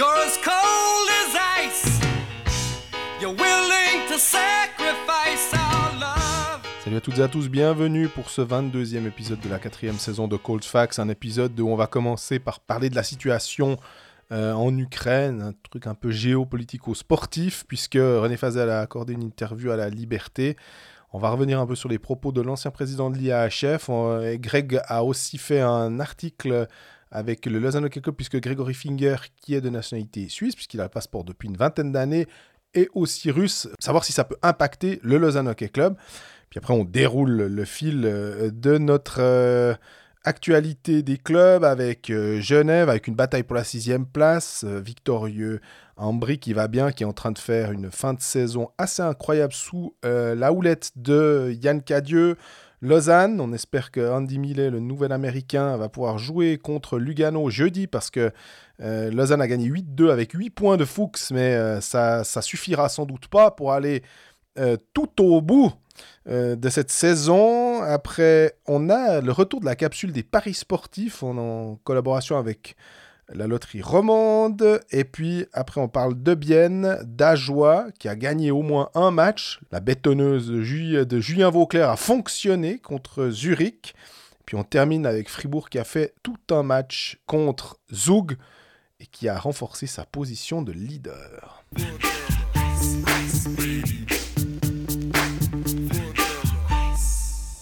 You're as cold as ice. You're willing to sacrifice our love. Salut à toutes et à tous, bienvenue pour ce 22e épisode de la quatrième saison de Cold Facts, un épisode où on va commencer par parler de la situation euh, en Ukraine, un truc un peu géopolitico-sportif, puisque René Fazel a accordé une interview à la Liberté. On va revenir un peu sur les propos de l'ancien président de l'IAHF. Greg a aussi fait un article avec le Lausanne Hockey Club, puisque Gregory Finger, qui est de nationalité suisse, puisqu'il a le passeport depuis une vingtaine d'années, et aussi russe, savoir si ça peut impacter le Lausanne Hockey Club. Puis après, on déroule le fil euh, de notre euh, actualité des clubs avec euh, Genève, avec une bataille pour la sixième place, euh, victorieux Ambry qui va bien, qui est en train de faire une fin de saison assez incroyable sous la houlette de Yann Cadieux. Lausanne, on espère que Andy Millet, le nouvel américain, va pouvoir jouer contre Lugano jeudi parce que euh, Lausanne a gagné 8-2 avec 8 points de Fuchs, mais euh, ça, suffira sans doute pas pour aller euh, tout au bout de cette saison. Après, on a le retour de la capsule des paris sportifs on en collaboration avec la loterie romande. Et puis après, on parle de Bienne, d'Ajoie, qui a gagné au moins un match. La bétonneuse de, Ju- de Julien Vauclair a fonctionné contre Zurich. Puis on termine avec Fribourg qui a fait tout un match contre Zug et qui a renforcé sa position de leader.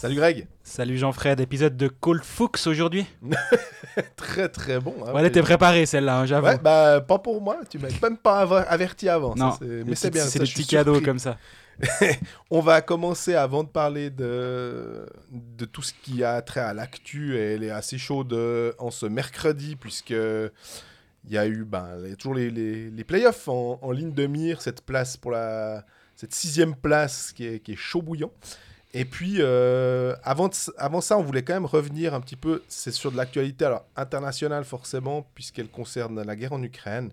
Salut Greg Salut Jean-Fred, épisode de Cold Fuchs aujourd'hui. Très très bon. hein. Ouais, elle était préparée celle-là, hein, j'avoue. Ouais, bah pas pour moi, tu m'as même pas av- averti avant. non, mais c'est bien. C'est des petits cadeaux comme ça. On va commencer avant de parler de, de tout ce qui a trait à l'actu. Elle est assez chaude euh, en ce mercredi, puisque il y a eu ben, toujours les, les, les playoffs en, en ligne de mire, cette place pour la cette sixième place qui est, qui est chaud bouillant. Et puis, euh, avant, de avant ça, on voulait quand même revenir un petit peu, c'est sur de l'actualité alors internationale forcément, puisqu'elle concerne la guerre en Ukraine.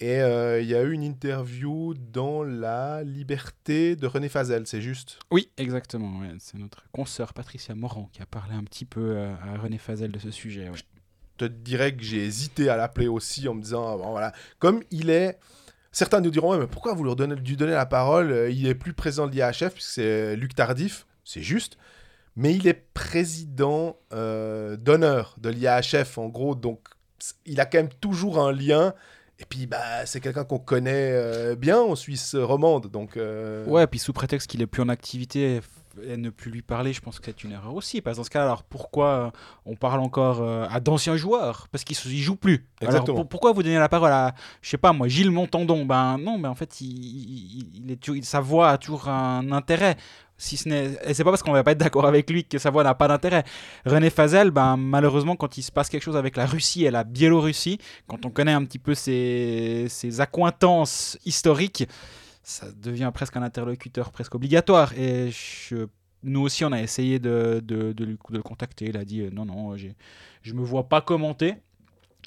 Et euh, il y a eu une interview dans La Liberté de René Fazel, c'est juste? Oui, exactement. ouais, C'est notre consoeur Patricia Morand qui a parlé un petit peu euh, à René Fazel de ce sujet. ouais. Je te dirais que j'ai hésité à l'appeler aussi en me disant, ah, bon, voilà, comme il est... Certains nous diront, Ouais, mais pourquoi vous lui donnez, la parole Euh, Il est plus président de l'IAHF, puisque c'est Luc Tardif, c'est juste. Mais il est président euh, d'honneur de l'IAHF, en gros, donc il a quand même toujours un lien. Et puis, bah, c'est quelqu'un qu'on connaît euh, bien en Suisse romande, donc... euh, Ouais, puis sous prétexte qu'il est plus en activité et ne plus lui parler, je pense que c'est une erreur aussi. Parce que dans ce cas, alors pourquoi euh, on parle encore euh, à d'anciens joueurs? Parce qu'ils ne jouent plus. Exactement. pour- pourquoi vous donnez la parole à, je sais pas moi, Gilles Montandon? Ben non, mais en fait, il, il- il est toujours- sa voix a toujours un intérêt. Si ce n'est, et c'est pas parce qu'on va pas être d'accord avec lui que sa voix n'a pas d'intérêt. René Fazel, ben malheureusement, quand il se passe quelque chose avec la Russie et la Biélorussie, quand on connaît un petit peu ses, ses accointances historiques, ça devient presque un interlocuteur presque obligatoire. Et nous aussi, on a essayé de, le contacter. Il a dit euh, non, non, je me vois pas commenter.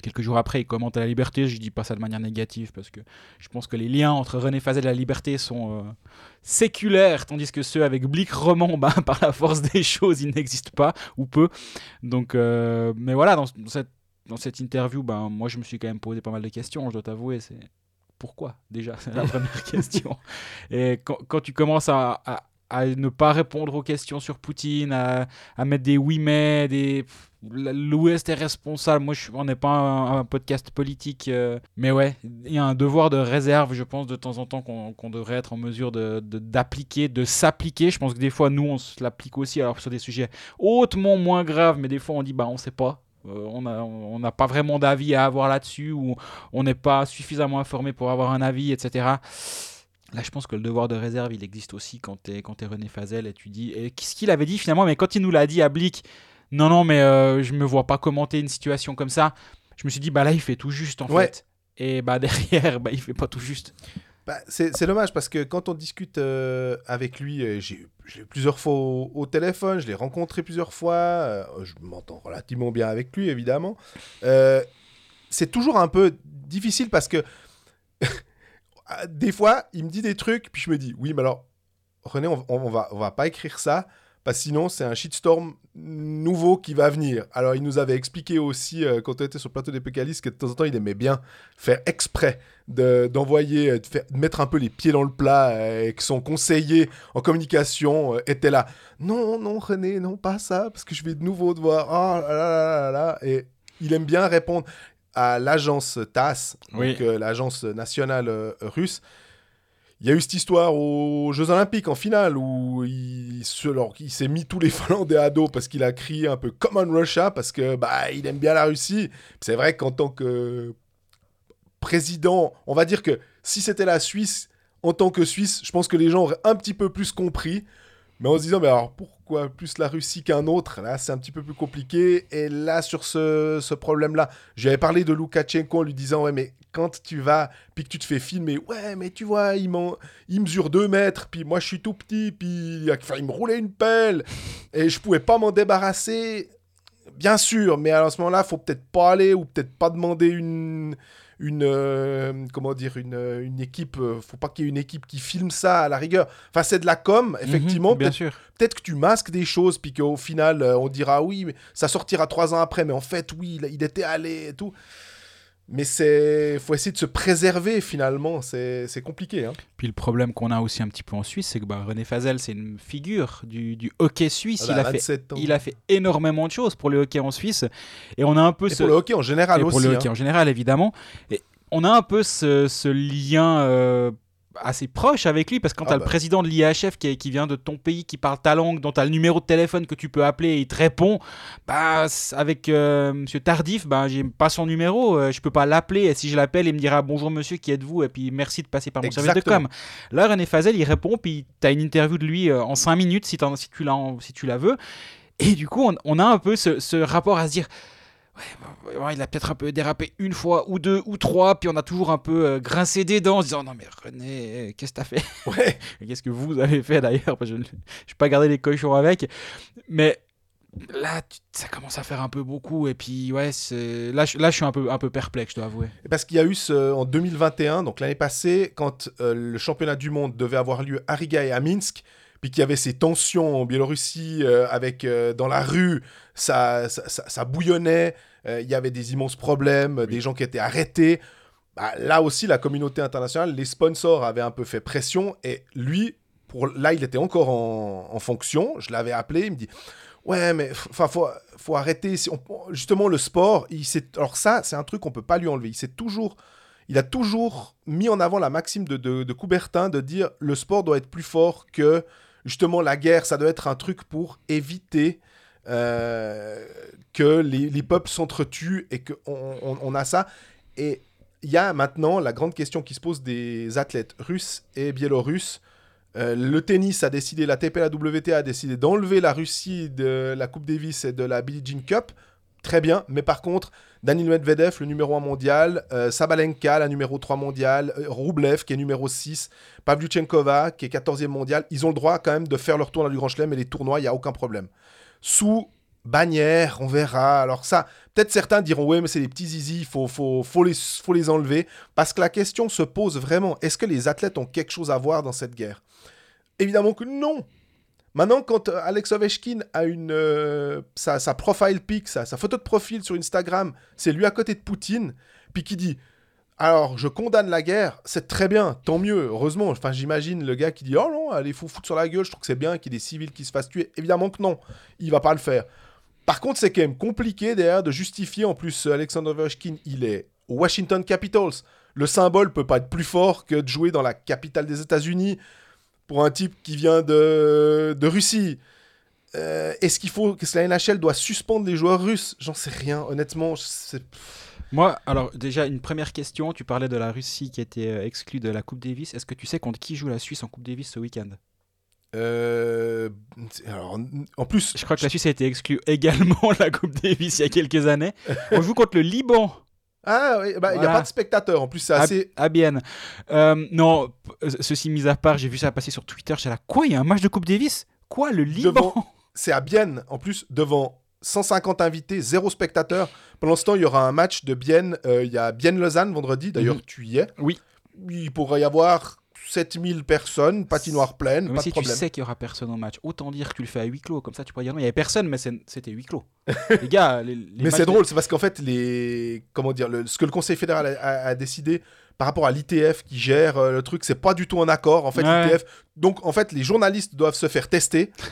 Quelques jours après, il commente à la liberté. Je dis pas ça de manière négative parce que je pense que les liens entre René Fazel et la liberté sont euh, séculaires, tandis que ceux avec Blick Roman, ben, par la force des choses, ils n'existent pas ou peu. Donc, euh, mais voilà, dans, cette, interview, ben, moi, je me suis quand même posé pas mal de questions. Je dois t'avouer, pourquoi déjà C'est la première question. Et quand, tu commences à, ne pas répondre aux questions sur Poutine, à, mettre des oui mais, des l'Ouest est responsable. Moi, on n'est pas un, podcast politique, euh, mais ouais, il y a un devoir de réserve, je pense, de temps en temps qu'on devrait être en mesure d'appliquer, de, s'appliquer. Je pense que des fois, nous, on se l'applique aussi, alors sur des sujets hautement moins graves, mais des fois, on dit bah on sait pas. Euh, on n'a on pas vraiment d'avis à avoir là-dessus ou on n'est pas suffisamment informé pour avoir un avis, etc. Là, je pense que le devoir de réserve, il existe aussi quand tu es, quand es René Fazel et tu dis. Et qu'est-ce qu'il avait dit finalement Mais quand il nous l'a dit à Blick, non, non, mais euh, je me vois pas commenter une situation comme ça, je me suis dit, bah là, il fait tout juste en Ouais. fait. Et bah derrière, bah, il fait pas tout juste. Bah, c'est dommage parce que quand on discute euh, avec lui, euh, j'ai eu plusieurs fois au, téléphone, je l'ai rencontré plusieurs fois, euh, je m'entends relativement bien avec lui évidemment. C'est toujours un peu difficile parce que des fois il me dit des trucs, puis je me dis oui, mais alors René, on, on va, on va pas écrire ça parce que sinon c'est un shitstorm nouveau qui va venir. Alors il nous avait expliqué aussi euh, quand on était sur le plateau des Pécalistes que de temps en temps il aimait bien faire exprès de- d'envoyer, euh, de, faire- de mettre un peu les pieds dans le plat euh, et que son conseiller en communication euh, était là. Non, non René, non pas ça, parce que je vais de nouveau devoir... Oh là là là là là. Et il aime bien répondre à l'agence TASS, Oui. euh, l'agence nationale euh, russe. Il y a eu cette histoire aux Jeux Olympiques en finale où il, s'est mis tous les Finlandais à dos parce qu'il a crié un peu Common Russia parce que bah il aime bien la Russie. C'est vrai qu'en tant que président, on va dire que si c'était la Suisse, en tant que Suisse, je pense que les gens auraient un petit peu plus compris. Mais en se disant, mais alors pourquoi plus la Russie qu'un autre? Là, c'est un petit peu plus compliqué. Et là, sur ce, ce problème-là, j'avais parlé de Loukachenko en lui disant, ouais, mais quand tu vas, puis que tu te fais filmer, ouais, mais tu vois, il, mesure 2 mètres, puis moi je suis tout petit, puis il me roulait une pelle, et je pouvais pas m'en débarrasser. Bien sûr, mais à ce moment-là, faut peut-être pas aller ou peut-être pas demander une, une euh, comment dire, une, euh, une équipe. euh, faut pas qu'il y ait une équipe qui filme ça à la rigueur. Enfin, c'est de la com, effectivement. Mhm, bien peut-être sûr. peut-être que tu masques des choses, puis qu'au final, on dira oui, mais ça sortira trois ans après, mais en fait, oui, il, il était allé et tout. Mais c'est, faut essayer de se préserver finalement. C'est, compliqué. Hein. Puis le problème qu'on a aussi un petit peu en Suisse, c'est que bah, René Fazel, c'est une figure du, du hockey suisse. Il, a fait, 27 ans. il a fait énormément de choses pour le hockey en Suisse. Et on a un peu Et ce... pour le hockey en général et aussi. pour le hein. hockey en général, évidemment. Et on a un peu ce, ce lien euh, assez proche avec lui, parce que quand Ah tu as bah. le président de l'IHF qui, vient de ton pays, qui parle ta langue, dont tu as le numéro de téléphone que tu peux appeler et il te répond, bah, avec euh, Monsieur Tardif, bah, j'ai pas son numéro, euh, je peux pas l'appeler, et si je l'appelle, il me dira bonjour monsieur, qui êtes-vous, et puis merci de passer par mon service de com. Là, René Fazel, il répond, puis tu as une interview de lui euh, en 5 minutes si, si, tu la, si tu la veux. Et du coup, on, on a un peu ce, ce rapport à se dire Ouais, ouais, il a peut-être un peu dérapé une fois ou deux ou trois, puis on a toujours un peu euh, grincé des dents en se disant Non, mais René, euh, qu'est-ce que t'as fait? Ouais. Qu'est-ce que vous avez fait d'ailleurs? Je ne je pas gardé les cochons avec. Mais là, tu- ça commence à faire un peu beaucoup. Et puis, ouais, c'est- là, je- là, je suis un peu, un peu perplexe, je dois avouer. Parce qu'il y a eu ce, en 2021, donc l'année passée, quand euh, le championnat du monde devait avoir lieu à Riga et à Minsk, puis qu'il y avait ces tensions en Biélorussie euh, avec euh, dans la rue, ça, ça, ça- ça bouillonnait, euh, il y avait des immenses problèmes, des gens qui étaient arrêtés. Bah, là aussi, la communauté internationale, les sponsors avaient un peu fait pression et lui, pour, là, il était encore en, en fonction. Je l'avais appelé, il me dit Ouais, mais enfin, faut, faut arrêter. Si on- justement, le sport, il alors ça, c'est un truc qu'on peut pas lui enlever. Il toujours, il a toujours mis en avant la maxime de, de, de Coubertin de dire le sport doit être plus fort que justement la guerre. Ça doit être un truc pour éviter euh, que les, les peuples s'entretuent et qu'on on, on a ça. Et il y a maintenant la grande question qui se pose des athlètes russes et biélorusses. Euh, le tennis a décidé, la TP a décidé d'enlever la Russie de la Coupe Davis et de la Billie Jean Cup. Très bien, mais par contre, Daniil Medvedev, le numéro 1 mondial, euh, Sabalenka, la numéro 3 mondiale, euh, Rublev, qui est numéro 6, Pavlyuchenkova, qui est 14e mondial, ils ont le droit quand même de faire leur tournoi du Grand Chelem et les tournois, il n'y a aucun problème. Sous bannière, on verra. Alors ça, peut-être certains diront, ouais, mais c'est des petits zizi, il faut, faut, les, enlever. Parce que la question se pose vraiment, est-ce que les athlètes ont quelque chose à voir dans cette guerre? Évidemment que non. Maintenant, quand euh, Alex Ovechkin a euh, sa, profile pic, sa photo de profil sur Instagram, c'est lui à côté de Poutine, puis qui dit alors, je condamne la guerre, c'est très bien, tant mieux, heureusement. Enfin, j'imagine le gars qui dit Oh non, allez, faut foutre sur la gueule, je trouve que c'est bien qu'il y ait des civils qui se fassent tuer. Évidemment que non, il va pas le faire. Par contre, c'est quand même compliqué derrière de justifier. En plus, Alexander Ovechkin, il est au Washington Capitals. Le symbole peut pas être plus fort que de jouer dans la capitale des États-Unis pour un type qui vient de, de Russie. Euh, Est-ce qu'il faut que la NHL doit suspendre les joueurs russes? J'en sais rien, honnêtement. c'est- Moi, alors, déjà, une première question. Tu parlais de la Russie qui était euh, exclue de la Coupe Davis. Est-ce que tu sais contre qui joue la Suisse en Coupe Davis ce week-end? Euh, alors, en plus, Je crois que la Suisse a été exclue également de la Coupe Davis il y a quelques années. On joue contre le Liban. Ah, oui, bah, il n'y a pas de spectateurs. En plus, c'est assez. à Bienne. Euh, non, euh, ceci mis à part, j'ai vu ça passer sur Twitter. J'étais là, quoi? Il y a un match de Coupe Davis? Quoi? Le Liban? Devant- C'est à Bienne, en plus, devant 150 invités, zéro spectateur. Pendant ce temps, il y aura un match de Bienne. euh, Il y a Bienne-Lausanne vendredi. D'ailleurs, Mhm. tu y es. Oui. Il pourrait y avoir 7000 personnes, patinoire pleine, Même pas si de problème. tu sais qu'il y aura personne au match, autant dire que tu le fais à huis clos. Comme ça, tu pourrais dire non, il y avait personne, mais c'était huis clos. les gars, les, les Mais c'est drôle, c'est parce qu'en fait, les... Comment dire, le- ce que le Conseil fédéral a, a- a décidé par rapport à l'ITF qui gère euh, le truc, c'est pas du tout en accord. En fait, Ouais. l'ITF. Donc, en fait, les journalistes doivent se faire tester.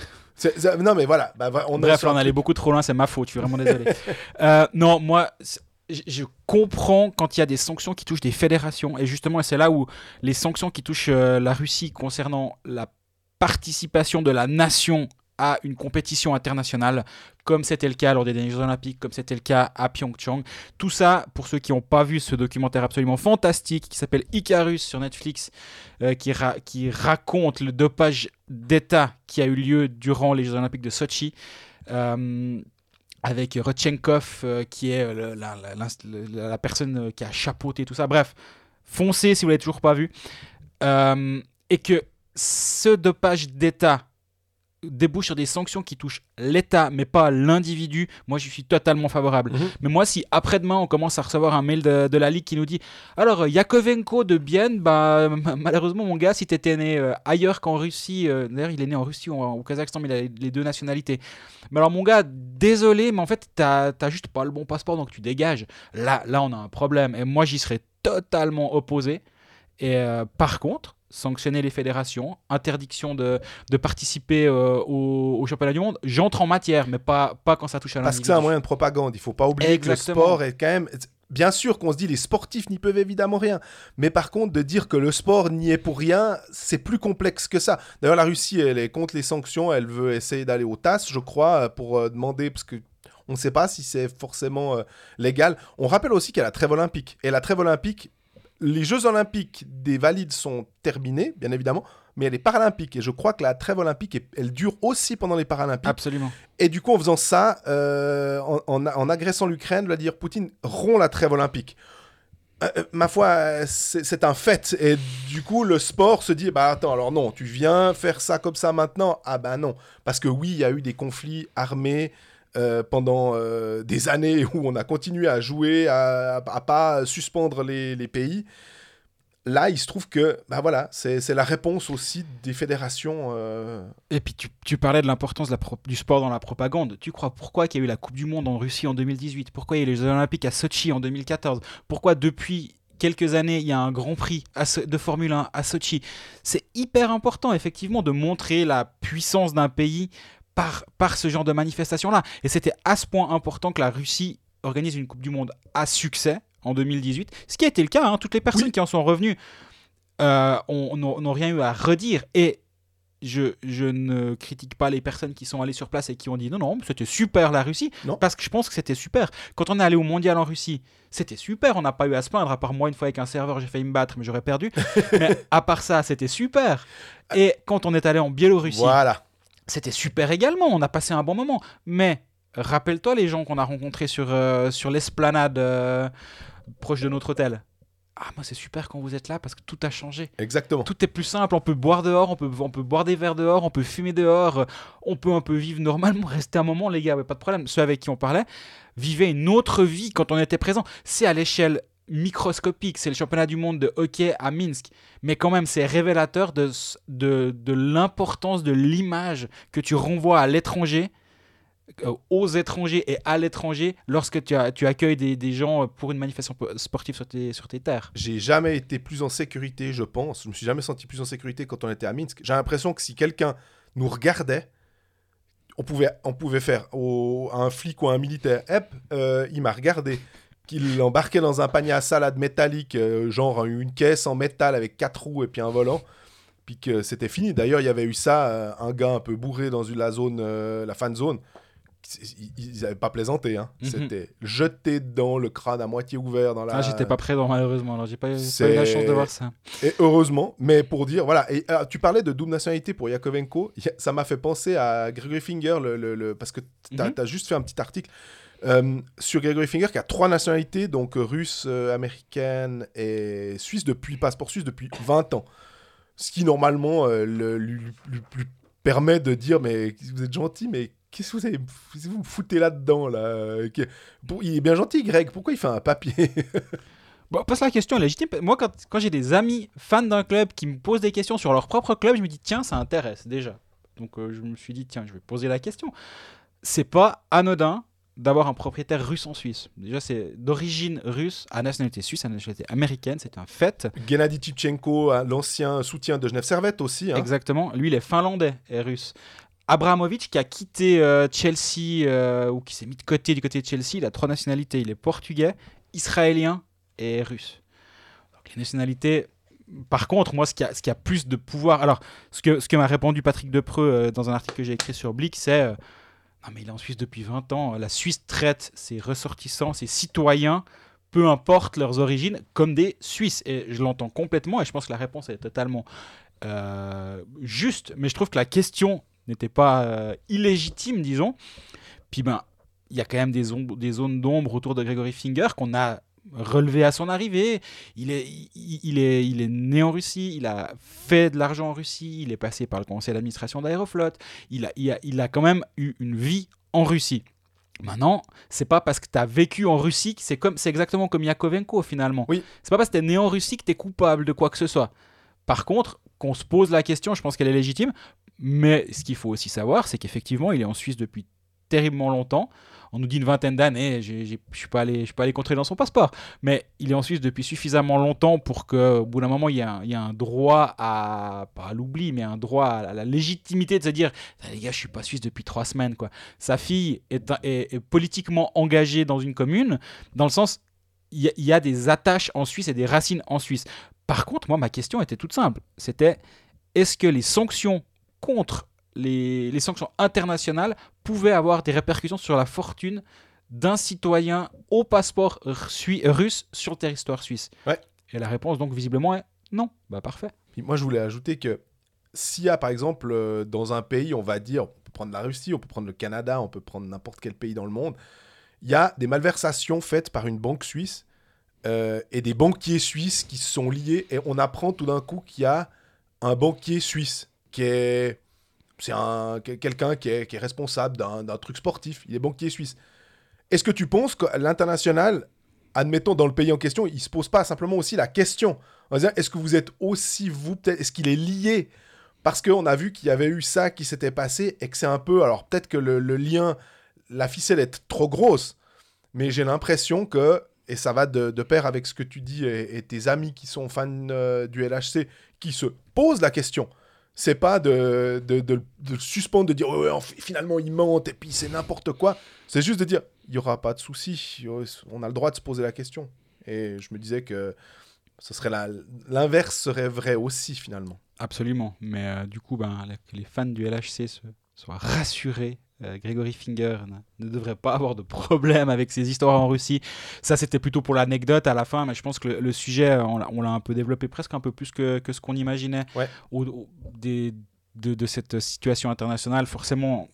Non, mais voilà. bah, on Bref, là, on allait beaucoup trop loin, c'est ma faute, je suis vraiment désolé. Euh, non, moi, je comprends quand il y a des sanctions qui touchent des fédérations. Et justement, c'est là où les sanctions qui touchent euh, la Russie concernant la participation de la nation à une compétition internationale, comme c'était le cas lors des Jeux Olympiques, comme c'était le cas à Pyeongchang. Tout ça, pour ceux qui n'ont pas vu ce documentaire absolument fantastique qui s'appelle Icarus sur Netflix, euh, qui, ra- qui raconte le dopage d'État qui a eu lieu durant les Jeux Olympiques de Sochi. euh, avec Rodchenkov, euh, qui est le- la, la- personne euh, qui a chapeauté tout ça. Bref, foncez si vous l'avez toujours pas vu. Euh, et que ce dopage d'État débouche sur des sanctions qui touchent l'État, mais pas l'individu, moi je suis totalement favorable. Mhm. Mais moi, si après-demain on commence à recevoir un mail de, de la Ligue qui nous dit Alors, euh, Yakovenko de Bienne, bah, ma- malheureusement, mon gars, si t'étais né euh, ailleurs qu'en Russie, euh, d'ailleurs, il est né en Russie ou au Kazakhstan, mais il a les- deux nationalités. Mais alors, mon gars, désolé, mais en fait, t'as t'as juste pas le bon passeport, donc tu dégages. Là, là, on a un problème. Et moi, j'y serais totalement opposé. Et euh, par contre, sanctionner les fédérations, interdiction de, de participer euh, au, au championnat du monde, j'entre en matière, mais pas, pas quand ça touche à Parce que c'est un moyen de propagande. Il faut pas oublier Exactement. que le sport est quand même. Bien sûr qu'on se dit les sportifs n'y peuvent évidemment rien, mais par contre de dire que le sport n'y est pour rien, c'est plus complexe que ça. D'ailleurs la Russie elle est contre les sanctions, elle veut essayer d'aller au TAS, je crois, pour euh, demander parce que on ne sait pas si c'est forcément euh, légal. On rappelle aussi qu'il y a la trêve olympique et la trêve olympique, les Jeux olympiques des valides sont terminés bien évidemment, mais les Paralympiques et je crois que la trêve olympique elle dure aussi pendant les Paralympiques. Absolument. Et du coup, en faisant ça, euh, en, en- en agressant l'Ukraine, dire Poutine rompt la trêve olympique. Euh, euh, ma foi, c'est c'est un fait. Et du coup, le sport se dit, bah attends, alors non, tu viens faire ça comme ça maintenant? Ah bah non. Parce que oui, il y a eu des conflits armés euh, pendant euh, des années où on a continué à jouer, à, à pas suspendre les, pays. Là, il se trouve que, bah voilà, c'est la réponse aussi des fédérations. euh, Et puis tu, tu parlais de l'importance du sport dans la propagande. Tu crois pourquoi qu'il y a eu la Coupe du Monde en Russie en 2018 Pourquoi il y a eu les Jeux Olympiques à Sochi en 2014 Pourquoi depuis quelques années il y a un Grand Prix de Formule 1 à Sochi? C'est hyper important effectivement de montrer la puissance d'un pays par, par ce genre de manifestation-là. Et c'était à ce point important que la Russie organise une Coupe du Monde à succès en 2018, ce qui a été le cas. hein. Toutes les personnes Oui. qui en sont revenues euh, ont- n'ont n'ont rien eu à redire. Et je, je ne critique pas les personnes qui sont allées sur place et qui ont dit non, non, c'était super la Russie. Non. Parce que je pense que c'était super. Quand on est allé au mondial en Russie, c'était super. On n'a pas eu à se plaindre. À part moi, une fois avec un serveur, j'ai failli me battre, mais j'aurais perdu. mais à part ça, c'était super. Et quand on est allé en Biélorussie, Voilà. C'était super également. On a passé un bon moment. Mais rappelle-toi les gens qu'on a rencontrés sur, euh, sur l'esplanade euh, proche de notre hôtel. Ah, moi, c'est super quand vous êtes là parce que tout a changé. Exactement. Tout est plus simple. On peut boire dehors, on peut, on peut boire des verres dehors, on peut fumer dehors, euh, on peut un peu vivre normalement, rester un moment, les gars, ouais, pas de problème. Ceux avec qui on parlait vivaient une autre vie quand on était présent. C'est à l'échelle microscopique, c'est le championnat du monde de hockey à Minsk. Mais quand même, c'est révélateur de, de, l'importance de l'image que tu renvoies à l'étranger, euh, aux étrangers et à l'étranger lorsque tu, tu accueilles des, des gens pour une manifestation po- sportive sur tes, sur tes terres. J'ai jamais été plus en sécurité, je pense. Je me suis jamais senti plus en sécurité quand on était à Minsk. J'ai l'impression que si quelqu'un nous regardait, on pouvait, on pouvait faire à un flic ou à un militaire, hep, euh, il m'a regardé, qu'il l'embarquait dans un panier à salade métallique, euh, genre une caisse en métal avec quatre roues et puis un volant, puis que c'était fini. D'ailleurs, il y avait eu ça, euh, un gars un peu bourré dans une- la zone, euh, la fan zone. Ils n'avaient pas plaisanté, hein. Mhm. c'était jeté dedans, le crâne à moitié ouvert dans la. Ah, j'étais pas présent malheureusement, alors j'ai pas, pas eu C'est- la chance de voir ça. Et heureusement, mais pour dire, voilà, et ah, tu parlais de double nationalité pour Yakovenko, ça m'a fait penser à Gregory Finger, le, le- le- parce que tu as, Mhm. juste fait un petit article euh, sur Gregory Finger qui a trois nationalités, donc russe, euh, américaine et suisse, depuis passeport suisse depuis 20 ans. Ce qui normalement euh, lui, permet de dire, mais vous êtes gentil, mais qu'est-ce que vous, avez, vous me foutez là-dedans là, Il est bien gentil, Greg, pourquoi il fait un papier? Bon, parce que la question est légitime. Moi, quand, quand j'ai des amis fans d'un club qui me posent des questions sur leur propre club, je me dis, tiens, ça intéresse déjà. Donc je me suis dit, tiens, je vais poser la question. C'est pas anodin d'avoir un propriétaire russe en Suisse. Déjà, c'est d'origine russe, à nationalité suisse, à nationalité américaine, c'est un fait. Gennady hein, l'ancien soutien de Genève Servette aussi. hein. Exactement. Lui, il est finlandais et russe. Abramovic, qui a quitté euh, Chelsea, euh, ou qui s'est mis de côté du côté de Chelsea, il a trois nationalités. Il est portugais, israélien et russe. Donc les nationalités... Par contre, moi, ce qui a, ce qui a plus de pouvoir... Alors, ce que, ce que m'a répondu Patrick Depreux euh, dans un article que j'ai écrit sur Blick, c'est... euh, non, mais il est en Suisse depuis 20 ans. La Suisse traite ses ressortissants, ses citoyens, peu importe leurs origines, comme des Suisses. Et je l'entends complètement, et je pense que la réponse est totalement euh, juste. Mais je trouve que la question n'était pas euh, illégitime, disons. Puis ben, il y a quand même des zones d'ombre autour de Gregory Finger qu'on a relevé à son arrivée. Il est, il, il est, il est né en Russie, il a fait de l'argent en Russie, il est passé par le conseil d'administration d'Aeroflot, il a, il, a, il a quand même eu une vie en Russie. Maintenant, c'est pas parce que tu as vécu en Russie que c'est comme c'est exactement comme Yakovenko finalement. Oui. C'est pas parce que tu es né en Russie que tu es coupable de quoi que ce soit. Par contre, qu'on se pose la question, je pense qu'elle est légitime, mais ce qu'il faut aussi savoir, c'est qu'effectivement, il est en Suisse depuis terriblement longtemps. On nous dit une vingtaine d'années, je suis pas allé, allé contrôler dans son passeport, mais il est en Suisse depuis suffisamment longtemps pour qu'au bout d'un moment, il y, a un, droit à, pas à l'oubli, mais un droit à la légitimité de se dire, Ah, les gars, je suis pas suisse depuis trois semaines, quoi. Sa fille est, politiquement engagée dans une commune, dans le sens, il y, y a des attaches en Suisse et des racines en Suisse. Par contre, moi, ma question était toute simple. C'était, est-ce que les sanctions contre les, les sanctions internationales pouvaient avoir des répercussions sur la fortune d'un citoyen au passeport russe sur le territoire suisse Ouais. Et la réponse, donc, visiblement, est non. Bah, parfait. Puis moi, je voulais ajouter que s'il y a, par exemple, euh, dans un pays, on va dire, on peut prendre la Russie, on peut prendre le Canada, on peut prendre n'importe quel pays dans le monde, il y a des malversations faites par une banque suisse euh, et des banquiers suisses qui se sont liés. Et on apprend tout d'un coup qu'il y a un banquier suisse qui est. C'est un, que- quelqu'un qui est, responsable d'un truc sportif. Il est banquier suisse. Est-ce que tu penses que l'international, admettons dans le pays en question, il se pose pas simplement aussi la question est-ce que vous êtes aussi vous est-ce qu'il est lié? Parce qu'on a vu qu'il y avait eu ça qui s'était passé et que c'est un peu alors peut-être que le, lien la ficelle est trop grosse mais j'ai l'impression que et ça va de, pair avec ce que tu dis et, et tes amis qui sont fans euh, du LHC qui se posent la question c'est pas de, de, de- suspendre de dire fait, finalement il mente et puis c'est n'importe quoi c'est juste de dire il y aura pas de souci on a le droit de se poser la question et je me disais que ce serait l'inverse serait vrai aussi finalement. Absolument. Mais euh, du coup, ben, les fans du LHC se, soient rassurés. Euh, Grégory Finger ne, ne devrait pas avoir de problème avec ses histoires en Russie. Ça, c'était plutôt pour l'anecdote à la fin, mais je pense que le, le sujet, euh, on l'a- on l'a un peu développé presque un peu plus que, que ce qu'on imaginait Ouais. au- au- des- de, de cette situation internationale. Forcément,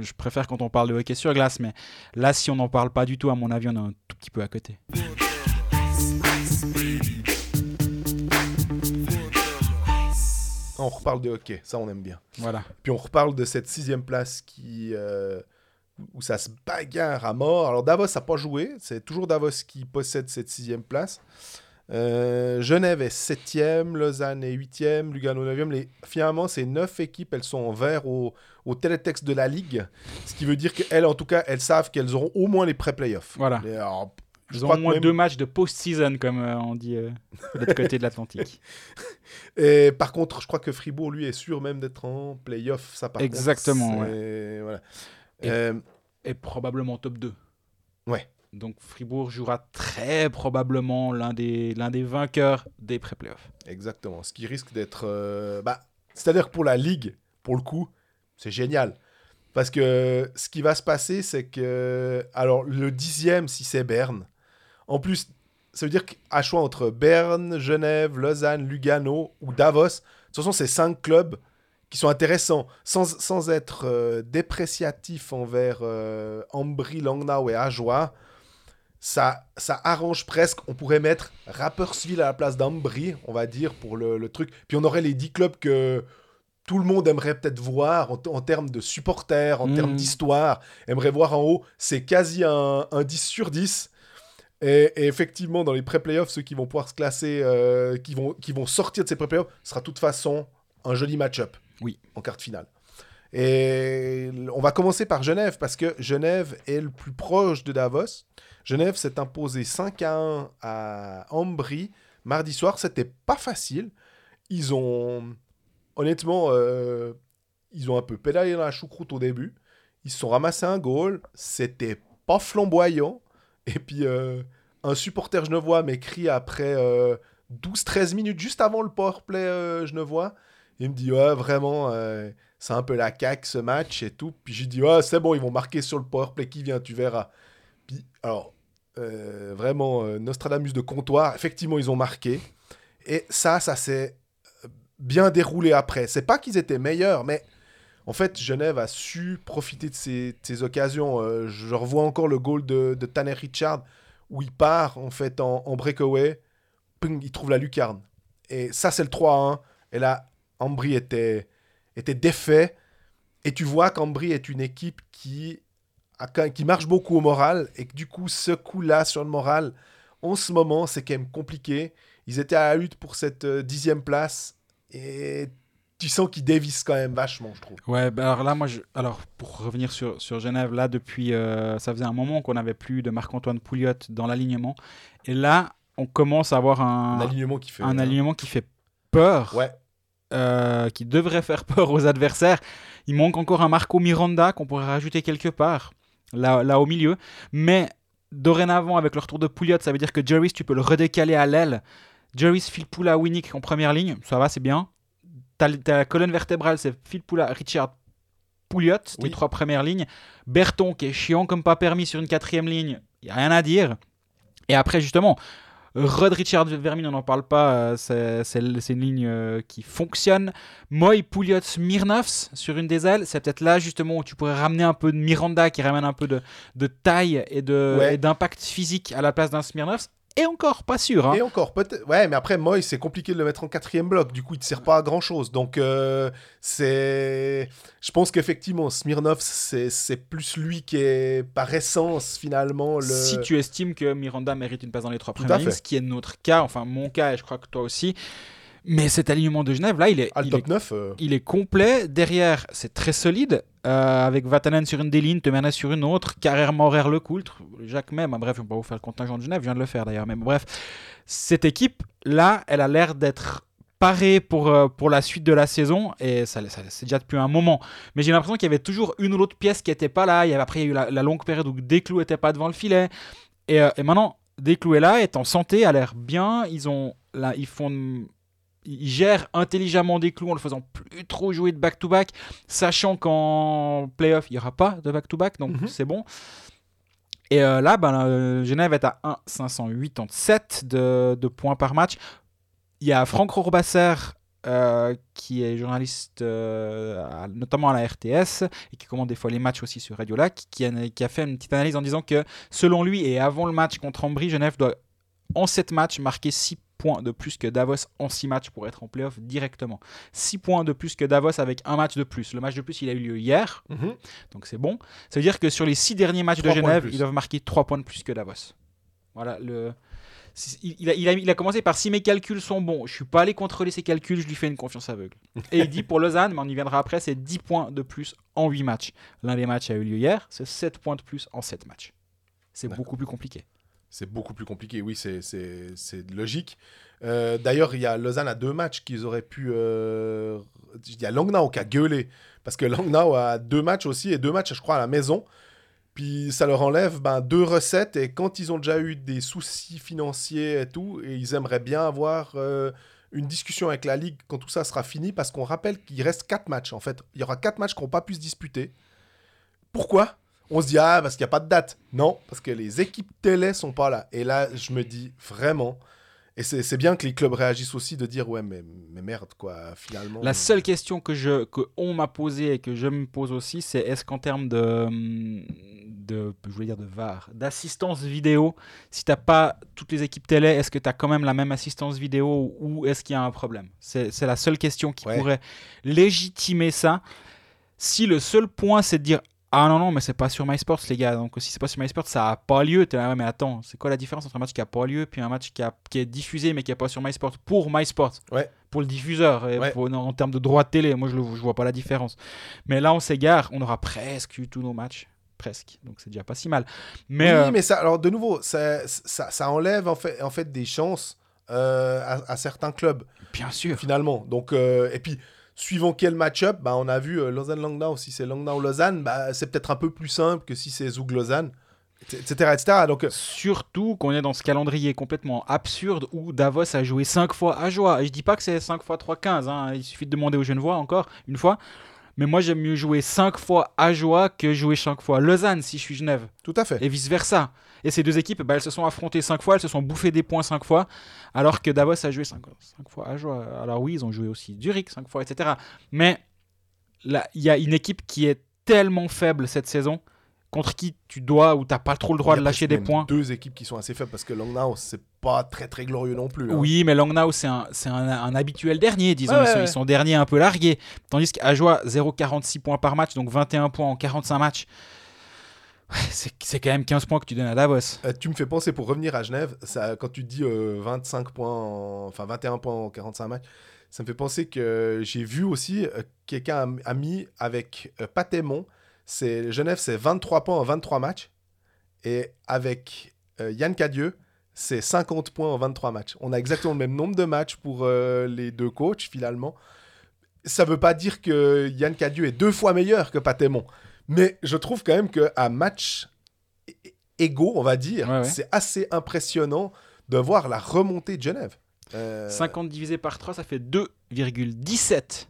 je préfère quand on parle de hockey sur glace, mais là, si on n'en parle pas du tout, à mon avis, on est un tout petit peu à côté. Reparle de hockey, ça on aime bien. Voilà. Puis on reparle de cette sixième place qui, euh, où ça se bagarre à mort. Alors Davos n'a pas joué, c'est toujours Davos qui possède cette sixième place. Euh, Genève est septième, Lausanne est huitième, Lugano neuvième. Les... Finalement, ces neuf équipes, elles sont en vert au, au télétexte de la Ligue. Ce qui veut dire qu'elles, en tout cas, elles savent qu'elles auront au moins les pré-playoffs. Voilà. Et alors, je Ils crois ont au moins même- deux matchs de post-season, comme euh, on dit euh, de l'autre côté de l'Atlantique. Et par contre, je crois que Fribourg, lui, est sûr même d'être en playoff. Ça, par Exactement, contre, c'est- voilà. Et- Euh, Et probablement top 2. Ouais. Donc Fribourg jouera très probablement l'un des, l'un des vainqueurs des pré-playoffs. exactement. Ce qui risque d'être. euh, bah, C'est-à-dire que pour la Ligue, pour le coup, c'est génial. Parce que ce qui va se passer, c'est que. Alors, le dixième, si c'est Berne, en plus, ça veut dire qu'à choix entre Berne, Genève, Lausanne, Lugano ou Davos, de toute façon, c'est cinq clubs qui sont intéressants, sans, sans être euh, dépréciatif envers euh, Ambry, Langnau et Ajoie. Ça, ça arrange presque. On pourrait mettre Rapperswil à la place d'Ambry, on va dire, pour le, le truc. Puis on aurait les 10 clubs que tout le monde aimerait peut-être voir en, en termes de supporters, en termes d'histoire, aimerait voir en haut. C'est quasi un, un 10 sur 10. Et, et effectivement, dans les pré-playoffs, ceux qui vont pouvoir se classer, euh, qui, vont, qui vont sortir de ces pré-playoffs, sera de toute façon un joli match-up Oui. en quart de finale. Et on va commencer par Genève, parce que Genève est le plus proche de Davos. Genève s'est imposé 5 à 1 à Ambry mardi soir. C'était pas facile. Ils ont, honnêtement, euh, ils ont un peu pédalé dans la choucroute au début. Ils se sont ramassés un goal. C'était pas flamboyant. Et puis, euh, un supporter genevois m'écrit après euh, 12-13 minutes, juste avant le powerplay euh, genevois. Il me dit, ouais, vraiment, euh, c'est un peu la caque ce match et tout. Puis j'ai dit, ouais, c'est bon, ils vont marquer sur le powerplay qui vient, tu verras. Puis, alors, euh, vraiment, euh, Nostradamus de comptoir, effectivement, ils ont marqué. Et ça, ça s'est bien déroulé après. C'est pas qu'ils étaient meilleurs, mais en fait, Genève a su profiter de ces, occasions. Euh, je revois encore le goal de, de Tanner Richard où il part en fait en, breakaway, ping, il trouve la lucarne. Et ça, c'est le 3-1. Et là, Ambry était, était défait. Et tu vois qu'Ambry est une équipe qui, qui marche beaucoup au moral. Et que du coup, ce coup-là sur le moral, en ce moment, c'est quand même compliqué. Ils étaient à la lutte pour cette euh, dixième place. Et tu sens qu'ils dévissent quand même vachement, je trouve. Ouais, bah alors là, moi, je... alors pour revenir sur, sur Genève, là, depuis, euh, ça faisait un moment qu'on n'avait plus de Marc-Antoine Pouliot dans l'alignement. Et là, on commence à avoir Un un, alignement qui fait. un alignement qui fait peur, Ouais. euh, qui devrait faire peur aux adversaires. Il manque encore un Marco Miranda qu'on pourrait rajouter quelque part, là, là au milieu. Mais dorénavant, avec le retour de Pouliot, ça veut dire que Jerry, tu peux le redécaler à l'aile. Jerry, Phil Poula, Winnick en première ligne, ça va, c'est bien. T'as la colonne vertébrale, c'est Phil Poula, Richard Pouliot, les Oui. trois premières lignes. Berton, qui est chiant comme pas permis sur une quatrième ligne, il a rien à dire. Et après, justement, Rod Richard Vermin, on n'en parle pas, euh, c'est une ligne euh, qui fonctionne. Moy, Pouliot, Smirnovs sur une des ailes, c'est peut-être là justement où tu pourrais ramener un peu de Miranda qui ramène un peu de, de taille et de- Ouais. et d'impact physique à la place d'un Smirnovs. Et encore, pas sûr. hein. Et encore, peut-être. Ouais, mais après, Moy, c'est compliqué de le mettre en quatrième bloc. Du coup, il ne sert pas à grand chose. Donc, euh, c'est. Je pense qu'effectivement, Smirnov, c'est c'est plus lui qui est, par essence, finalement, le. Si tu estimes que Miranda mérite une place dans les trois premières fait. ce qui est notre cas, enfin mon cas et je crois que toi aussi. Mais cet alignement de Genève, là, il est, il est 9. euh, Il est complet. Derrière, c'est très solide. Euh, avec Vatanen sur une des lignes, Temernes sur une autre. Carrère, Maurer, Lecoultre. Jacques même. hein, bref, on va vous faire le contingent de Genève. Je viens de le faire d'ailleurs. Mais bref, cette équipe, là, elle a l'air d'être parée pour, euh, pour la suite de la saison. Et ça, ça- c'est déjà depuis un moment. Mais j'ai l'impression qu'il y avait toujours une ou l'autre pièce qui n'était pas là. Il après, il y a eu la, longue période où Desclous n'était pas devant le filet. Et, euh, et maintenant, Desclous est là, est en santé, a l'air bien. Ils ont ils font il gère intelligemment des clous en le faisant plus trop jouer de back-to-back, sachant qu'en playoff, il n'y aura pas de back-to-back, donc Mhm. c'est bon. Et euh, là, ben, euh, Genève est à 1,587 de, de points par match. Il y a Franck Rorbasser, euh, qui est journaliste euh, notamment à la RTS et qui commande des fois les matchs aussi sur Radio Lac, qui a, qui a fait une petite analyse en disant que selon lui et avant le match contre Ambry, Genève doit en 7 matchs marquer 6 points de plus que Davos en 6 matchs pour être en playoff directement. 6 points de plus que Davos avec un match de plus. Le match de plus, il a eu lieu hier, mhm. donc c'est bon. Ça veut dire que sur les 6 derniers matchs de Genève, ils doivent marquer 3 points de plus que Davos. Voilà, le... Il a, il, a, il a commencé par si mes calculs sont bons, je suis pas allé contrôler ses calculs, je lui fais une confiance aveugle. Et il dit pour Lausanne, mais on y viendra après, c'est 10 points de plus en 8 matchs. L'un des matchs a eu lieu hier, c'est 7 points de plus en 7 matchs. C'est beaucoup plus compliqué. C'est beaucoup plus compliqué, oui, c'est- logique. Euh, D'ailleurs, il y a Lausanne à deux matchs qu'ils auraient pu. euh, Il y a Langnau qui a gueulé. Parce que Langnau a deux matchs aussi, et deux matchs, je crois, à la maison. Puis ça leur enlève ben, deux recettes, et quand ils ont déjà eu des soucis financiers et tout, et ils aimeraient bien avoir euh, une discussion avec la Ligue quand tout ça sera fini, parce qu'on rappelle qu'il reste quatre matchs, en fait. Il y aura quatre matchs qui n'ont pas pu se disputer. Pourquoi? On se dit, ah, parce qu'il n'y a pas de date. Non, parce que les équipes télé sont pas là. Et là, je me dis vraiment. Et c'est bien que les clubs réagissent aussi de dire, ouais, mais, mais merde, quoi, finalement. La seule question que, je, que on m'a posée et que je me pose aussi, c'est est-ce qu'en termes de, de, je voulais dire de VAR, d'assistance vidéo, si t'as pas toutes les équipes télé, est-ce que tu as quand même la même assistance vidéo ou est-ce qu'il y a un problème? C'est c'est la seule question qui Ouais. pourrait légitimer ça. Si le seul point c'est de dire Ah non, non, mais c'est pas sur MySports, les gars. Donc si c'est pas sur MySports, ça a pas lieu. T'es là, ouais, mais attends, c'est quoi la différence entre un match qui a pas lieu puis un match qui, a, qui est diffusé mais qui est pas sur MySports pour MySports? Ouais. Pour le diffuseur, et Ouais. pour- en, en termes de droit de télé, moi je, le, je vois pas la différence. Mais là, on s'égare, on aura presque eu tous nos matchs. Presque. Donc c'est déjà pas si mal. Mais. oui, euh, mais ça, alors de nouveau, ça, ça, ça enlève en fait, en fait des chances euh, à, à certains clubs Bien sûr. finalement. Donc, euh, et puis, suivant quel match-up, bah, on a vu euh, Lausanne-Langnau. Si c'est Langnau-Lausanne, bah, c'est peut-être un peu plus simple que si c'est Zoug-Lausanne, etc., etc. Donc, euh, Surtout qu'on est dans ce calendrier complètement absurde où Davos a joué 5 fois à joie. Et je dis pas que c'est 5 fois 3, 15. hein. Il suffit de demander aux Genevois encore une fois. Mais moi, j'aime mieux jouer 5 fois à joie que jouer 5 fois Lausanne si je suis Genève. tout à fait. Et vice versa. Et ces deux équipes, bah, elles se sont affrontées 5 fois, elles se sont bouffées des points 5 fois, alors que Davos a joué 5, fois à joie. Alors oui, ils ont joué aussi Zurich 5 fois, etc. Mais là, il y a une équipe qui est tellement faible cette saison, contre qui tu dois ou t'as pas trop le droit de lâcher des points. Deux équipes qui sont assez faibles parce que Langnau, c'est pas très très glorieux non plus. hein. Oui, mais Langnau, c'est un, un, un habituel dernier, disons. Ouais, ils, sont, ouais. ils sont derniers un peu largués. Tandis qu'Ajoie, 0,46 points par match, donc 21 points en 45 matchs. C'est quand même 15 points que tu donnes à Davos. Euh, tu me fais penser, pour revenir à Genève, ça, quand tu dis euh, 25 points, en- enfin 21 points en 45 matchs, ça me fait penser que j'ai vu aussi euh, quelqu'un a, mis avec euh, Patémon, c'est Genève, c'est 23 points en 23 matchs, et avec Yann Cadieux, c'est 50 points en 23 matchs. On a exactement le même nombre de matchs pour les deux coachs, finalement. Ça veut pas dire que Yann Cadieux est deux fois meilleur que Patémon, mais je trouve quand même qu'à match égaux, on va dire, Ouais, ouais. c'est assez impressionnant de voir la remontée de Genève. Euh, 50 divisé par 3, ça fait 2,17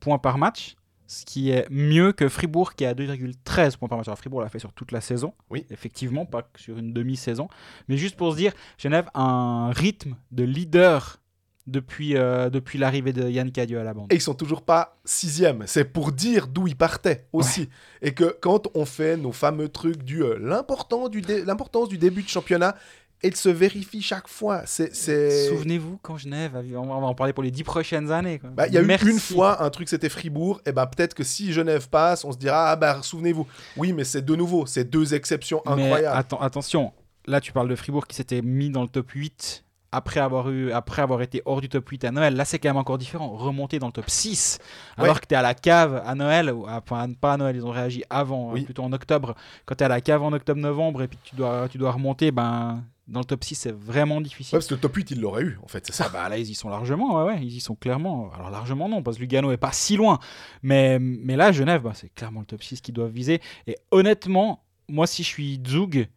points par match, ce qui est mieux que Fribourg qui est à 2,13 points par match. Alors Fribourg l'a fait sur toute la saison, Oui. effectivement, pas que sur une demi-saison. Mais juste pour se dire, Genève a un rythme de leader depuis, euh, depuis l'arrivée de Yann Cadieux à la bande. Et ils sont toujours pas sixième. C'est pour dire d'où ils partaient aussi. Et que quand on fait nos fameux trucs du euh, l'important du dé- l'importance du début de championnat, et de se vérifier chaque fois. Souvenez-vous quand Genève, on va en parler pour les 10 prochaines années. Bah, Il y a Merci. eu une fois un truc, c'était Fribourg. Et ben peut-être que si Genève passe, on se dira ah bah souvenez-vous. Oui, mais c'est de nouveau, c'est deux exceptions Mais incroyables. atten- attention, là tu parles de Fribourg qui s'était mis dans le top 8 après avoir, eu, après avoir été hors du top 8 à Noël. Là c'est quand même encore différent. Remonter dans le top 6 alors que tu es à la cave à Noël, ou à- enfin pas à Noël, ils ont réagi avant, Oui. euh, plutôt en octobre. Quand tu es à la cave en octobre-novembre et puis tu dois, tu dois remonter, ben, dans le top 6 c'est vraiment difficile. Ouais, parce que le top 8, il l'aurait eu, en fait, c'est ça. Ah bah là ils y sont largement, ouais, ouais, ils y sont clairement. Alors largement non, parce que Lugano est pas si loin. Mais, mais là, Genève, bah, c'est clairement le top 6 qu'ils doivent viser. Et honnêtement, moi si je suis Zug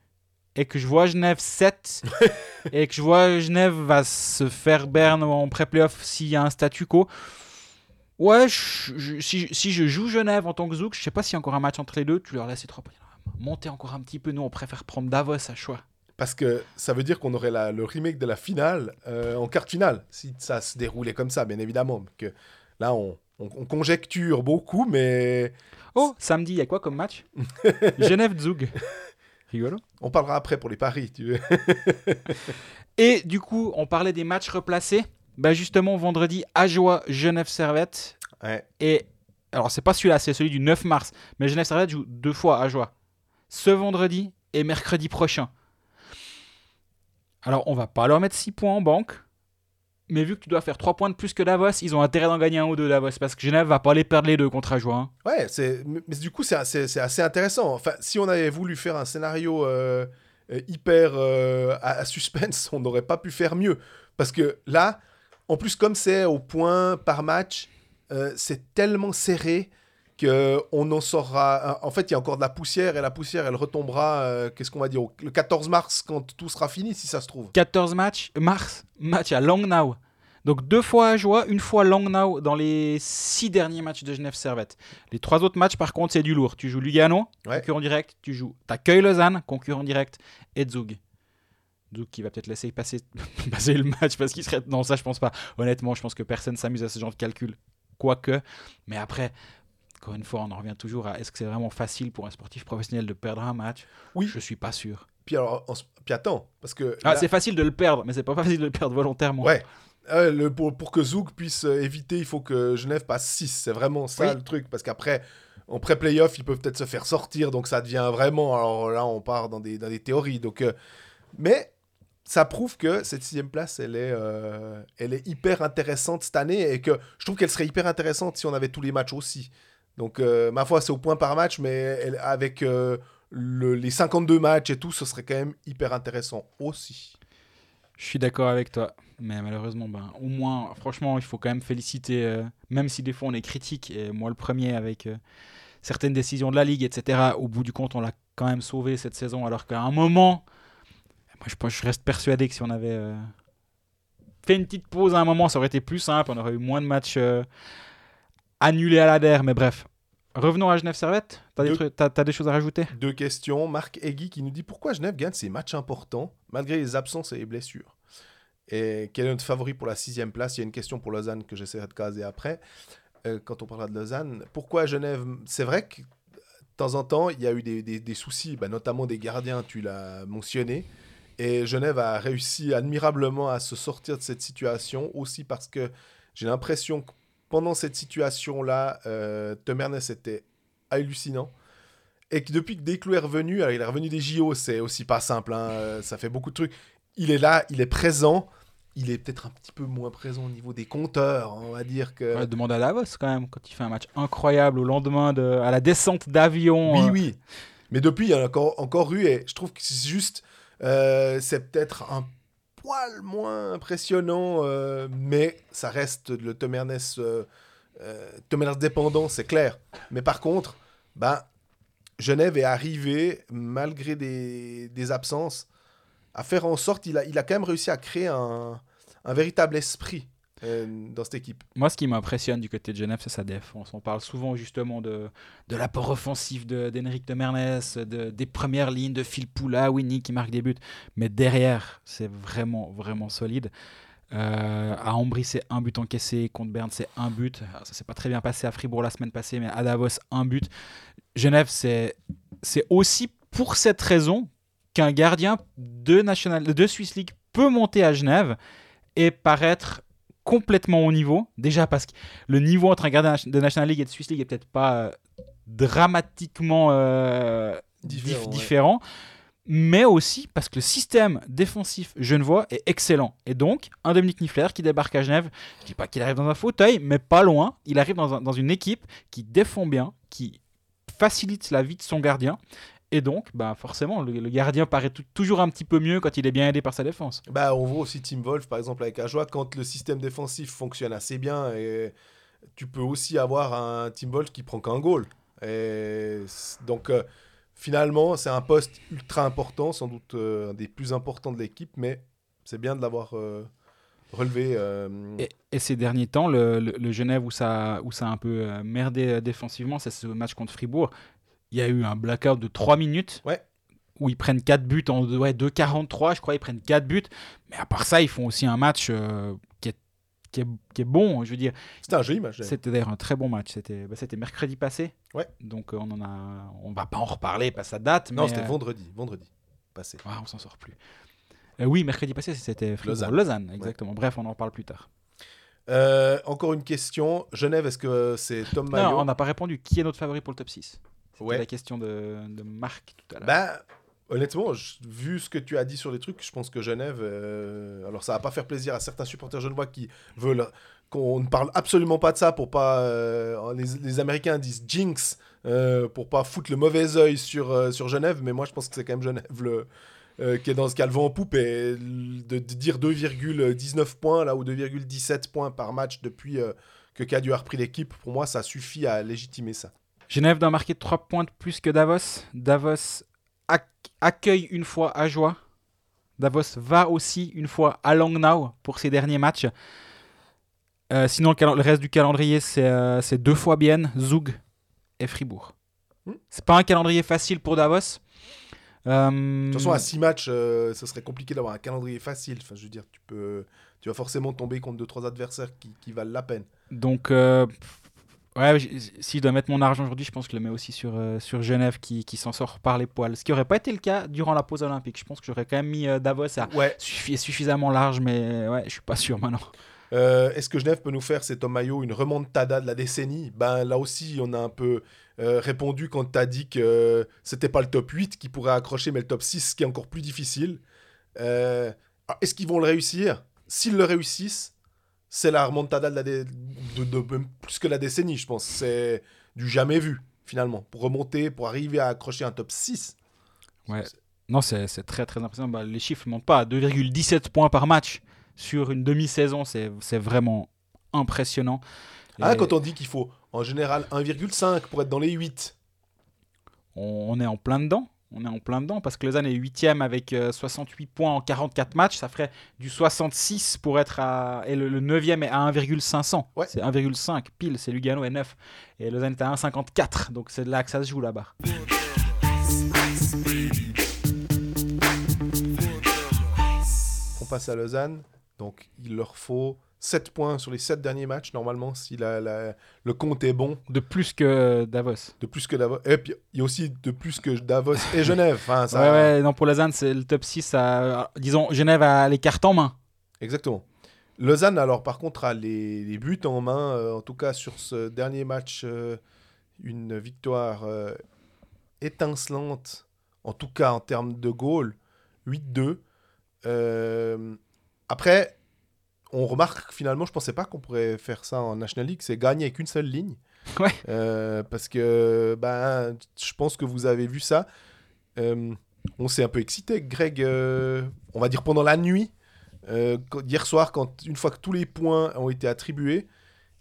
et que je vois Genève 7 et que je vois Genève va se faire Berne en pré-playoff s'il y a un statu quo. Ouais, je- je- si, si je joue Genève en tant que Zouk, je sais pas s'il y a encore un match entre les deux, tu leur laisses les trois points. Montez encore un petit peu, nous on préfère prendre Davos à choix. Parce que ça veut dire qu'on aurait la- le remake de la finale euh, en quart finale, si ça se déroulait comme ça, bien évidemment. Que là, on, on- on conjecture beaucoup, mais Oh, samedi, il y a quoi comme match? Genève Zug. Rigolo. on parlera après pour les paris. Tu veux. Et du coup, on parlait des matchs replacés. Bah justement, vendredi, Ajoie, Genève Servette. Ouais. Et alors, c'est pas celui-là, c'est celui du 9 mars. Mais Genève Servette joue deux fois à Ajoie. Ce vendredi et mercredi prochain. Alors, on va pas leur mettre 6 points en banque. Mais vu que tu dois faire 3 points de plus que Davos, ils ont intérêt d'en gagner un ou deux Davos. Parce que Genève va pas les perdre les deux contre Ajoie. hein. Ouais, c'est, mais du coup, c'est assez, assez intéressant. Enfin, si on avait voulu faire un scénario euh, euh, hyper euh, à, suspense, on n'aurait pas pu faire mieux. Parce que là, en plus, comme c'est au point par match, c'est tellement serré qu'on en saura. En fait, il y a encore de la poussière et la poussière, elle retombera, euh, qu'est-ce qu'on va dire, le 14 mars quand tout sera fini, si ça se trouve. 14 matchs, mars, match à Langnau. Donc deux fois à Joie, une fois Langnau dans les six derniers matchs de Genève Servette. Les trois autres matchs, par contre, c'est du lourd. Tu joues Lugano, Ouais. concurrent direct. Tu joues t'accueilles Lausanne, concurrent direct. Et Zug. Zug qui va peut-être laisser passer, passer le match parce qu'il serait. Non, ça, je pense pas. Honnêtement, je pense que personne s'amuse à ce genre de calcul. Quoique. Mais après, encore une fois, on en revient toujours à est-ce que c'est vraiment facile pour un sportif professionnel de perdre un match? Oui. Je suis pas sûr. Puis alors, s- puis attends, parce que. Ah, là- c'est facile de le perdre, mais c'est pas facile de le perdre volontairement. Ouais. Euh, le, pour, pour que Zouk puisse euh, éviter, il faut que Genève passe 6. C'est vraiment ça Oui. le truc. Parce qu'après, en pré-playoff, ils peuvent peut-être se faire sortir, donc ça devient vraiment. Alors là, on part dans des, dans des théories. Donc, euh, mais ça prouve que cette sixième place, elle est, euh, elle est hyper intéressante cette année et que je trouve qu'elle serait hyper intéressante si on avait tous les matchs aussi. Donc, euh, ma foi, c'est au point par match, mais avec euh, le- les 52 matchs et tout, ce serait quand même hyper intéressant aussi. Je suis d'accord avec toi. Mais malheureusement, ben, au moins, franchement, il faut quand même féliciter, euh, même si des fois on est critique, et moi le premier avec certaines décisions de la Ligue, etc. Au bout du compte, on l'a quand même sauvé cette saison, alors qu'à un moment, moi je, reste persuadé que si on avait fait une petite pause à un moment, ça aurait été plus simple, on aurait eu moins de matchs annulés à la DER, mais bref. Revenons à Genève Servette. T'as des, trucs- t'as- t'as des choses à rajouter? Deux questions. Marc Egui qui nous dit pourquoi Genève gagne ses matchs importants malgré les absences et les blessures. Et quel est notre favori pour la sixième place? Il y a une question pour Lausanne que j'essaierai de caser après. euh, quand on parlera de Lausanne, pourquoi Genève C'est vrai que de temps en temps, il y a eu des, des- des soucis, bah, notamment des gardiens, tu l'as mentionné. Et Genève a réussi admirablement à se sortir de cette situation, aussi parce que j'ai l'impression que pendant cette situation-là, euh, Tom Ernest était hallucinant. Et que depuis que Desclous est revenu, alors il est revenu des JO, c'est aussi pas simple, hein, euh, ça fait beaucoup de trucs. Il est là, il est présent, il est peut-être un petit peu moins présent au niveau des compteurs, on va dire que... Ouais, Demande à Davos quand même, quand il fait un match incroyable au lendemain de, à la descente d'avion. Oui, euh, oui. Mais depuis, il y en a encore, encore eu, et je trouve que c'est juste, euh, c'est peut-être un poil moins impressionnant, euh, mais ça reste le Tom euh, euh, dépendant, c'est clair. Mais par contre, ben, Genève est arrivé, malgré des, absences, à faire en sorte, il a, il a quand même réussi à créer un véritable esprit euh, dans cette équipe. Moi, ce qui m'impressionne du côté de Genève, c'est sa défense. On parle souvent justement de, de l'apport offensif d'Henrik de, Mernes, de, des premières lignes de Phil Poula, Winnie qui marque des buts. Mais derrière, c'est vraiment, vraiment solide. Euh, à Ambry, c'est un but encaissé. Contre Berne, c'est un but. Alors, ça s'est pas très bien passé à Fribourg la semaine passée, mais à Davos, un but. Genève, c'est aussi pour cette raison qu'un gardien de, National, de Swiss League peut monter à Genève et paraître complètement au niveau. Déjà parce que le niveau entre un gardien de National League et de Swiss League est peut-être pas euh, dramatiquement euh, Différent, dif- ouais. différent, mais aussi parce que le système défensif genevois est excellent. Et donc, un Dominique Niffler qui débarque à Genève, je dis pas qu'il arrive dans un fauteuil, mais pas loin, il arrive dans, un- dans une équipe qui défend bien, qui facilite la vie de son gardien. Et donc, bah forcément, le, le gardien paraît tou- toujours un petit peu mieux quand il est bien aidé par sa défense. Bah, on voit aussi Tim Wolf, par exemple, avec Ajoie, quand le système défensif fonctionne assez bien, et tu peux aussi avoir un Tim Wolf qui prend qu'un goal. Et donc, euh, finalement, c'est un poste ultra important, sans doute euh, un des plus importants de l'équipe, mais c'est bien de l'avoir euh, relevé. Et, et ces derniers temps, le, le- le Genève où ça, où ça a un peu merdé défensivement, c'est ce match contre Fribourg. Il y a eu un blackout de 3 minutes Ouais. où ils prennent 4 buts en ouais, 2,43, je crois, ils prennent 4 buts. Mais à part ça, ils font aussi un match euh, qui, est, qui, est, qui est bon. Je veux dire, C'était un joli match. c'était d'ailleurs un très bon match. C'était bah, mercredi passé. Ouais. Donc euh, on en a, on va pas en reparler, pas ça date. Non, c'était euh, vendredi, vendredi passé. ah, on s'en sort plus. Euh, oui, mercredi passé, c'était. Lausanne. Lausanne, exactement. Bref, on en parle plus tard. Euh, encore une question. Genève, est-ce que c'est Tom Mayo Non, on n'a pas répondu. Qui est notre favori pour le top 6 C'était Ouais. la question de, de Marc tout à l'heure. Bah, honnêtement, je- vu ce que tu as dit sur les trucs, je pense que Genève. euh, alors, ça va pas faire plaisir à certains supporters genevois qui veulent qu'on ne parle absolument pas de ça pour pas. euh, les, les Américains disent jinx euh, pour pas foutre le mauvais œil sur, euh, sur Genève, mais moi je pense que c'est quand même Genève le. euh, qui est dans ce cas le vent en poupe et de, de dire 2,19 points là ou 2,17 points par match depuis euh, que Cadu a repris l'équipe, pour moi ça suffit à légitimer ça. Genève doit marquer 3 points de plus que Davos. Davos ac- accueille une fois à joie. Davos va aussi une fois à Langnau pour ses derniers matchs. Euh, sinon, le, reste du calendrier, c'est euh, deux fois bien, Zug et Fribourg. Hmm. C'est pas un calendrier facile pour Davos. Euh, De toute façon, à 6 matchs, ce serait compliqué d'avoir un calendrier facile. Enfin, je veux dire, tu peux, tu vas forcément tomber contre 2-3 adversaires qui, qui valent la peine. Donc, ouais, si je dois mettre mon argent aujourd'hui, je pense que je le mets aussi sur, euh, sur Genève qui, qui s'en sort par les poils. Ce qui n'aurait pas été le cas durant la pause olympique. Je pense que j'aurais quand même mis euh, Davos à Ouais. suffi- suffisamment large, mais ouais, je suis pas sûr maintenant. Euh, Est-ce que Genève peut nous faire, c'est Tom Mayo, une remontada de la décennie? Ben là aussi, on a un peu euh, répondu quand tu as dit que c'était pas le top 8 qui pourrait accrocher, mais le top 6 qui est encore plus difficile. Euh, alors, Est-ce qu'ils vont le réussir? S'ils le réussissent, c'est la remontada de, la dé- de- plus que la décennie, je pense. C'est du jamais vu, finalement. Pour remonter, pour arriver à accrocher un top 6. Ouais. Non, c'est très très impressionnant. Bah, les chiffres ne montent pas. 2,17 points par match sur une demi-saison, c'est c'est vraiment impressionnant. Ah, quand on dit qu'il faut en général 1,5 pour être dans les 8. on, on est en plein dedans. On est en plein dedans parce que Lausanne est 8 avec euh, 68 points en 44 matchs. Ça ferait du 66 pour être à. Et le, le 9 est à 1,500. Ouais. C'est 1,5 pile. C'est Lugano est 9. Et Lausanne est à 1,54. Donc c'est là que ça se joue là-bas. On passe à Lausanne. Donc, il leur faut 7 points sur les 7 derniers matchs, normalement, si la- la- le compte est bon. De plus que Davos. De plus que Davos. Et puis, il y a aussi de plus que Davos et Genève. Enfin, ça... Ouais, ouais, non, pour Lausanne, c'est le top 6. à- disons, Genève a les cartes en main. Exactement. Lausanne, alors, par contre, a les, les buts en main. euh, en tout cas, sur ce dernier match, euh, une victoire euh, étincelante. En tout cas, en termes de goal, 8-2. Euh, après, on remarque que finalement, je pensais pas qu'on pourrait faire ça en National League. C'est gagner avec une seule ligne. Ouais. Euh, parce que ben, je pense que vous avez vu ça. Euh, on s'est un peu excité, Greg, euh, on va dire pendant la nuit. Hier soir, quand, une fois que tous les points ont été attribués,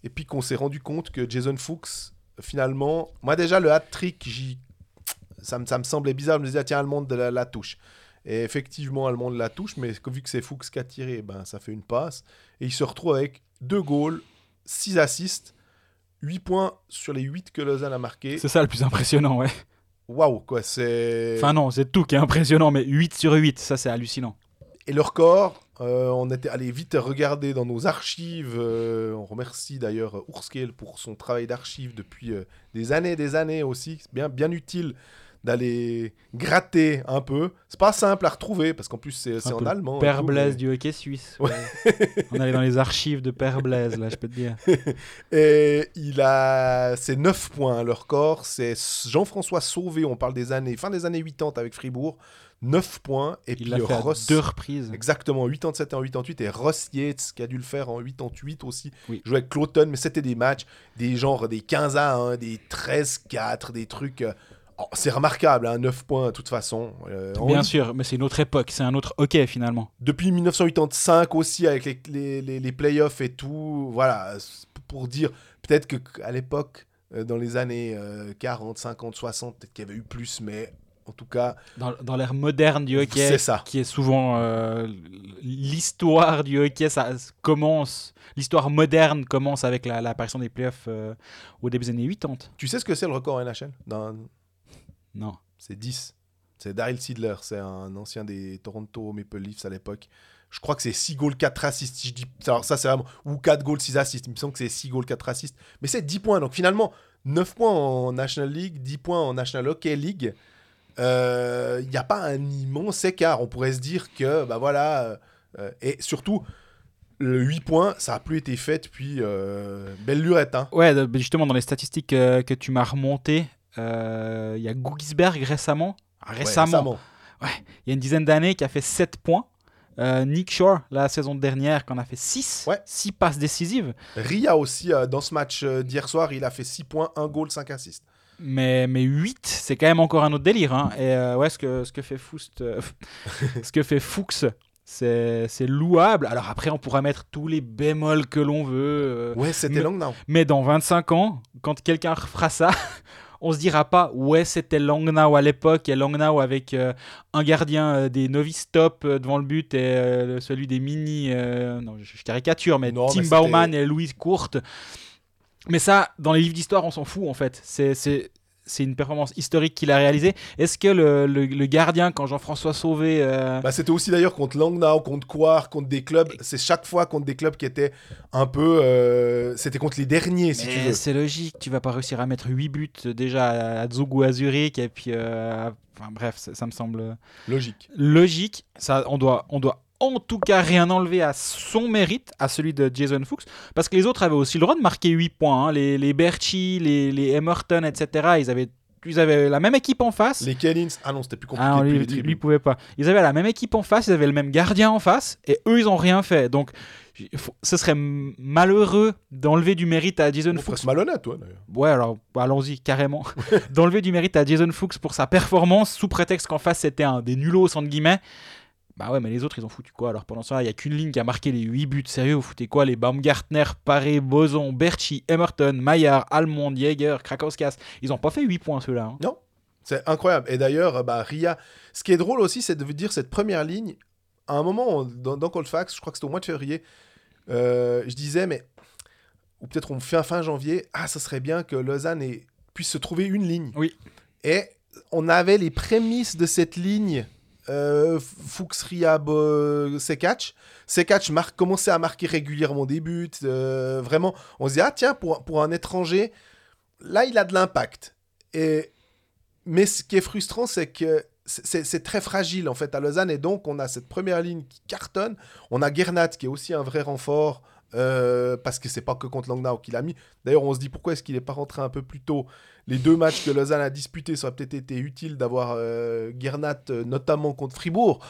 et puis qu'on s'est rendu compte que Jason Fuchs, finalement, moi déjà, le hat-trick, ça, me- ça me semblait bizarre. Je me disais, ah, tiens, Allemande de la, la touche. Et effectivement, Allemande la touche, mais vu que c'est Fuchs qui a tiré, ben, ça fait une passe. Et il se retrouve avec deux goals, six assists, 8 points sur les 8 que Lausanne a marqués. C'est ça le plus impressionnant, ouais. Waouh, quoi, c'est. Enfin, non, c'est tout qui est impressionnant, mais 8 sur 8, ça c'est hallucinant. Et le record, euh, on était allé vite regarder dans nos archives. euh, on remercie d'ailleurs Ourscale pour son travail d'archives depuis euh, des années et des années aussi. C'est bien, bien utile d'aller gratter un peu. C'est pas simple à retrouver parce qu'en plus c'est en allemand. Père Blaise mais- du hockey suisse. Ouais. On allait dans les archives de Père Blaise, là, je peux te dire. Et il a. C'est 9 points hein, le record. C'est Jean-François Sauvé, on parle des années. Fin des années 80 avec Fribourg. 9 points. Et Il puis l'a fait Ross. deux reprises. Exactement, 87 et en 88. Et Ross Yates, qui a dû le faire en 88 aussi. Oui. Jouait avec Cloton, mais c'était des matchs, des genres des 15 à 1, des 13-4, des trucs. Oh, c'est remarquable, hein, 9 points de toute façon. Euh, en Bien sûr, mais c'est une autre époque, c'est un autre hockey finalement. Depuis 1985 aussi, avec les, les, les- les playoffs et tout. Voilà, pour dire, peut-être qu'à l'époque, euh, dans les années euh, 40, 50, 60, peut-être qu'il y avait eu plus, mais en tout cas, Dans, dans l'ère moderne du hockey, c'est ça. qui est souvent euh, l'histoire du hockey, ça commence. L'histoire moderne commence avec la- l'apparition des playoffs euh, au début des années 80. Tu sais ce que c'est le record NHL Dans- Non. C'est 10. C'est Daryl Sidler, c'est un ancien des Toronto Maple Leafs à l'époque. Je crois que c'est 6 goals, 4 assists. si Je dis. Ou 4 goals, 6 assists. Il me semble que c'est 6 goals, 4 assists. Mais c'est 10 points. Donc finalement, 9 points en National League, 10 points en National Hockey League. Euh, Il n'y a pas un immense écart. On pourrait se dire que, bah voilà. euh, euh, et surtout, le 8 points, ça n'a plus été fait depuis euh, belle lurette. Hein. Ouais, justement, dans les statistiques euh, que tu m'as remontées, euh, il y a Googisberg récemment. Ah, Ouais, récemment, il y a une dizaine d'années, qui a fait 7 points. Euh, Nick Shore, la saison dernière, qui en a fait 6. Ouais. 6 passes décisives. Ria aussi, euh, dans ce match euh, d'hier soir, il a fait 6 points, 1 goal, 5 assists. Mais, mais 8, c'est quand même encore un autre délire. hein. Et euh, ouais, ce que, ce que fait Foust, euh, ce que fait Fuchs, c'est louable. Alors après, on pourra mettre tous les bémols que l'on veut. euh, Ouais, c'était mais- Langnau. mais dans 25 ans, quand quelqu'un fera ça, on se dira pas ouais c'était Langnau à l'époque et Langnau avec euh, un gardien euh, des novices top euh, devant le but et celui des mini non je, caricature mais Non, mais Tim c'était- Baumann et Louis Courte. Mais ça dans les livres d'histoire on s'en fout en fait. C'est c'est une performance historique qu'il a réalisée. Est-ce que le, le- le gardien, quand Jean-François Sauvé euh, Bah, c'était aussi d'ailleurs contre Langnau, contre Coire, contre des clubs. C'est chaque fois contre des clubs qui étaient un peu. euh, C'était contre les derniers, si tu veux. c'est logique, tu vas pas réussir à mettre 8 buts euh, déjà à Zug ou à Zurich et puis euh, enfin bref, ça, ça me semble Logique. logique. Ça on doit on doit en tout cas rien enlevé à son mérite, à celui de Jason Fuchs, parce que les autres avaient aussi le droit de marquer 8 points. hein. Les, les Berchi, les, les Emerton, etc. Ils avaient, ils avaient la même équipe en face. Les Kellins, ah non, c'était plus compliqué Ah, lui, les lui, pouvait pas. Ils avaient la même équipe en face, ils avaient le même gardien en face, et eux, ils ont rien fait. Donc, faut- ce serait malheureux d'enlever du mérite à Jason On Fuchs. malhonnête, toi, d'ailleurs. Ouais, alors allons-y, carrément. d'enlever du mérite à Jason Fuchs pour sa performance, sous prétexte qu'en face, c'était un des nullos, entre guillemets. Bah ouais, mais les autres, ils ont foutu quoi Alors pendant ça, il n'y a qu'une ligne qui a marqué les 8 buts. Sérieux, vous foutez quoi Les Baumgartner, Paré, Boson, Berchi, Emerton, Maillard, Almond, Jäger, Krakowskas. Ils ont pas fait 8 points ceux-là. hein. C'est incroyable. Et d'ailleurs, bah, Ria, ce qui est drôle aussi, c'est de vous dire cette première ligne. À un moment, on- dans, dans Colfax, je crois que c'était au mois de février, euh, je disais, mais. Ou peut-être on fait fin janvier, ah, ça serait bien que Lausanne ait- puisse se trouver une ligne. Oui. Et on avait les prémices de cette ligne. Euh, Fuchs, Ria, Bo- Sekatch. Sekatch marque, commençait à marquer régulièrement des buts. euh, vraiment, on se dit, ah tiens, pour, pour un étranger, là, il a de l'impact. Et mais ce qui est frustrant, c'est que c'est très fragile en fait à Lausanne et donc on a cette première ligne qui cartonne. On a Gernat qui est aussi un vrai renfort euh, parce que c'est pas que contre Langnau qu'il a mis. D'ailleurs, on se dit pourquoi est-ce qu'il n'est pas rentré un peu plus tôt. Les deux matchs que Lausanne a disputés, ça aurait peut-être été utile d'avoir euh, Gernat euh, notamment contre Fribourg.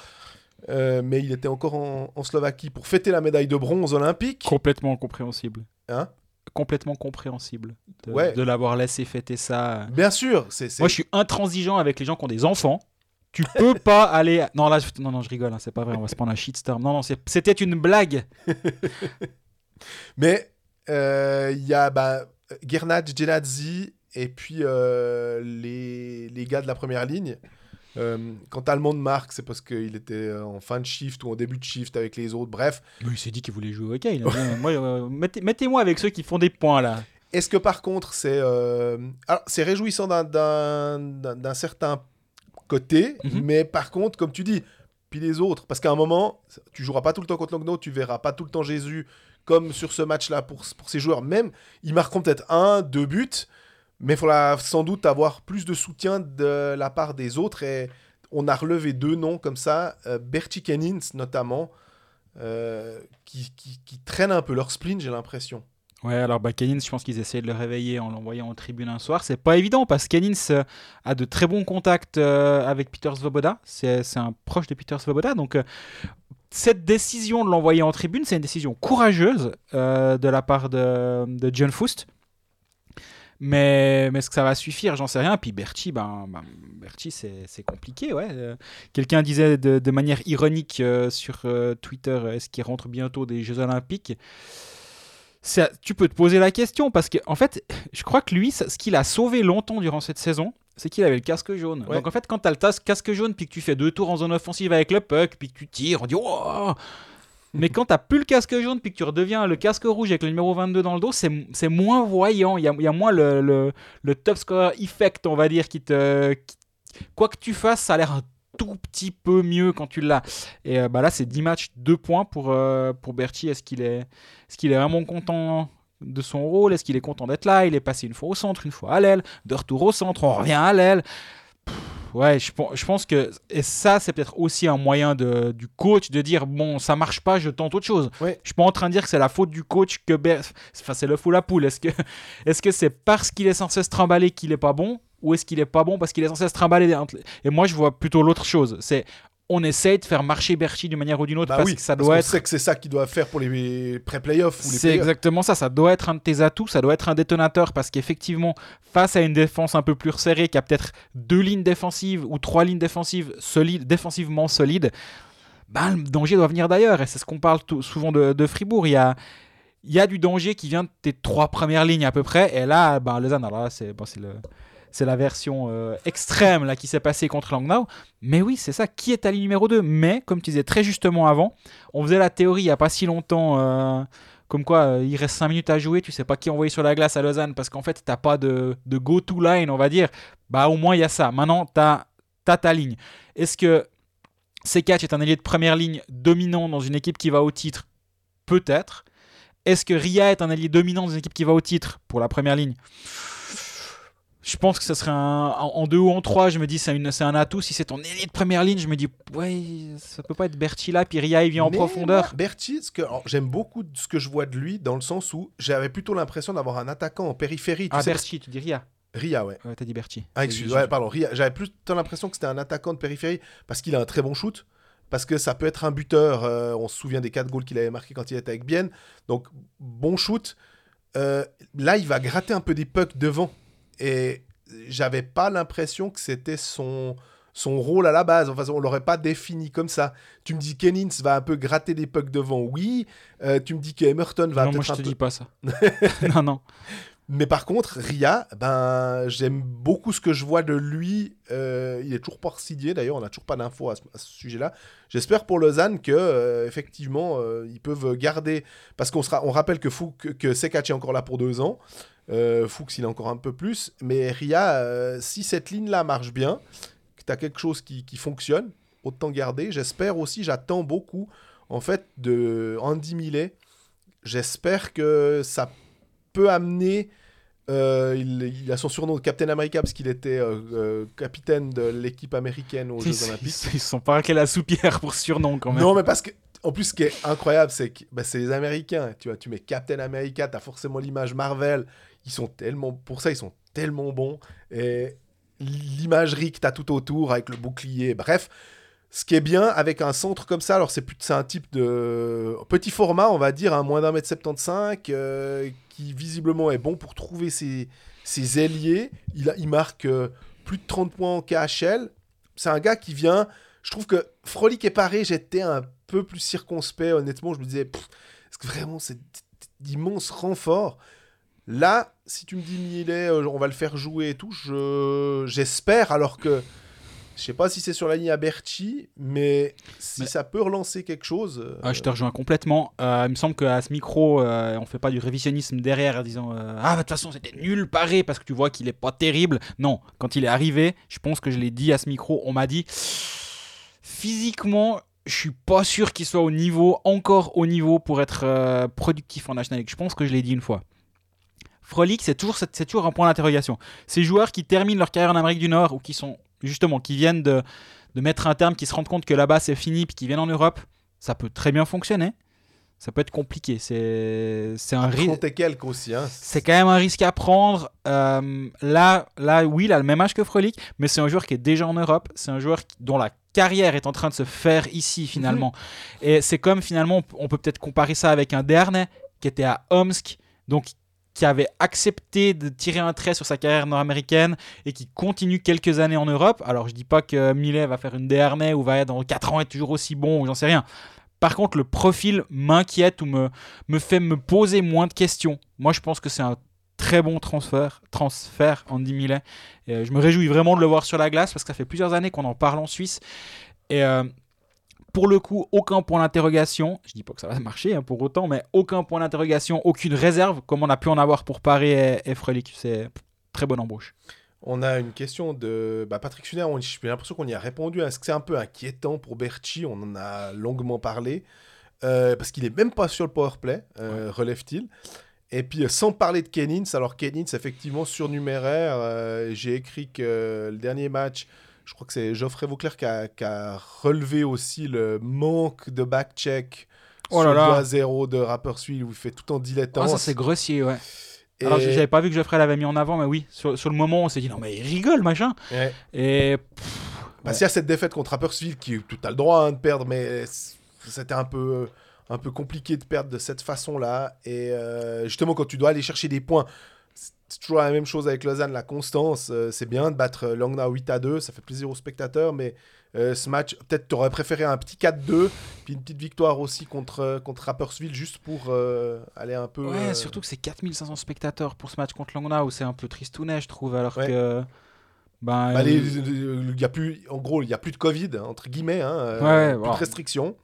Euh, mais il était encore en, en Slovaquie pour fêter la médaille de bronze olympique. Complètement compréhensible. Hein? Complètement compréhensible de, Ouais. de l'avoir laissé fêter ça. Bien sûr, c'est c'est- Moi, je suis intransigeant avec les gens qui ont des enfants. Tu peux pas aller. Non, là, je... non, non, je rigole, hein, c'est pas vrai, on va se prendre un shitstorm. Non, non, c'était une blague. Mais euh, il y a bah, Gernat, Genadzi et puis euh, les, les gars de la première ligne. Euh, quand Almond marque, c'est parce qu'il était en fin de shift ou en début de shift avec les autres. Bref, Mais il s'est dit qu'il voulait jouer au hockey. euh, moi, mettez- Mettez-moi avec ceux qui font des points là. est-ce que par contre c'est alors c'est réjouissant d'un- d'un d'un- d'un certain côté, Mhm. mais par contre, comme tu dis, puis les autres, parce qu'à un moment, tu joueras pas tout le temps contre Langnau, tu verras pas tout le temps Jésus comme sur ce match-là pour, pour ces joueurs. Même, ils marqueront peut-être un, deux buts, mais il faudra sans doute avoir plus de soutien de la part des autres. Et on a relevé deux noms comme ça, euh, Bertie Kennins notamment, euh, qui, qui, qui traînent un peu leur spleen, j'ai l'impression. Ouais, alors bah, je pense qu'ils essayaient de le réveiller en l'envoyant en tribune un soir. C'est pas évident parce que Kennins euh, a de très bons contacts euh, avec Peter Svoboda. C'est un proche de Peter Svoboda. Donc, cette décision de l'envoyer en tribune, c'est une décision courageuse euh, de la part de, John Foust. Mais, mais est-ce que ça va suffire? J'en sais rien. Puis Berti, ben, ben, c'est compliqué. Ouais. Euh, Quelqu'un disait de, manière ironique euh, sur Twitter est-ce qu'il rentre bientôt des Jeux Olympiques? Tu peux te poser la question parce que, en fait, je crois que lui, ce qu'il a sauvé longtemps durant cette saison, c'est qu'il avait le casque jaune. Ouais. Donc en fait, quand tu as le tas- casque jaune, puis que tu fais deux tours en zone offensive avec le puck, puis que tu tires, on dit oh Mais quand t'as plus le casque jaune, puis que tu redeviens le casque rouge avec le numéro 22 dans le dos, c'est c'est moins voyant. Il y a, y a moins le, le, le top score effect, on va dire, qui te. qui- quoi que tu fasses, ça a l'air un tout petit peu mieux quand tu l'as. Et euh, bah là, c'est 10 matchs, 2 points pour, euh, pour Berti. Est-ce qu'il est, est, qu'il est vraiment content de son rôle Est-ce qu'il est content d'être là Il est passé une fois au centre, une fois à l'aile, de retour au centre, on revient à l'aile. Ouais, je, je pense que. Et ça, c'est peut-être aussi un moyen de, du coach de dire bon, ça marche pas, je tente autre chose. Ouais. Je suis pas en train de dire que c'est la faute du coach que. Enfin, c'est le fou la poule. Est-ce que est-ce que c'est parce qu'il est censé se trimballer qu'il est pas bon Ou est-ce qu'il est pas bon parce qu'il est censé se trimballer Et moi, je vois plutôt l'autre chose. C'est. On essaye de faire marcher Berchi d'une manière ou d'une autre Bah parce oui, que ça parce doit qu'on être. sait que c'est ça qu'il doit faire pour les pré-playoffs C'est exactement ça, ça doit être un de tes atouts, ça doit être un détonateur parce qu'effectivement, face à une défense un peu plus resserrée qui a peut-être deux lignes défensives ou trois lignes défensives solides, défensivement solides, ben, le danger doit venir d'ailleurs et c'est ce qu'on parle souvent de, de Fribourg. Il y a, il y a du danger qui vient de tes trois premières lignes à peu près et là, ben, Lausanne, alors là, c'est bon, c'est le. C'est la version euh, extrême là, qui s'est passée contre Langnau. Mais oui, c'est ça. Qui est ligne numéro 2 Mais, comme tu disais très justement avant, on faisait la théorie il n'y a pas si longtemps euh, comme quoi, euh, il reste 5 minutes à jouer, tu sais pas qui envoyer sur la glace à Lausanne parce qu'en fait, t'as pas de, go-to line, on va dire. Bah, au moins, il y a ça. Maintenant, tu as, ta ligne. Est-ce que C4 est un allié de première ligne dominant dans une équipe qui va au titre? Peut-être. Est-ce que Ria est un allié dominant dans une équipe qui va au titre pour la première ligne? Je pense que ce serait un, en en deux ou en trois. Je me dis, c'est une- c'est un atout. Si c'est ton élite première ligne, je me dis, ouais, ça peut pas être Berti là. Puis Ria, il vient en Mais profondeur. moi, Berti, ce que- alors, j'aime beaucoup ce que je vois de lui, dans le sens où j'avais plutôt l'impression d'avoir un attaquant en périphérie. Tu Ah, sais, Berti, tu dis Ria. Ria, ouais. Ouais, t'as dit Berti. Ah, excuse, ouais, pardon, Ria. J'avais plutôt l'impression que c'était un attaquant de périphérie parce qu'il a un très bon shoot. Parce que ça peut être un buteur. euh, on se souvient des 4 goals qu'il avait marqués quand il était avec Bienne. Donc, bon shoot. Euh, là, il va gratter un peu des pucks devant. Et j'avais pas l'impression que c'était son, son rôle à la base. Enfin, on l'aurait pas défini comme ça. Tu me dis Kennins va un peu gratter des pucks devant, oui. Euh, tu me dis qu'Emerton va non, moi, je un te peu... dis pas ça. non, non. Mais par contre, Ria, ben, j'aime beaucoup ce que je vois de lui. Euh, il est toujours pas d'ailleurs, on n'a toujours pas d'infos à ce, sujet-là. J'espère pour Lausanne que euh, effectivement ils peuvent garder, parce qu'on sera, on rappelle que Fouk, que, que Sekac est encore là pour deux ans. Euh, Fuchs, il est encore un peu plus. Mais Ria, euh, si cette ligne-là marche bien, que tu as quelque chose qui, qui fonctionne, autant garder. J'espère aussi, j'attends beaucoup en fait de Andy Millet. J'espère que ça peut amener. euh, il, il a son surnom de Captain America parce qu'il était euh, euh, capitaine de l'équipe américaine aux Ils, Jeux Olympiques. ils- ils sont pas raqués la soupière pour surnom quand même. Non, mais parce que, en plus, ce qui est incroyable, c'est que bah, c'est les Américains. Tu vois, tu mets Captain America, tu as forcément l'image Marvel. Ils sont tellement, pour ça, ils sont tellement bons. Et l'imagerie que tu as tout autour avec le bouclier, bref. Ce qui est bien avec un centre comme ça, alors c'est plus c'est un type de petit format, on va dire, un moins d'un mètre 75, euh, qui visiblement est bon pour trouver ses, ses ailiers. Il, marque euh, plus de 30 points en KHL. C'est un gars qui vient. Je trouve que Frolic et Paré, j'étais un peu plus circonspect. Honnêtement, je me disais, est-ce que vraiment c'est d'immenses renforts Là, si tu me dis Millet, euh, on va le faire jouer et tout, je- j'espère, alors que je sais pas si c'est sur la ligne à Berchi, mais si Mais- ça peut relancer quelque chose. euh, Ah, je te rejoins complètement. Euh, il me semble qu'à ce micro, euh, on fait pas du révisionnisme derrière en disant Ah, de toute façon, c'était nul paré parce que tu vois qu'il est pas terrible. Non, quand il est arrivé, je pense que je l'ai dit à ce micro, on m'a dit physiquement, je suis pas sûr qu'il soit au niveau, encore au niveau pour être productif en National League. Je pense que je l'ai dit une fois. Frolic, c'est toujours, c'est toujours un point d'interrogation. Ces joueurs qui terminent leur carrière en Amérique du Nord ou qui sont justement, qui viennent de, de mettre un terme, qui se rendent compte que là-bas c'est fini, puis qui viennent en Europe, ça peut très bien fonctionner. Ça peut être compliqué. C'est c'est un risque. 30 et quelques aussi. Hein. C'est quand même un risque à prendre. Euh, là, là, oui, il a le même âge que Frolic, mais c'est un joueur qui est déjà en Europe. C'est un joueur qui- dont la carrière est en train de se faire ici, finalement. Et c'est comme, finalement, on peut peut-être comparer ça avec un Dernay qui était à Omsk, donc qui avait accepté de tirer un trait sur sa carrière nord-américaine et qui continue quelques années en Europe. Alors, je dis pas que Millet va faire une Dernay ou va être dans 4 ans être toujours aussi bon ou j'en sais rien. Par contre, le profil m'inquiète ou me, me fait me poser moins de questions. Moi, je pense que c'est un très bon transfert, transfert Andy Millet. Et, euh, je me réjouis vraiment de le voir sur la glace parce que ça fait plusieurs années qu'on en parle en Suisse. Et euh, pour le coup, aucun point d'interrogation. Je dis pas que ça va marcher hein, pour autant, mais aucun point d'interrogation, aucune réserve, comme on a pu en avoir pour Paris et, et Frelick. C'est très bonne embauche. On a une question de bah, Patrick Funer. on- J'ai l'impression qu'on y a répondu. Est-ce que c'est un peu inquiétant pour Berchi On en a longuement parlé. Euh, parce qu'il est même pas sur le powerplay, euh, relève-t-il. Et puis, euh, sans parler de Kennins, alors Kennins, effectivement, surnuméraire. euh, J'ai écrit que le dernier match, je crois que c'est Geoffrey Vauclair qui a, qui a relevé aussi le manque de back-check Oh sur là là. le 2-0 de Rapperswil où il fait tout en Ah, dilettante. ça, c'est grossier, ouais. Et- Alors, j'avais pas vu que Geoffrey l'avait mis en avant, mais oui, sur, sur le moment, on s'est dit non, mais il rigole, machin. Ouais. Et Parce qu'il y a cette défaite contre Rapperswil qui tu as le droit hein, de perdre, mais c'était un peu, un peu compliqué de perdre de cette façon-là. Et euh, justement, quand tu dois aller chercher des points, c'est toujours la même chose avec Lausanne, la constance. euh, c'est bien de battre euh, Langnau 8 à 2, ça fait plaisir aux spectateurs, mais euh, ce match, peut-être tu aurais préféré un petit 4-2, puis une petite victoire aussi contre, contre Rapperswil, juste pour euh, aller un peu. Ouais, surtout que c'est 4500 spectateurs pour ce match contre Langnau, c'est un peu tristounet, je trouve, alors Ouais. que. Ben, bah, les- y a plus, en gros, il n'y a plus de Covid, entre guillemets, hein, Ouais, plus wow. de restrictions.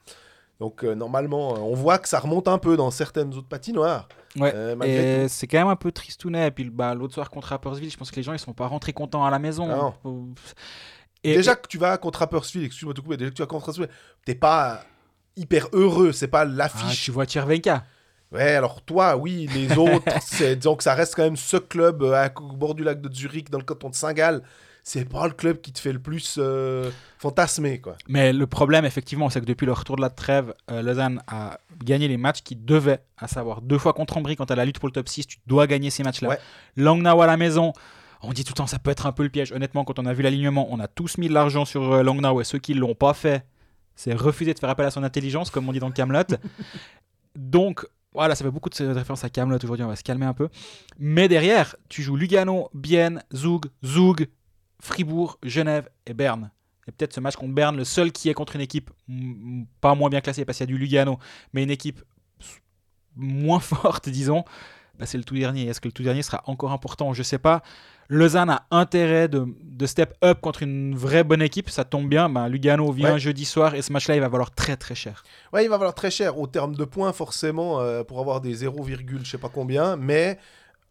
Donc normalement, on voit que ça remonte un peu dans certaines autres patinoires. Ouais. euh, Et c'est quand même un peu tristounet. Et puis bah, l'autre soir contre Rapperswil, je pense que les gens ils sont pas rentrés contents à la maison. Ah Et, déjà que tu vas contre Rapperswil, excuse-moi de couper, déjà que tu vas contre Rapperswil, t'es pas hyper heureux, c'est pas Ah, l'affiche. tu vois Tchervenka. Ouais, alors toi, oui, les autres, c'est, disons que ça reste quand même ce club euh, à- au bord du lac de Zurich, dans le canton de Saint-Gall. C'est pas le club qui te fait le plus euh, fantasmer, quoi. Mais le problème, effectivement, c'est que depuis le retour de la trêve, euh, Lausanne a gagné les matchs qu'il devait, à savoir deux fois contre Ambry quand à la lutte pour le top 6, tu dois gagner ces matchs-là. Ouais. Langnau à la maison, on dit tout le temps ça peut être un peu le piège. Honnêtement, quand on a vu l'alignement, on a tous mis de l'argent sur euh, Langnau et ceux qui l'ont pas fait, c'est refuser de faire appel à son intelligence, comme on dit dans Camelot. Donc, voilà, ça fait beaucoup de références à Camelot aujourd'hui, on va se calmer un peu. Mais derrière, tu joues Lugano, Bienne, Zoug, Zoug, Fribourg, Genève et Berne. Et peut-être ce match contre Berne, le seul qui est contre une équipe pas moins bien classée parce qu'il y a du Lugano, mais une équipe moins forte, disons, bah, c'est le tout dernier. Est-ce que le tout dernier sera encore important? Je sais pas. Lausanne a intérêt de, de step up contre une vraie bonne équipe. Ça tombe bien. Bah, Lugano vient Ouais. jeudi soir et ce match-là, il va valoir très très cher. Ouais, il va valoir très cher au terme de points, forcément, euh, pour avoir des 0, virgule je sais pas combien, mais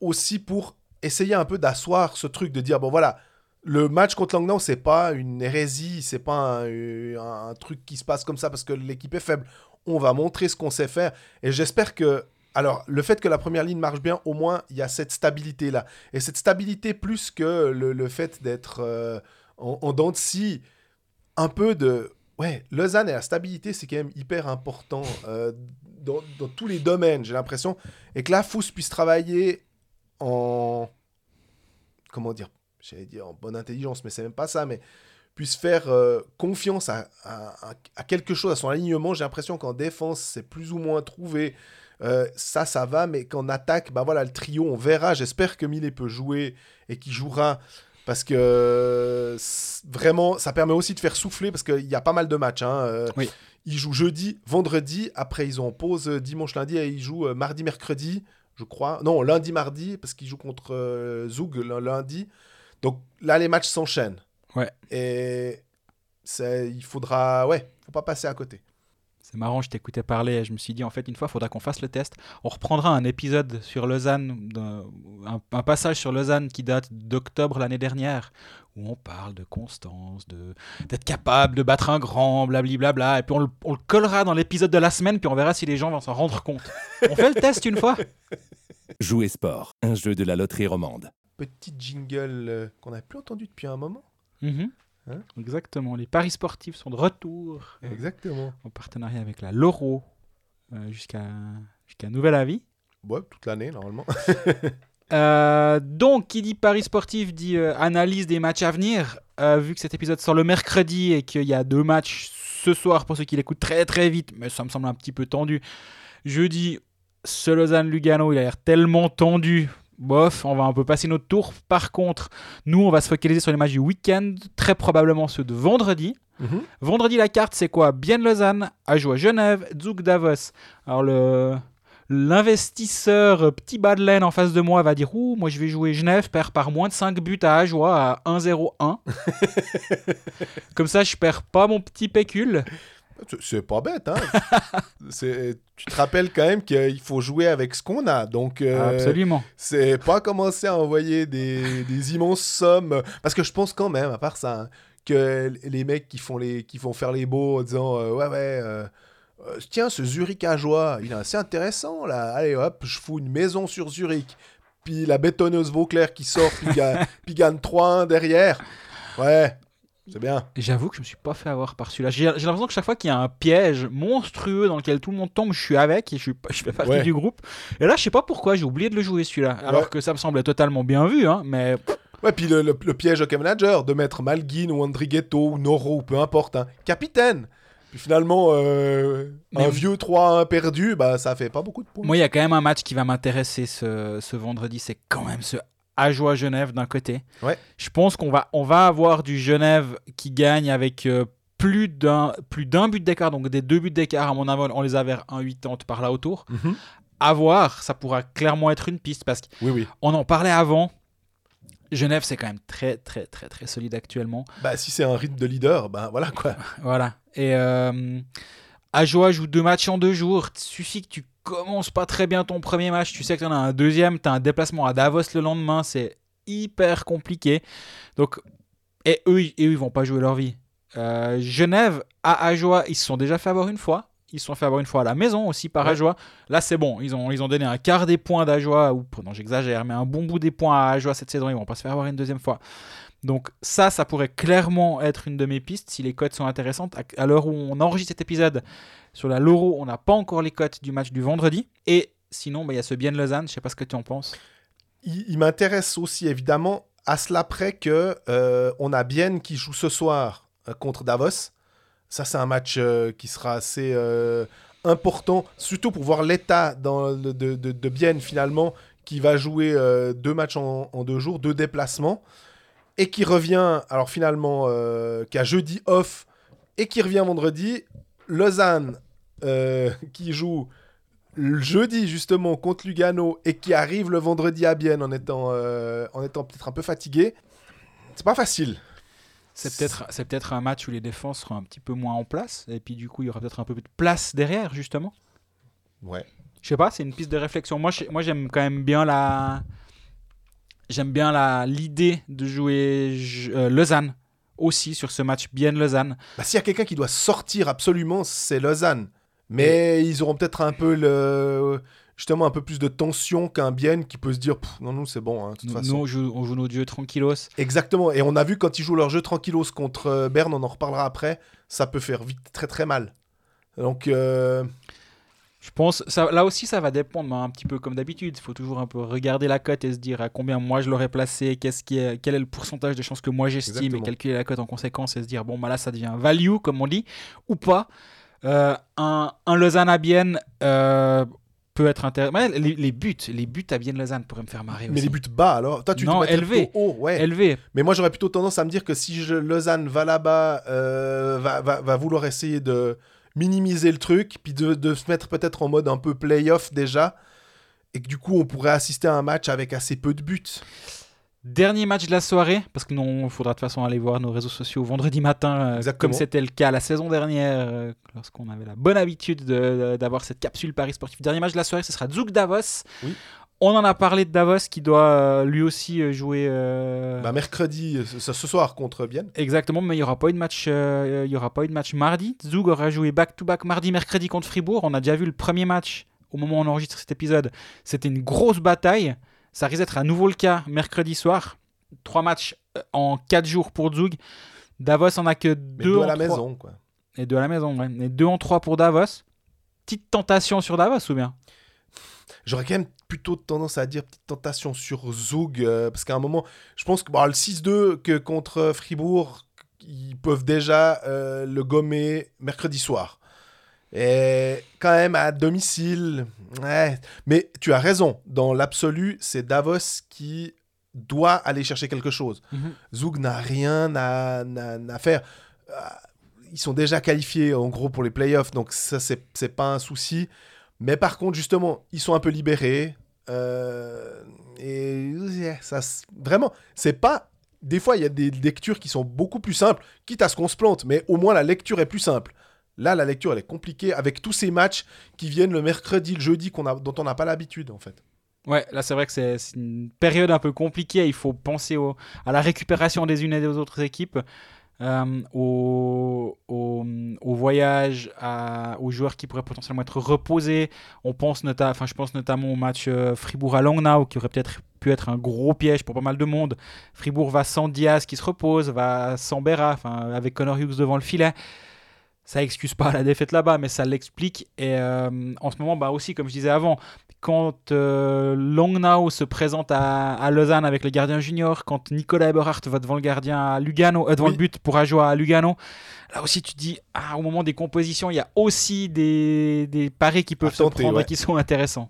aussi pour essayer un peu d'asseoir ce truc de dire bon voilà, le match contre Langnau, c'est pas une hérésie, c'est pas un, truc qui se passe comme ça parce que l'équipe est faible. On va montrer ce qu'on sait faire et j'espère que alors, le fait que la première ligne marche bien, au moins, il y a cette stabilité-là. Et cette stabilité, plus que le, le fait d'être euh, en, en dents de scie, un peu de... Ouais, Lausanne et la stabilité, c'est quand même hyper important euh, dans, dans tous les domaines, j'ai l'impression. Et que là, Fous puisse travailler en... Comment dire J'allais dire en bonne intelligence, mais c'est même pas ça, mais puisse faire euh, confiance à, à- quelque chose, à son alignement. J'ai l'impression qu'en défense, c'est plus ou moins trouvé. Euh, ça, ça va, mais qu'en attaque, bah voilà, le trio, on verra. J'espère que Millet peut jouer et qu'il jouera parce que euh, vraiment, ça permet aussi de faire souffler parce qu'il y a pas mal de matchs. hein. Euh, Oui. Ils jouent jeudi, vendredi, après ils ont pause dimanche, lundi et ils jouent mardi, mercredi, je crois. Non, lundi, mardi, parce qu'ils jouent contre Zoug lundi. Donc là, les matchs s'enchaînent. Ouais. Et il faudra, ouais, faut pas passer à côté. C'est marrant, je t'écoutais parler et je me suis dit, en fait, une fois, il faudra qu'on fasse le test. On reprendra un épisode sur Lausanne, un passage sur Lausanne qui date d'octobre l'année dernière, où on parle de constance, de d'être capable de battre un grand, blablabla. Et puis on le, on le collera dans l'épisode de la semaine, puis on verra si les gens vont s'en rendre compte. On fait le test une fois? Jouer sport, un jeu de la loterie romande. Petit jingle euh, qu'on n'a plus entendu depuis un moment. Mhm. Hein Exactement. Les paris sportifs sont de retour Exactement. en partenariat avec la Loro euh, jusqu'à jusqu'à nouvel avis. Ouais, toute l'année, normalement. Euh, donc, qui dit Paris sportif dit euh, analyse des matchs à venir. Euh, vu que cet épisode sort le mercredi et qu'il y a deux matchs ce soir pour ceux qui l'écoutent très très vite, mais ça me semble un petit peu tendu. Jeudi, ce Lausanne-Lugano, il a l'air tellement tendu. Bof, on va un peu passer notre tour. Par contre, nous, on va se focaliser sur les matchs du week-end, très probablement ceux de vendredi. Mhm. Vendredi, la carte, c'est quoi? Bien Lausanne, Ajoie Genève, Zug Davos. Alors, le. L'investisseur petit bas de laine en face de moi va dire Ouh, moi je vais jouer Genève, perd par moins de 5 buts à Ajoie à 1-0-1. Comme ça, je perds pas mon petit pécule. C'est- pas bête, hein. Tu te rappelles quand même qu'il faut jouer avec ce qu'on a. Donc, euh, Absolument. c'est pas commencer à envoyer des, des immenses sommes. Parce que je pense quand même, à part ça, hein, que les mecs qui font, les, qui font faire les beaux en disant euh, Ouais, ouais, euh, tiens, ce Zurichageois, il est assez intéressant là. Allez hop, je fous une maison sur Zurich. Puis la bétonneuse Vauclair qui sort, puis gagne 3-1 derrière. Ouais, c'est bien. J'avoue que je me suis pas fait avoir par celui-là. J'ai j'ai l'impression que chaque fois qu'il y a un piège monstrueux dans lequel tout le monde tombe, je suis avec et je, suis pas- je fais partie Ouais. du groupe. Et là, je sais pas pourquoi, j'ai oublié de le jouer celui-là. Alors que ça me semblait totalement bien vu, hein, mais Ouais, puis le, le- le piège hockey manager de mettre Malguin ou Andrighetto ou Noro ou peu importe, hein, capitaine. Puis finalement, euh, un vieux 3-1 perdu, bah ça fait pas beaucoup de points. Moi, il y a quand même un match qui va m'intéresser ce, ce vendredi. C'est quand même ce Ajoie-Genève d'un côté. Ouais. Je pense qu'on va, on va avoir du Genève qui gagne avec euh, plus d'un plus d'un but d'écart, donc des deux buts d'écart. À mon avis, on les a vers 1,80 par là autour. Mhm. À voir, ça pourra clairement être une piste parce Oui, oui. qu'on en parlait avant. Genève, c'est quand même très, très, très, très solide actuellement. Bah si c'est un rythme de leader, bah voilà quoi. Voilà. Et euh, Ajoa joue deux matchs en deux jours. Il suffit que tu commences pas très bien ton premier match. Tu sais que tu en as un deuxième. Tu as un déplacement à Davos le lendemain. C'est hyper compliqué. Donc, et eux, ils- et eux, ils vont pas jouer leur vie. Euh, Genève à Ajoa, ils se sont déjà fait avoir une fois. Ils se sont fait avoir une fois à la maison aussi par Ouais. Ajoie. Là, c'est bon. Ils ont, ils ont donné un quart des points d'Ajoie, ou non, j'exagère, mais un bon bout des points à Ajoie cette saison. Ils vont pas se faire avoir une deuxième fois. Donc, ça, ça pourrait clairement être une de mes pistes si les cotes sont intéressantes. À, l'heure où on enregistre cet épisode, sur la Loro, on n'a pas encore les cotes du match du vendredi. Et sinon, bah, il y a ce Bien Lausanne. Je sais pas ce que tu en penses. Il, m'intéresse aussi évidemment à cela près que euh, on a Bienne qui joue ce soir euh, contre Davos. Ça, c'est un match euh, qui sera assez important, surtout pour voir l'état de, de, de Bienne finalement, qui va jouer deux matchs en deux jours, deux déplacements, et qui revient, alors finalement, euh, qui a jeudi off, et qui revient vendredi. Lausanne, euh, qui joue le jeudi justement contre Lugano et qui arrive le vendredi à Bienne en étant, euh, en étant peut-être un peu fatigué, c'est pas facile. C'est peut-être c'est peut-être un match où les défenses seront un petit peu moins en place. Et puis, du coup, il y aura peut-être un peu plus de place derrière, justement. Ouais. Je sais pas, c'est une piste de réflexion. Moi, je- moi j'aime quand même bien la. J'aime bien l'idée de jouer euh, Lausanne aussi sur ce match bien Lausanne. Bah, S'il y a quelqu'un qui doit sortir absolument, c'est Lausanne. Mais ils auront peut-être un peu le justement un peu plus de tension qu'un Bienne qui peut se dire non nous c'est bon hein, de toute Nous, façon. on joue, on joue nos dieux tranquillos. Exactement. Et on a vu quand ils jouent leur jeu tranquillos contre euh, Berne, on en reparlera après, ça peut faire vite très très mal. Donc euh, Je pense, ça, là aussi, ça va dépendre, hein, un petit peu comme d'habitude. Il faut toujours un peu regarder la cote et se dire à combien moi je l'aurais placé, qu'est-ce qui est, quel est le pourcentage de chances que moi j'estime et calculer la cote en conséquence et se dire bon, bah là, ça devient value, comme on dit, ou pas. Euh, un, un Lausanne à Bienne euh, peut être intéressant. Les, les buts, les buts à Bienne-Lausanne pourraient me faire marrer mais aussi. les buts bas alors. Toi tu Non, te élevé. haut, ouais. Élevé. Mais moi, j'aurais plutôt tendance à me dire que si je, Lausanne va là-bas, euh, va, va, va vouloir essayer de minimiser le truc, puis de, de se mettre peut-être en mode un peu playoff déjà, et que du coup, on pourrait assister à un match avec assez peu de buts. Dernier match de la soirée, parce que non, il faudra de toute façon aller voir nos réseaux sociaux vendredi matin, euh, comme c'était le cas la saison dernière, euh, lorsqu'on avait la bonne habitude de- de- d'avoir cette capsule Paris Sportif. Dernier match de la soirée, ce sera Zug Davos. Oui. On en a parlé de Davos qui doit euh, lui aussi euh, jouer. euh, Bah, mercredi, ce, ce soir contre Bienne. Exactement, mais il n'y aura pas eu de match, euh, il y aura pas eu de match mardi. Zug aura joué back-to-back mardi, mercredi contre Fribourg. On a déjà vu le premier match au moment où on enregistre cet épisode. C'était une grosse bataille. Ça risque d'être à nouveau le cas mercredi soir. Trois matchs en quatre jours pour Zug. Davos en a que deux, deux à la maison, quoi. Et deux à la maison, ouais. Et deux en trois pour Davos. Petite tentation sur Davos ou bien? J'aurais quand même plutôt tendance à dire petite tentation sur Zug, euh, parce qu'à un moment, je pense que le 6-2 que contre Fribourg, ils peuvent déjà euh, le gommer mercredi soir. Et quand même à domicile, ouais. Mais tu as raison, dans l'absolu, c'est Davos qui doit aller chercher quelque chose. Zug n'a rien à, à- à faire. Euh, Ils sont déjà qualifiés en gros pour les playoffs, donc ça c'est c'est pas un souci. Mais par contre, justement, ils sont un peu libérés. euh, et yeah, ça, vraiment, c'est pas. Des fois, il y a des lectures qui sont beaucoup plus simples, quitte à ce qu'on se plante, mais au moins la lecture est plus simple. Là, la lecture, elle est compliquée avec tous ces matchs qui viennent le mercredi, le jeudi, a, dont on n'a pas l'habitude, en fait. Ouais, là c'est vrai que c'est une période un peu compliquée. Il faut penser à la récupération des unes et des autres équipes, euh, au, au, voyage, à- aux joueurs qui pourraient potentiellement être reposés. On pense enfin, je pense notamment au match euh, Fribourg à Langnau qui aurait peut-être pu être un gros piège pour pas mal de monde. Fribourg va sans Diaz qui se repose, va sans Berra, avec Connor Hughes devant le filet. Ça excuse pas la défaite là-bas, mais ça l'explique. Et euh, en ce moment, bah aussi, comme je disais avant, quand euh, Longnau se présente à, à Lausanne avec le gardien junior, quand Nicolas Eberhardt va devant le gardien à Lugano, euh, devant Oui. le but pour Ajoa à Lugano, là aussi tu te dis, ah, au moment des compositions, il y a aussi des, des paris qui peuvent À se prendre ouais. et qui sont intéressants.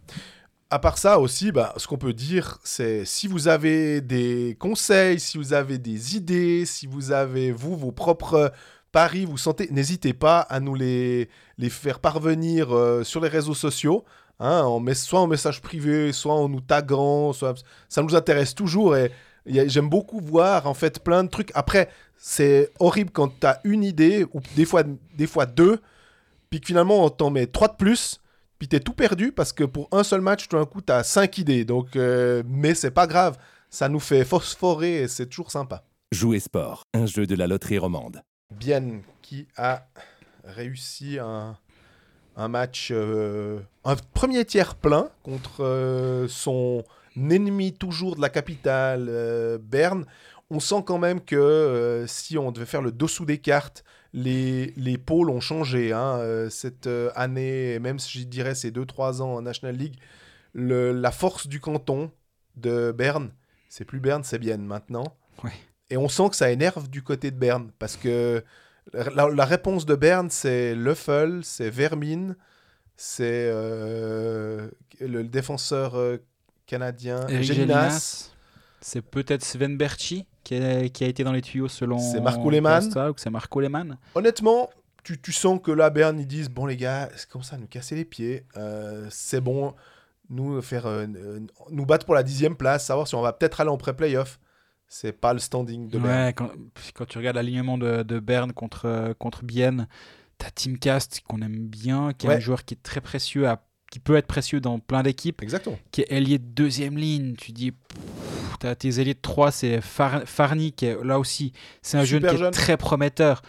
À part ça aussi, bah, ce qu'on peut dire, c'est si vous avez des conseils, si vous avez des idées, si vous avez, vous, vos propres paris, vous sentez, n'hésitez pas à nous les, les faire parvenir euh, sur les réseaux sociaux. Hein, en mes- soit en message privé, soit en nous taguant. Soit... Ça nous intéresse toujours et j'aime beaucoup voir en fait plein de trucs. Après, c'est horrible quand tu as une idée, ou des fois, des fois deux, puis que finalement on t'en met trois de plus puis t'es tout perdu parce que pour un seul match, tout d'un coup, t'as cinq idées. Donc, euh, mais c'est pas grave, ça nous fait phosphorer et c'est toujours sympa. Jouer sport, un jeu de la loterie romande. Bien qui a réussi un, Un match, euh, un premier tiers plein contre euh, son ennemi toujours de la capitale, euh, Berne. On sent quand même que si on devait faire le dessous des cartes, les, les pôles ont changé. hein. Cette année, même si je dirais ces 2-3 ans en National League, le- la force du canton de Berne, c'est plus Berne, c'est Bienne maintenant. Ouais. Et on sent que ça énerve du côté de Berne parce que la, la réponse de Berne, c'est Leffel, c'est Vermine, c'est euh, le défenseur euh, canadien Gélinas. C'est peut-être Sven Berchi qui a, qui a été dans les tuyaux selon. C'est Marco Lehmann. Costa, ou que c'est Marco Lehmann. Honnêtement, tu, tu sens que là, Berne, ils disent Bon, les gars, c'est comme ça, nous casser les pieds. Euh, c'est bon, nous, faire, nous battre pour la dixième place, savoir si on va peut-être aller en pré-playoff. C'est pas le standing de Berne. Ouais, quand, quand tu regardes l'alignement de, de Berne contre, euh, contre Bienne, t'as Tim Cast qu'on aime bien, qui est Ouais. un joueur qui est très précieux, à- qui peut être précieux dans plein d'équipes, Exactement. qui est ailier de deuxième ligne. Tu dis, t'as tes ailiers de 3, c'est Far- Farny, qui est là aussi, c'est un jeune Super qui est jeune. très prometteur.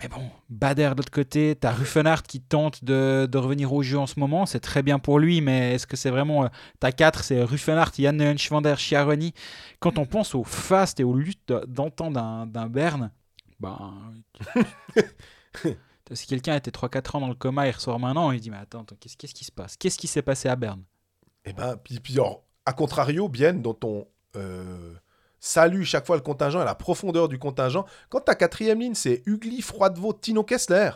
Mais bon, Bader de l'autre côté, t'as Ruffenhardt qui tente de, de revenir au jeu en ce moment, c'est très bien pour lui, mais est-ce que c'est vraiment. euh, T'as 4, c'est Ruffenhardt, Yann Neuenschwander, Chiaroni. Quand on pense au fast et aux luttes d'antan d'un d'un Berne, ben. si quelqu'un était 3-4 ans dans le coma, il ressort maintenant, il dit Mais attends, attends, qu'est-ce qu'est-ce qui se passe? Qu'est-ce qui s'est passé à Berne? Et ben, puis, puis alors, à contrario, Bienne, dont on euh, salue chaque fois le contingent et la profondeur du contingent, quand ta quatrième ligne, c'est Ugly, Froidevaux, Tino Kessler,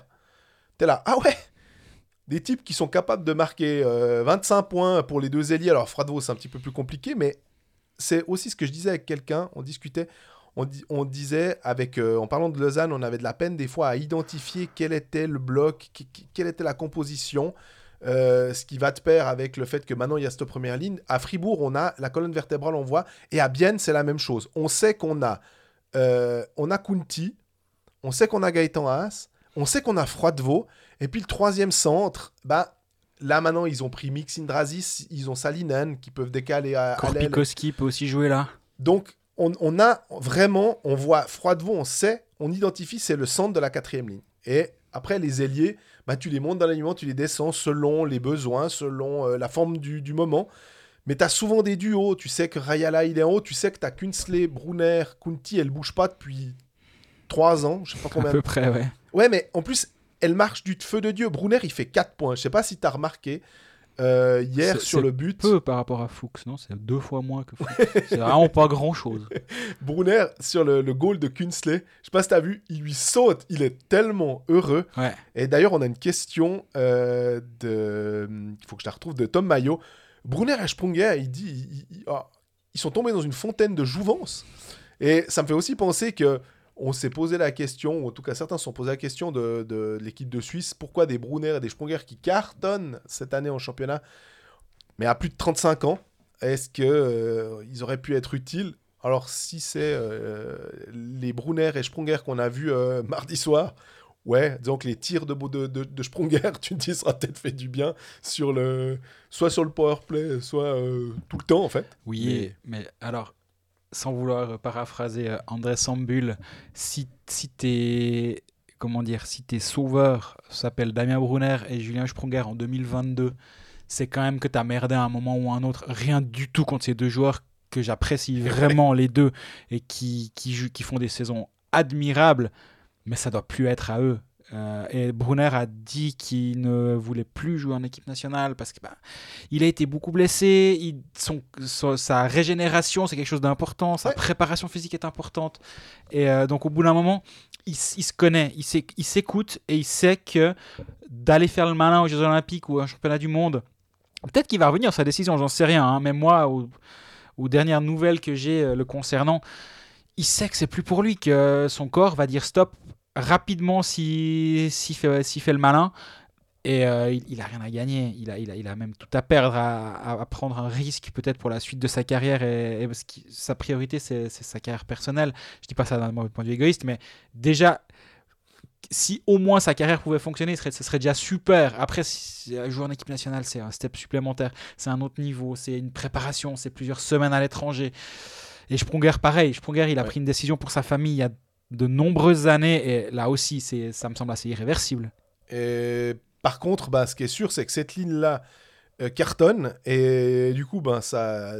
t'es là, ah ouais Des types qui sont capables de marquer euh, 25 points pour les deux ailiers. Alors, Froidevaux, c'est un petit peu plus compliqué, mais c'est aussi ce que je disais avec quelqu'un, on discutait. On, on disait, avec, euh, en parlant de Lausanne, on avait de la peine des fois à identifier quel était le bloc, quelle était la composition. Euh, ce qui va de pair avec le fait que maintenant il y a cette première ligne. À Fribourg, on a la colonne vertébrale, on voit, et à Bienne, c'est la même chose. On sait qu'on a, euh, on a Kunti, on sait qu'on a Gaëtan Haas, on sait qu'on a Froidevaux, et puis le troisième centre, bah, là maintenant ils ont pris Mixindrasis, ils ont Salinen qui peuvent décaler à. Korpikoski peut aussi jouer là. Donc, on, on a vraiment, on voit Froidevaux, on sait, on identifie, c'est le centre de la quatrième ligne. Et après, les ailiers, bah, tu les montes dans l'alignement, tu les descends selon les besoins, selon euh, la forme du, du moment. Mais tu as souvent des duos. Tu sais que Rayala, il est en haut. Tu sais que tu as Kunsley, Brunner, Kunti, elle bouge pas depuis trois ans. Je sais pas À combien. peu près, ouais. Ouais, mais en plus, elle marche du feu de Dieu. Brunner, il fait 4 points. Je sais pas si tu as remarqué euh, hier sur le but. Peu par rapport à Fuchs, non? C'est deux fois moins que Fuchs. c'est vraiment pas grand chose. Brunner, sur le, le goal de Kunsley, je sais pas si t'as vu, il lui saute, il est tellement heureux. Ouais. Et d'ailleurs, on a une question euh, de. Il faut que je la retrouve, de Tom Mayo. Brunner et Sprunger, il dit. il- il- ah, ils sont tombés dans une fontaine de jouvence. Et ça me fait aussi penser que. On s'est posé la question, ou en tout cas certains se sont posé la question de, de l'équipe de Suisse, pourquoi des Brunner et des Sprunger qui cartonnent cette année en championnat, mais à plus de 35 ans, est-ce que euh, ils auraient pu être utiles? Alors si c'est euh, les Brunner et Sprunger qu'on a vus euh, mardi soir, ouais, disons que les tirs de, de, de, de Sprunger, tu te dis, ça peut-être fait du bien sur le, soit sur le power play, soit euh, tout le temps en fait. Oui, mais alors, sans vouloir paraphraser euh, André Sambul, si, si tes comment dire, si tes sauveurs s'appellent Damien Brunner et Julien Sprunger en 2022, c'est quand même que t'as merdé à un moment ou à un autre. Rien du tout contre ces deux joueurs que j'apprécie vraiment les deux et qui, qui, qui font des saisons admirables, mais ça doit plus être à eux. Euh, et Brunner a dit qu'il ne voulait plus jouer en équipe nationale parce que bah, a été beaucoup blessé. il- son, son- sa régénération, c'est quelque chose d'important. Sa Ouais. préparation physique est importante. Et euh, donc, au bout d'un moment, il, se connaît, il s'éc- il s'écoute et il sait que d'aller faire le malin aux Jeux Olympiques ou à un championnat du monde, peut-être qu'il va revenir sa décision, j'en sais rien. hein, mais moi, aux, aux dernières nouvelles que j'ai euh, le concernant, il sait que c'est plus pour lui, que son corps va dire stop rapidement s'il fait, fait le malin. Et euh, il, il a rien à gagner, il a, il a, il a même tout à perdre à, prendre un risque peut-être pour la suite de sa carrière. Et, et parce que sa priorité, c'est c'est sa carrière personnelle. Je dis pas ça d'un point de vue égoïste, mais déjà, si au moins sa carrière pouvait fonctionner, ce serait, ce serait déjà super. Après, si, jouer en équipe nationale, c'est un step supplémentaire, c'est un autre niveau, c'est une préparation, c'est plusieurs semaines à l'étranger. Et Sprunger, pareil. Sprunger, il a Ouais. pris une décision pour sa famille il y a de nombreuses années, et là aussi, ça me semble assez irréversible. Et Par contre, bah, ce qui est sûr, c'est que cette ligne-là euh, cartonne et du coup, ça,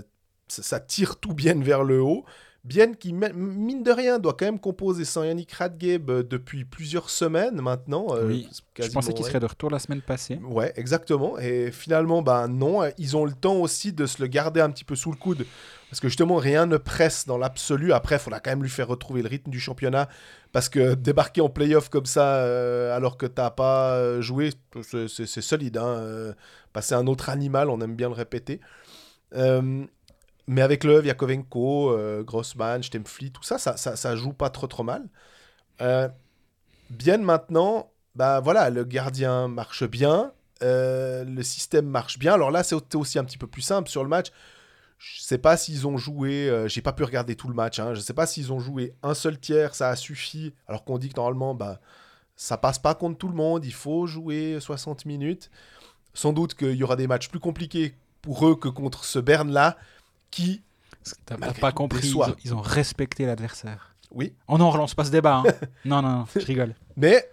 ça, ça tire tout bien vers le haut. Bien qui, mine de rien, doit quand même composer sans Yannick Radgeb euh, depuis plusieurs semaines maintenant. euh, Oui, Je pensais qu'il ouais. serait de retour la semaine passée. Ouais, exactement. Et finalement, ben non, ils ont le temps aussi de se le garder un petit peu sous le coude. Parce que justement, rien ne presse dans l'absolu. Après, il faudra quand même lui faire retrouver le rythme du championnat. Parce que débarquer en playoff comme ça, euh, alors que t'as pas euh, joué, c'est- solide. Hein. Euh, Passer un autre animal, on aime bien le répéter. Euh, mais avec le Yakovenko, euh, Grossman, Stemfli, tout ça, ça, ça, ça joue pas trop trop mal. Euh, bien maintenant, bah voilà, le gardien marche bien, euh, le système marche bien. Alors là, c'était aussi un petit peu plus simple sur le match. Je sais pas s'ils ont joué, j'ai pas pu regarder tout le match, hein, je sais pas s'ils ont joué un seul tiers, ça a suffi, alors qu'on dit que normalement, bah, ça passe pas contre tout le monde, il faut jouer 60 minutes. Sans doute qu'il y aura des matchs plus compliqués pour eux que contre ce Berne-là, qui, T'as pas compris, ils ont, ils ont respecté l'adversaire. oui, Oh non, on relance pas ce débat. hein. non, non, non, je rigole. Mais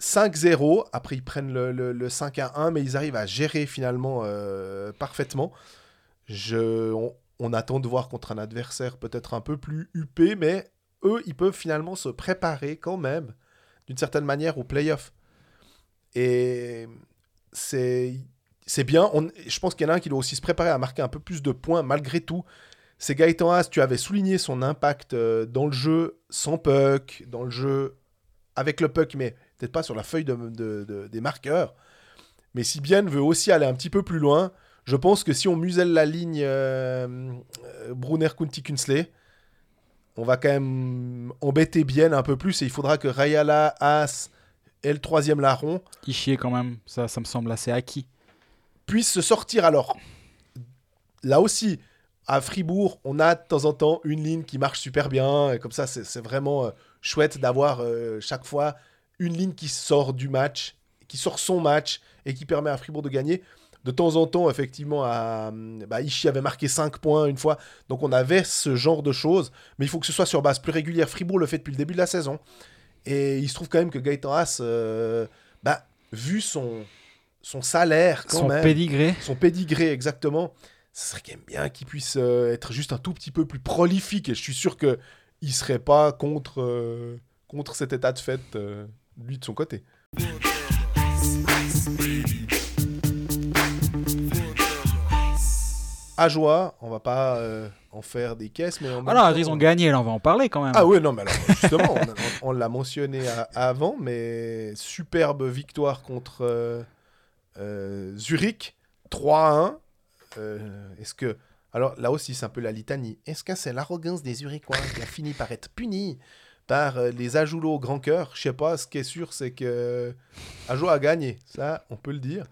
5-0, après ils prennent le, le- le 5 à 1, mais ils arrivent à gérer finalement euh, parfaitement. Je, on, on attend de voir contre un adversaire peut-être un peu plus huppé, mais eux, ils peuvent finalement se préparer quand même, d'une certaine manière, au playoff. Et c'est c'est bien. Je pense qu'il y en a un qui doit aussi se préparer à marquer un peu plus de points malgré tout. C'est Gaëtan Haas, tu avais souligné son impact euh, dans le jeu sans puck, dans le jeu avec le puck, mais peut-être pas sur la feuille de, de- de- des marqueurs. Mais si Bien veut aussi aller un petit peu plus loin, je pense que si on muselle la ligne euh, euh, Brunner, Kunti, Kunsley, on va quand même embêter Bien un peu plus et il faudra que Rayala, Haas et le troisième larron Ishier quand même, ça, ça me semble assez acquis. Puissent se sortir. Alors, là aussi, à Fribourg, on a de temps en temps une ligne qui marche super bien. Et comme ça, c'est vraiment euh, chouette d'avoir euh, chaque fois une ligne qui sort du match, qui sort son match et qui permet à Fribourg de gagner. De temps en temps, effectivement, bah, Ishii avait marqué 5 points une fois. Donc on avait ce genre de choses. Mais il faut que ce soit sur base plus régulière. Fribourg le fait depuis le début de la saison. Et il se trouve quand même que Gaëtan Haas, euh, bah, vu son, son salaire quand Son même, pédigré. son pédigré exactement, ce serait quand même bien qu'il puisse euh, être juste un tout petit peu plus prolifique. Et je suis sûr que il serait pas contre, euh, contre cet état de fait, euh, lui de son côté. À joie, on va pas en faire des caisses, mais en Alors, temps- ils ont gagné, là, on va en parler quand même. Ah oui, non, mais alors, justement, on, on- on l'a mentionné à- avant, mais superbe victoire contre Zurich, 3-1. Euh, Est-ce que. Alors là aussi, c'est un peu la litanie. Est-ce que c'est l'arrogance des Zurichois qui a fini par être puni par euh, les Ajoulots au grand cœur? Je sais pas, ce qui est sûr, c'est que Ajo a gagné. Ça, on peut le dire.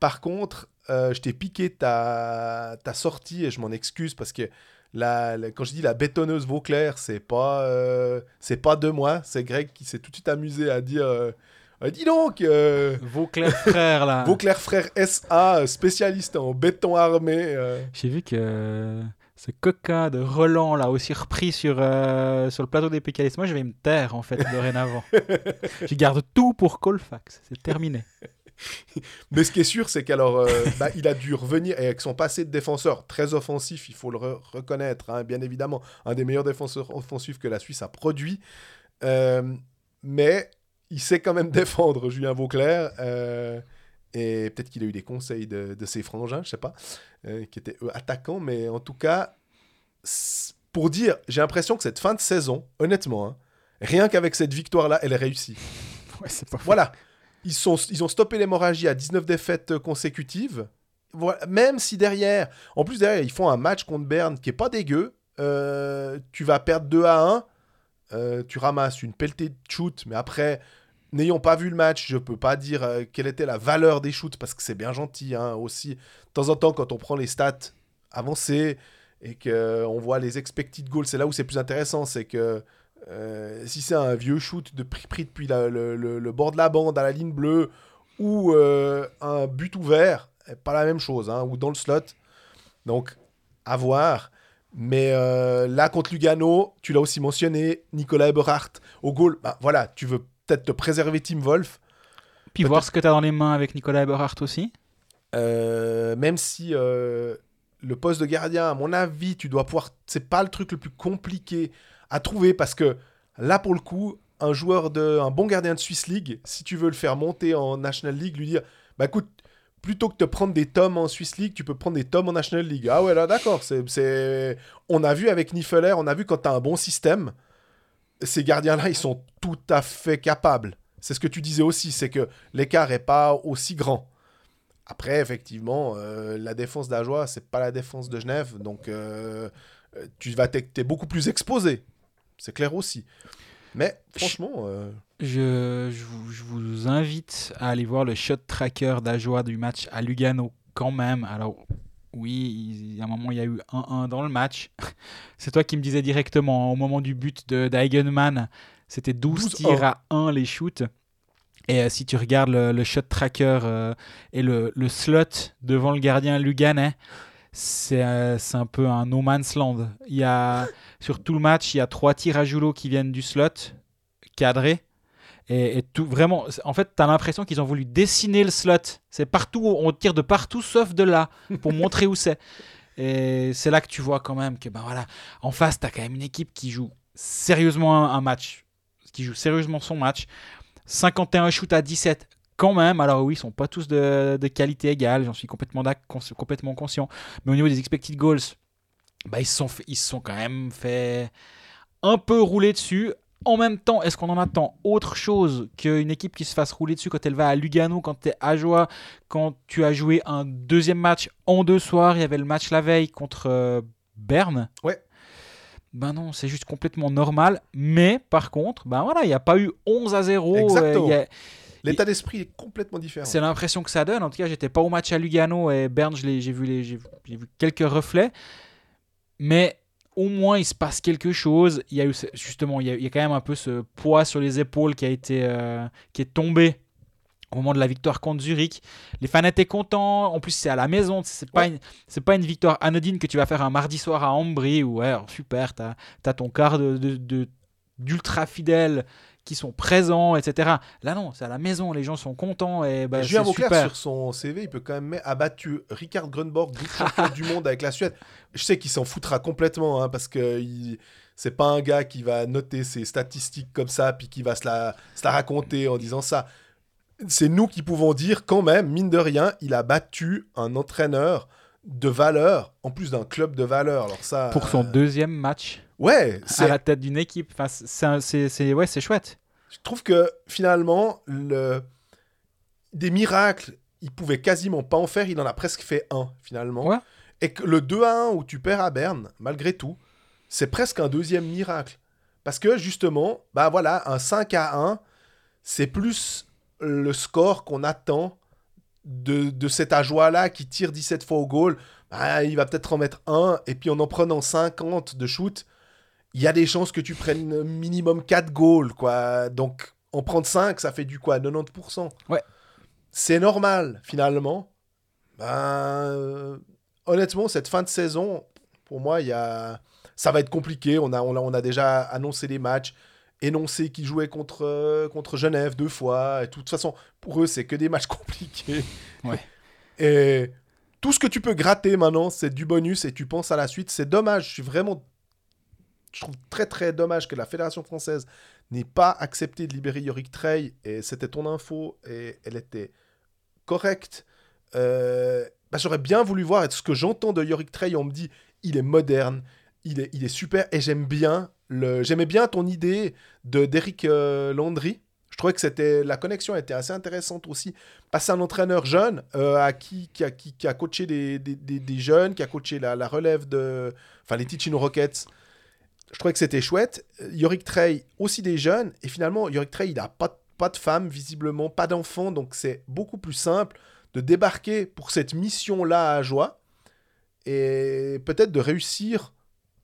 Par contre, euh, je t'ai piqué ta, ta sortie et je m'en excuse parce que la, quand je dis la bétonneuse Vauclair, c'est pas, euh, c'est pas de moi, c'est Greg qui s'est tout de suite amusé à dire euh, Euh, Dis donc, euh, Vauclair frère, là. Vauclair Frères SA, spécialiste en béton armé. euh. J'ai vu que ce coquin de Roland, là, aussi repris sur, euh, sur le plateau des pécalistes. Moi, je vais me taire, en fait, dorénavant. je garde tout pour Colfax. C'est terminé. Mais ce qui est sûr, c'est qu'alors, euh, bah, il a dû revenir, et avec son passé de défenseur très offensif, il faut le re- reconnaître, hein, bien évidemment, un des meilleurs défenseurs offensifs que la Suisse a produit. Euh, mais il sait quand même défendre Julien Vauclair. euh, et peut-être qu'il a eu des conseils de, de ses frangins, je sais pas, euh, qui étaient eux attaquants. Mais en tout cas, pour dire, j'ai l'impression que cette fin de saison, honnêtement, hein, rien qu'avec cette victoire-là, elle est réussie. Ouais, pas. Voilà. Ils, sont, ils ont stoppé l'hémorragie à 19 défaites euh, consécutives. Voilà. Même si derrière, en plus derrière, ils font un match contre Berne qui est pas dégueu. Euh, tu vas perdre 2 à 1. Euh, tu ramasses une pelletée de shoot, mais après, n'ayant pas vu le match, je peux pas dire euh, quelle était la valeur des shoots parce que c'est bien gentil hein, aussi. De temps en temps, quand on prend les stats avancées et qu'on voit les expected goals, c'est là où c'est plus intéressant. C'est que euh, si c'est un vieux shoot de pris, pris depuis le, bord de la bande à la ligne bleue ou euh, un but ouvert, eh, pas la même chose, hein, ou dans le slot. Donc, à voir. Mais euh, là, contre Lugano, tu l'as aussi mentionné, Nicolas Eberhardt au goal. Bah, voilà, tu veux peut-être te préserver Tim Wolf. Puis voir ce que tu as dans les mains avec Nicolas Eberhardt aussi. Euh, même si euh, le poste de gardien, à mon avis, tu dois pouvoir. C'est pas le truc le plus compliqué à trouver parce que là, pour le coup, un joueur de, un bon gardien de Swiss League, si tu veux le faire monter en National League, lui dire, bah écoute, plutôt que de prendre des tomes en Swiss League, tu peux prendre des tomes en National League. Ah ouais, là, d'accord. C'est. On a vu avec Niffeler, on a vu quand tu as un bon système, ces gardiens-là, ils sont tout à fait capables. C'est ce que tu disais aussi, c'est que l'écart est pas aussi grand. Après, effectivement, euh, la défense d'Ajoie, c'est pas la défense de Genève, donc euh, tu vas t'es beaucoup plus exposé. C'est clair aussi. Mais franchement, euh, Je, je vous, je vous invite à aller voir le shot tracker d'Ajoie du match à Lugano quand même. Alors, oui, il y a un moment, il y a eu 1-1 dans le match. C'est toi qui me disais directement, au moment du but de d'Eigenman, c'était 12 12-1. tirs à 1 les shoots. Et euh, si tu regardes le, le shot tracker euh, et le, le slot devant le gardien luganais, c'est euh, c'est un peu un no man's land. Il y a, sur tout le match, il y a trois tirs à Joulot qui viennent du slot, cadrés. Et, et tout, vraiment, en fait, tu as l'impression qu'ils ont voulu dessiner le slot. C'est partout, on tire de partout sauf de là, pour montrer où c'est. Et c'est là que tu vois quand même que, ben voilà, en face, tu as quand même une équipe qui joue sérieusement un, un match, qui joue sérieusement son match. 51 shoots à 17, quand même. Alors oui, ils sont pas tous de, de qualité égale, j'en suis complètement, complètement conscient. Mais au niveau des expected goals, bah, ils se sont, fait- ils se sont quand même fait un peu rouler dessus. En même temps, est-ce qu'on en attend autre chose qu'une équipe qui se fasse rouler dessus quand elle va à Lugano, quand tu es à Joie, quand tu as joué un deuxième match en deux soirs, il y avait le match la veille contre euh, Berne? Ouais. Ben non, c'est juste complètement normal. Mais par contre, ben voilà, il n'y a pas eu 11 à 0. euh, Exactement. il y a- l'état d'esprit est complètement différent. c'est l'impression que ça donne. En tout cas, j'étais pas au match à Lugano et Berne, j'ai vu, les- vu- quelques reflets. Mais au moins, il se passe quelque chose. Il y a eu justement, il y a, il y a quand même un peu ce poids sur les épaules qui a été, euh, qui est tombé au moment de la victoire contre Zurich. Les fans étaient contents. En plus, c'est à la maison. C'est pas Ouais. une, c'est pas une victoire anodine que tu vas faire un mardi soir à Ambry. Où, ouais, super, t'as as ton quart de, de- de- d'ultra fidèles qui sont présents, etc. Là, non, c'est à la maison. Les gens sont contents et bah, Julien Vauclair, super. sur son CV, il peut quand même abattu Ricard Grunborg, champion du monde avec la Suède. Je sais qu'il s'en foutra complètement, hein, parce que il... c'est pas un gars qui va noter ses statistiques comme ça, puis qui va se la, se la raconter en disant ça. C'est nous qui pouvons dire quand même, mine de rien, il a battu un entraîneur de valeur, en plus d'un club de valeur. Alors ça, Pour son euh, deuxième match Ouais, à c'est la tête d'une équipe. Enfin, c'est, ouais, c'est chouette. Je trouve que finalement, le... des miracles, il pouvait quasiment pas en faire. Il en a presque fait un finalement. Ouais. Et que le 2 à 1 où tu perds à Berne, malgré tout, c'est presque un deuxième miracle. Parce que justement, bah voilà, un 5 à 1, c'est plus le score qu'on attend de, de cet ajoie-là qui tire 17 fois au goal. Bah, il va peut-être en mettre un, et puis en en prenant 50 de shoot, il y a des chances que tu prennes minimum 4 goals, quoi. Donc, en prendre 5, ça fait du quoi? 90% Ouais. C'est normal, finalement. Ben, euh, honnêtement, cette fin de saison, pour moi, il y a... ça va être compliqué. On a, on a, on a déjà annoncé les matchs, énoncé qu'ils jouaient contre, euh, contre Genève deux fois. Et de toute façon, pour eux, c'est que des matchs compliqués. Ouais. Et tout ce que tu peux gratter maintenant, c'est du bonus et tu penses à la suite. C'est dommage. Je suis vraiment. Je trouve très très dommage que la Fédération française n'ait pas accepté de libérer Yorick Trey. Et c'était ton info et elle était correcte. Euh, bah, J'aurais bien voulu voir et ce que j'entends de Yorick Trey. On me dit il est moderne, il est, il est super et j'aime bien. J'aimais bien ton idée de d'Eric euh, Landry. Je trouvais que c'était la connexion était assez intéressante aussi. Passer un entraîneur jeune euh, à qui, qui, a, qui, qui a coaché des, des, des- jeunes, qui a coaché la, la relève de. Enfin, les Ticino Rockets. Je trouvais que c'était chouette. Euh, Yorick Trey, aussi des jeunes. Et finalement, Yorick Trey, il n'a pas, pas de femme, visiblement, pas d'enfant. Donc, c'est beaucoup plus simple de débarquer pour cette mission-là à Joie. Et peut-être de réussir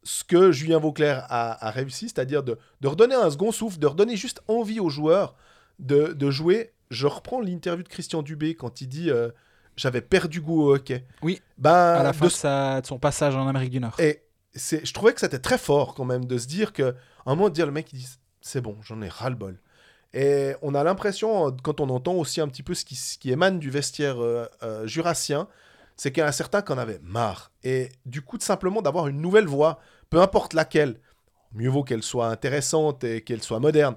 ce que Julien Vauclair a, a réussi, c'est-à-dire de, de redonner un second souffle, de redonner juste envie aux joueurs de, de jouer. Je reprends l'interview de Christian Dubé quand il dit euh, J'avais perdu goût au hockey. Oui, Ben, à la fin de sa- de son passage en Amérique du Nord. et c'est, je trouvais que c'était très fort quand même de se dire que, à un moment de dire le mec il dit c'est bon, j'en ai ras le bol. Et on a l'impression, quand on entend aussi un petit peu ce qui, ce qui émane du vestiaire euh, euh, jurassien, c'est qu'il y en a certains qui en avaient marre. Et du coup, de simplement d'avoir une nouvelle voix, peu importe laquelle, mieux vaut qu'elle soit intéressante et qu'elle soit moderne,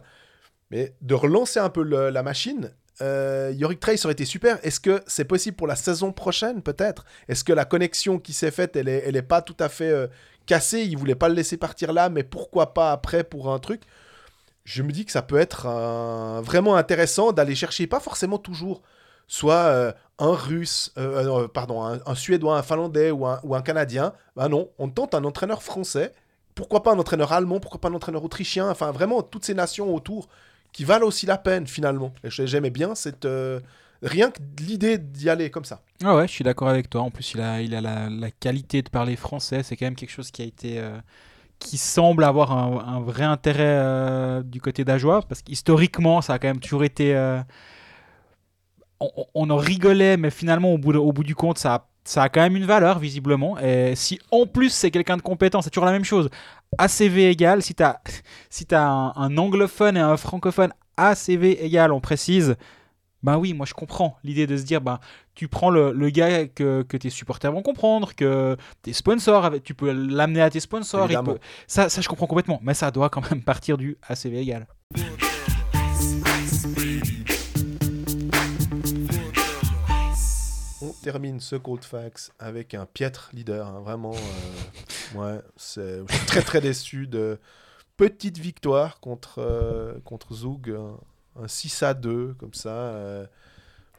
mais de relancer un peu la machine. Euh, Yorick Trace aurait été super. Est-ce que c'est possible pour la saison prochaine, peut-être? Est-ce que la connexion qui s'est faite, elle est, elle est pas tout à fait euh, cassée? Il voulait pas le laisser partir là, mais pourquoi pas après pour un truc? Je me dis que ça peut être vraiment intéressant d'aller chercher, pas forcément toujours, soit euh, un russe, euh, euh, pardon, un, suédois, un finlandais ou un, canadien. Bah non, on tente un entraîneur français. Pourquoi pas un entraîneur allemand Pourquoi pas un entraîneur autrichien Enfin, vraiment, toutes ces nations autour qui valent aussi la peine finalement. Et j'ai- j'aimais bien cette. rien que l'idée d'y aller comme ça. Ah ouais, je suis d'accord avec toi. En plus, il a, la, qualité de parler français. C'est quand même quelque chose qui a été. qui semble avoir un, vrai intérêt du côté d'Ajoie. Parce qu'historiquement, ça a quand même toujours été. On, en rigolait, mais finalement, au bout, de- au bout du compte, ça a, ça a quand même une valeur, visiblement. Et si en plus c'est quelqu'un de compétent, c'est toujours la même chose. ACV égal, si tu as, si t'as un, un anglophone et un francophone ACV égal, on précise. Ben oui, moi je comprends l'idée de se dire, ben, tu prends le, le gars que, que tes supporters vont comprendre, que tes sponsors, tu peux l'amener à tes sponsors. il Évidemment. peut- ça, ça, je comprends complètement, mais ça doit quand même partir du ACV égal. Termine ce Cold Facts avec un piètre leader. hein, vraiment, euh, ouais, c'est- je suis très très déçu de petite victoire contre, euh, contre Zug. Un, un 6 à 2, comme ça. euh,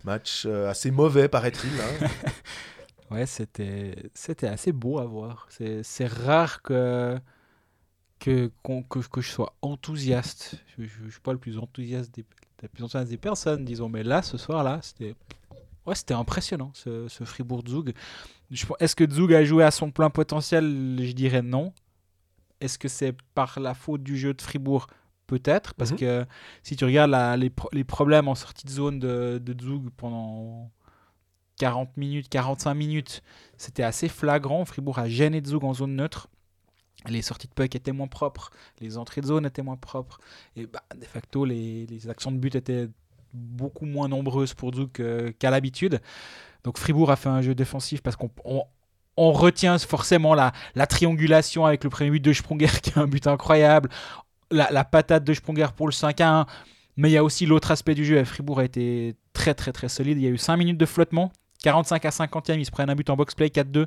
match assez mauvais, paraît-il. hein. Ouais, c'était c'était assez beau à voir. C'est rare que, que, que, que je sois enthousiaste. Je ne suis pas le plus enthousiaste des, plus enthousiaste des personnes, disons. Mais là, ce soir-là, c'était ouais, c'était impressionnant, ce, ce Fribourg-Zug. Est-ce que Zug a joué à son plein potentiel? Je dirais non. Est-ce que c'est par la faute du jeu de Fribourg? Peut-être, parce Mhm. que si tu regardes la- les, pro- les problèmes en sortie de zone de, de Zug pendant 40 minutes, 45 minutes, c'était assez flagrant. Fribourg a gêné Zug en zone neutre. Les sorties de puck étaient moins propres, les entrées de zone étaient moins propres. Et bah, de facto, les, les actions de but étaient beaucoup moins nombreuses pour Zug qu'à l'habitude. Donc Fribourg a fait un jeu défensif parce qu'on on- retient forcément la, la triangulation avec le premier but de Sprunger qui est un but incroyable, la, patate de Sprunger pour le 5 à 1. Mais il y a aussi l'autre aspect du jeu. Fribourg a été très très très solide. Il y a eu 5 minutes de flottement. 45 à 50e, ils se prennent un but en box-play 4-2.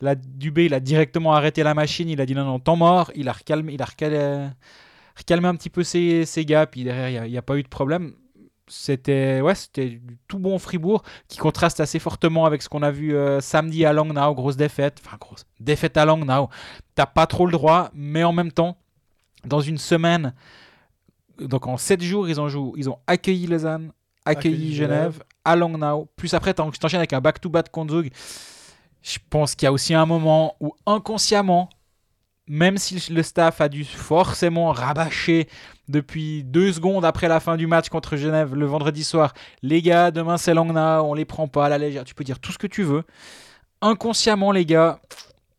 Là, Dubé, il a directement arrêté la machine. Il a dit non, non, temps mort. Il a recalmé, il a un petit peu ses, ses gars. Puis derrière, il n'y a pas eu de problème. C'était ouais, c'était du tout bon Fribourg qui contraste assez fortement avec ce qu'on a vu euh, samedi à Langnau. Grosse défaite. Enfin, grosse défaite à Langnau. T'as pas trop le droit, mais en même temps, dans une semaine, donc en 7 jours, ils ont, joué, ils ont accueilli Lausanne, accueilli, Accueilli Genève, Genève. à Langnau. Plus après, t'en- t'enchaînes avec un back-to-back contre Zug. Je pense qu'il y a aussi un moment où inconsciemment, même si le staff a dû forcément rabâcher depuis deux secondes après la fin du match contre Genève le vendredi soir, les gars, demain c'est Langnau, on les prend pas à la légère. Tu peux dire tout ce que tu veux. Inconsciemment, les gars,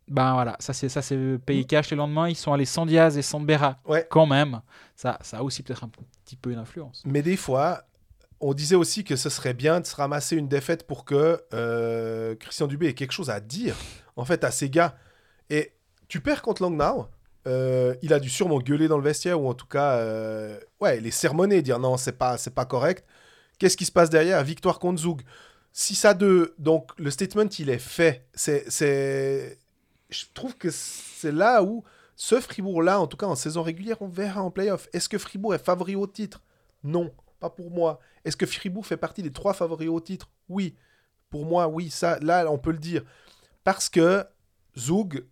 ben voilà, ça c'est ça c'est payé cash le lendemain. Ils sont allés sans Diaz et sans Berra Ouais. quand même. Ça, ça a aussi peut-être un petit peu une influence. Mais des fois, on disait aussi que ce serait bien de se ramasser une défaite pour que euh, Christian Dubé ait quelque chose à dire, en fait, à ses gars. Et tu perds contre Langnau, euh, il a dû sûrement gueuler dans le vestiaire, ou en tout cas, euh, ouais, les sermonner, dire non, c'est pas, c'est pas correct. Qu'est-ce qui se passe derrière? Victoire contre Zug. 6 à 2, donc le statement, il est fait. C'est, c'est... Je trouve que c'est là où ce Fribourg-là, en tout cas en saison régulière, on verra en playoff. Est-ce que Fribourg est favori au titre? Non, pas pour moi. Est-ce que Fribourg fait partie des trois favoris au titre? Oui. Pour moi, oui, ça, là, on peut le dire. Parce que Zug,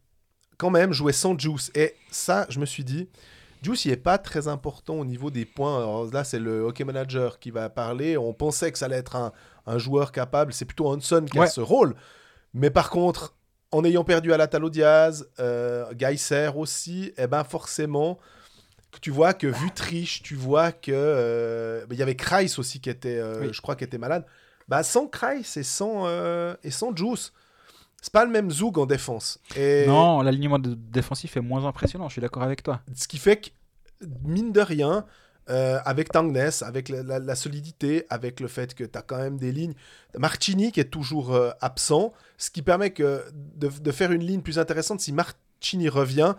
quand même, jouait sans Juice. Et ça, je me suis dit, Juice, il n'est pas très important au niveau des points. Alors là, c'est le hockey manager qui va parler. On pensait que ça allait être un, un joueur capable. C'est plutôt Hanson qui a ce rôle. Mais par contre, en ayant perdu à la Talo Diaz, euh, Geiser aussi, eh ben forcément, tu vois que Vutriche, tu vois que euh, il y avait Kreis aussi qui était, euh, Oui. je crois, qui était malade. Bah sans Kreis et sans euh, et sans Juice, c'est pas le même Zoug en défense. Et Non, l'alignement défensif est moins impressionnant, je suis d'accord avec toi. ce qui fait que mine de rien, euh, avec Tangness, avec la, la- la solidité, avec le fait que tu as quand même des lignes. Marchini qui est toujours euh, absent, ce qui permet que de, de faire une ligne plus intéressante si Marchini revient.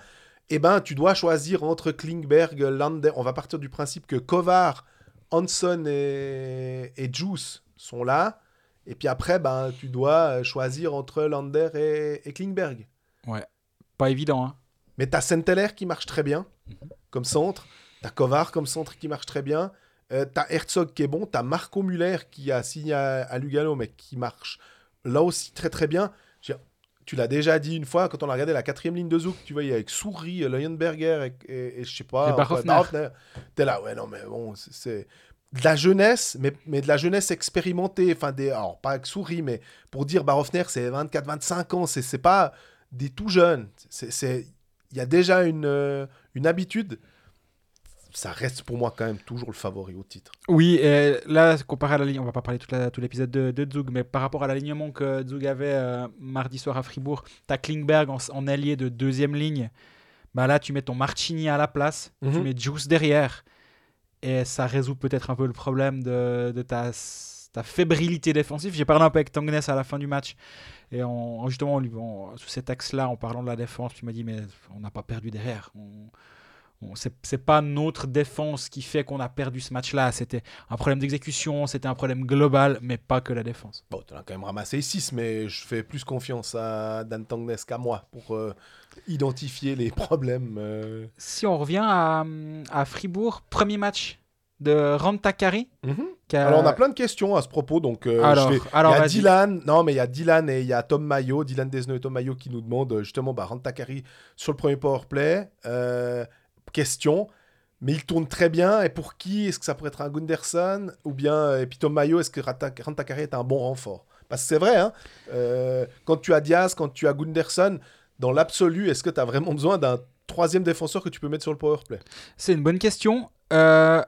Eh ben, tu dois choisir entre Klingberg, Lander. On va partir du principe que Kovar, Hanson et, et Juice sont là. Et puis après, ben, tu dois euh, choisir entre Lander et, et Klingberg. Pas évident. Hein. Mais t'as Senteller qui marche très bien comme centre. T'as Kovar comme centre qui marche très bien. Euh, t'as Herzog qui est bon. T'as Marco Muller qui a signé à, à Lugano, mais qui marche là aussi très très bien. Dire, Tu l'as déjà dit une fois quand on a regardé la quatrième ligne de Zouk, tu vois, il y a avec Souris, Leuenberger et, et- et je sais pas. Et Barhoffner. T'es là, ouais, non, mais bon, c'est de la jeunesse, mais, mais de la jeunesse expérimentée. Enfin, des, alors pas avec Souris, mais pour dire Barhoffner, c'est 24-25 ans, c'est pas des tout jeunes. C'est- C'est il y a déjà une, euh, une habitude. Ça reste pour moi quand même toujours le favori au titre. Oui, et là, comparé à la ligne, on va pas parler toute la- tout l'épisode de, de Zug, mais par rapport à l'alignement que Zug avait euh, mardi soir à Fribourg, t'as Klingberg en, en allié de deuxième ligne. Bah là, tu mets ton Marchini à la place, tu Mhm. mets Juice derrière, et ça résout peut-être un peu le problème de, de ta, ta fébrilité défensive. J'ai parlé un peu avec Tangness à la fin du match, et en- justement, sous cet axe-là, en parlant de la défense, tu m'as dit, mais on n'a pas perdu derrière. On, on- c'est c'est pas notre défense qui fait qu'on a perdu ce match-là. C'était un problème d'exécution, c'était un problème global, mais pas que la défense. Bon, tu as quand même ramassé 6, mais je fais plus confiance à Dan Tangnes qu'à moi pour euh, identifier les problèmes. euh. Si on revient à, à Fribourg, premier match de Rantakari. qui a- Alors, on a plein de questions à ce propos, donc euh, Alors, je vais- alors, il y a. Dylan, non mais il y a Dylan et il y a Tom Mayo, Dylan Desneux et Tom Mayo qui nous demandent justement bah, Rantakari sur le premier powerplay. Euh, question, mais il tourne très bien. Et pour qui Est-ce que ça pourrait être un Gunderson Ou bien, et puis Tom Mayo, est-ce que Ranta- Rantakari est un bon renfort? Parce que c'est vrai, hein, euh, quand tu as Diaz, quand tu as Gunderson, dans l'absolu, est-ce que tu as vraiment besoin d'un troisième défenseur que tu peux mettre sur le powerplay C'est une bonne question. Euh,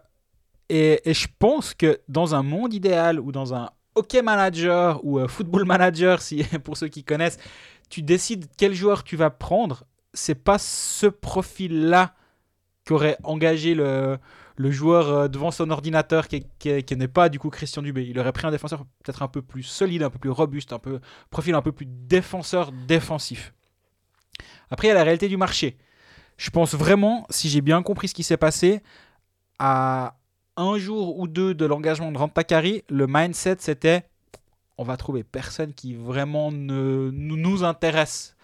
et, et je pense que dans un monde idéal ou dans un hockey manager ou euh, football manager, si, pour ceux qui connaissent, tu décides quel joueur tu vas prendre. C'est pas ce profil-là qu'aurait engagé le, joueur euh, devant son ordinateur qui, qui- qui n'est pas du coup Christian Dubé. Il aurait pris un défenseur peut-être un peu plus solide, un peu plus robuste, un peu profil un peu plus défenseur défensif. Après, il y a la réalité du marché. Je pense vraiment, si j'ai bien compris ce qui s'est passé, à un jour ou deux de l'engagement de Rantakari, le mindset c'était on va trouver personne qui vraiment ne, nous, intéresse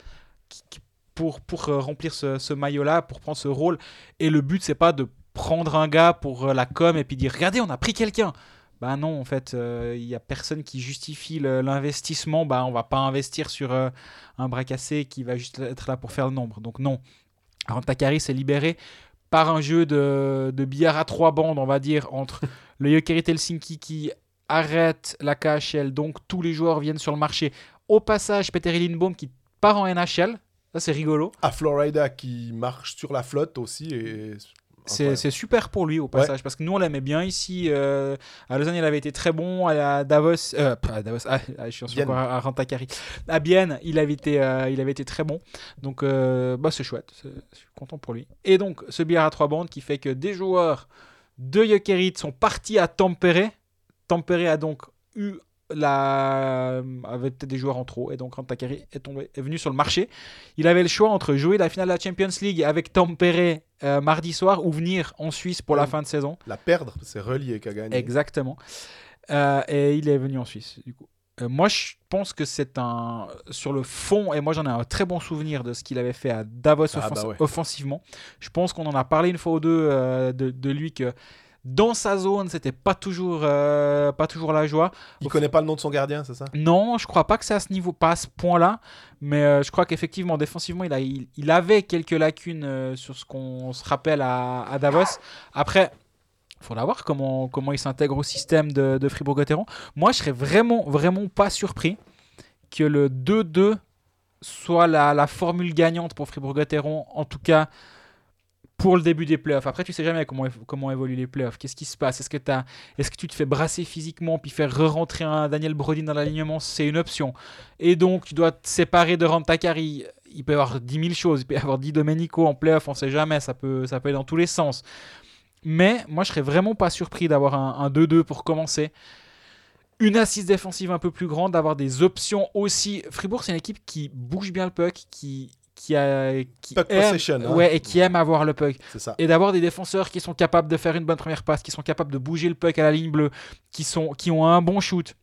qui- qui- pour, pour euh, remplir ce, ce maillot-là, pour prendre ce rôle. Et le but, c'est pas de prendre un gars pour euh, la com et puis dire regardez, on a pris quelqu'un. Bah non, en fait, euh, il y a personne qui justifie l'investissement. Bah on va pas investir sur euh, un bras cassé qui va juste être là pour faire le nombre. Donc non. Rantakari s'est libéré par un jeu de, de billard à trois bandes, on va dire, entre le Jokerit Helsinki qui arrête la KHL, donc tous les joueurs viennent sur le marché. Au passage, Peter Lindbaum qui part en NHL, ça c'est rigolo. À Florida qui marche sur la flotte aussi. Et... C'est super pour lui au passage, parce que nous on l'aimait bien ici. euh, à Lausanne, il avait été très bon. À Davos, euh, pas à Davos, ah, ah, je suis Bienne. encore à, à Rantakari. À Bienne, il avait été, euh, il avait été très bon. Donc bah, c'est chouette, je suis content pour lui. Et donc ce billard à trois bandes qui fait que des joueurs de Jokerit sont partis à Tampere. Tampere a donc eu la avait peut-être des joueurs en trop et donc Rantakari est tombé est venu sur le marché. Il avait le choix entre jouer la finale de la Champions League avec Tampere euh, mardi soir ou venir en Suisse pour la fin de saison. La perdre, c'est relié qu'à gagner. Exactement. Euh, et il est venu en Suisse, du coup. Euh, moi, je pense que c'est un. Sur le fond, et moi j'en ai un très bon souvenir de ce qu'il avait fait à Davos Ah, offens- bah ouais. offensivement. Je pense qu'on en a parlé une fois ou deux euh, de, de lui que dans sa zone, c'était pas toujours, euh, pas toujours la joie. Il connaît pas le nom de son gardien, c'est ça? Non, je crois pas que c'est à ce niveau, pas à ce point-là, mais euh, je crois qu'effectivement, défensivement, il, a, il, il avait quelques lacunes euh, sur ce qu'on se rappelle à, à Davos. Après, il faudra voir comment, comment il s'intègre au système de, de Fribourg-Gotteron. Moi, je serais vraiment, vraiment pas surpris que le 2-2 soit la, la formule gagnante pour Fribourg-Gotteron, en tout cas pour le début des playoffs. Après, tu sais jamais comment, comment évoluent les playoffs. Qu'est-ce qui se passe? Est-ce que, est-ce que tu te fais brasser physiquement puis faire re-rentrer un Daniel Brodin dans l'alignement? C'est une option. Et donc, tu dois te séparer de Rantakari. Il peut y avoir 10 000 choses. Il peut y avoir 10 Domenico en playoff, on sait jamais. Ça peut, ça peut aller dans tous les sens. Mais moi, je serais vraiment pas surpris d'avoir un, un 2-2 pour commencer. Une assise défensive un peu plus grande, d'avoir des options aussi. Fribourg, c'est une équipe qui bouge bien le puck, qui, qui, a, qui Puck aime, possession, hein. ouais, et qui aime avoir le puck. Ça. Et d'avoir des défenseurs qui sont capables de faire une bonne première passe, qui sont capables de bouger le puck à la ligne bleue, qui, sont, qui ont un bon shoot.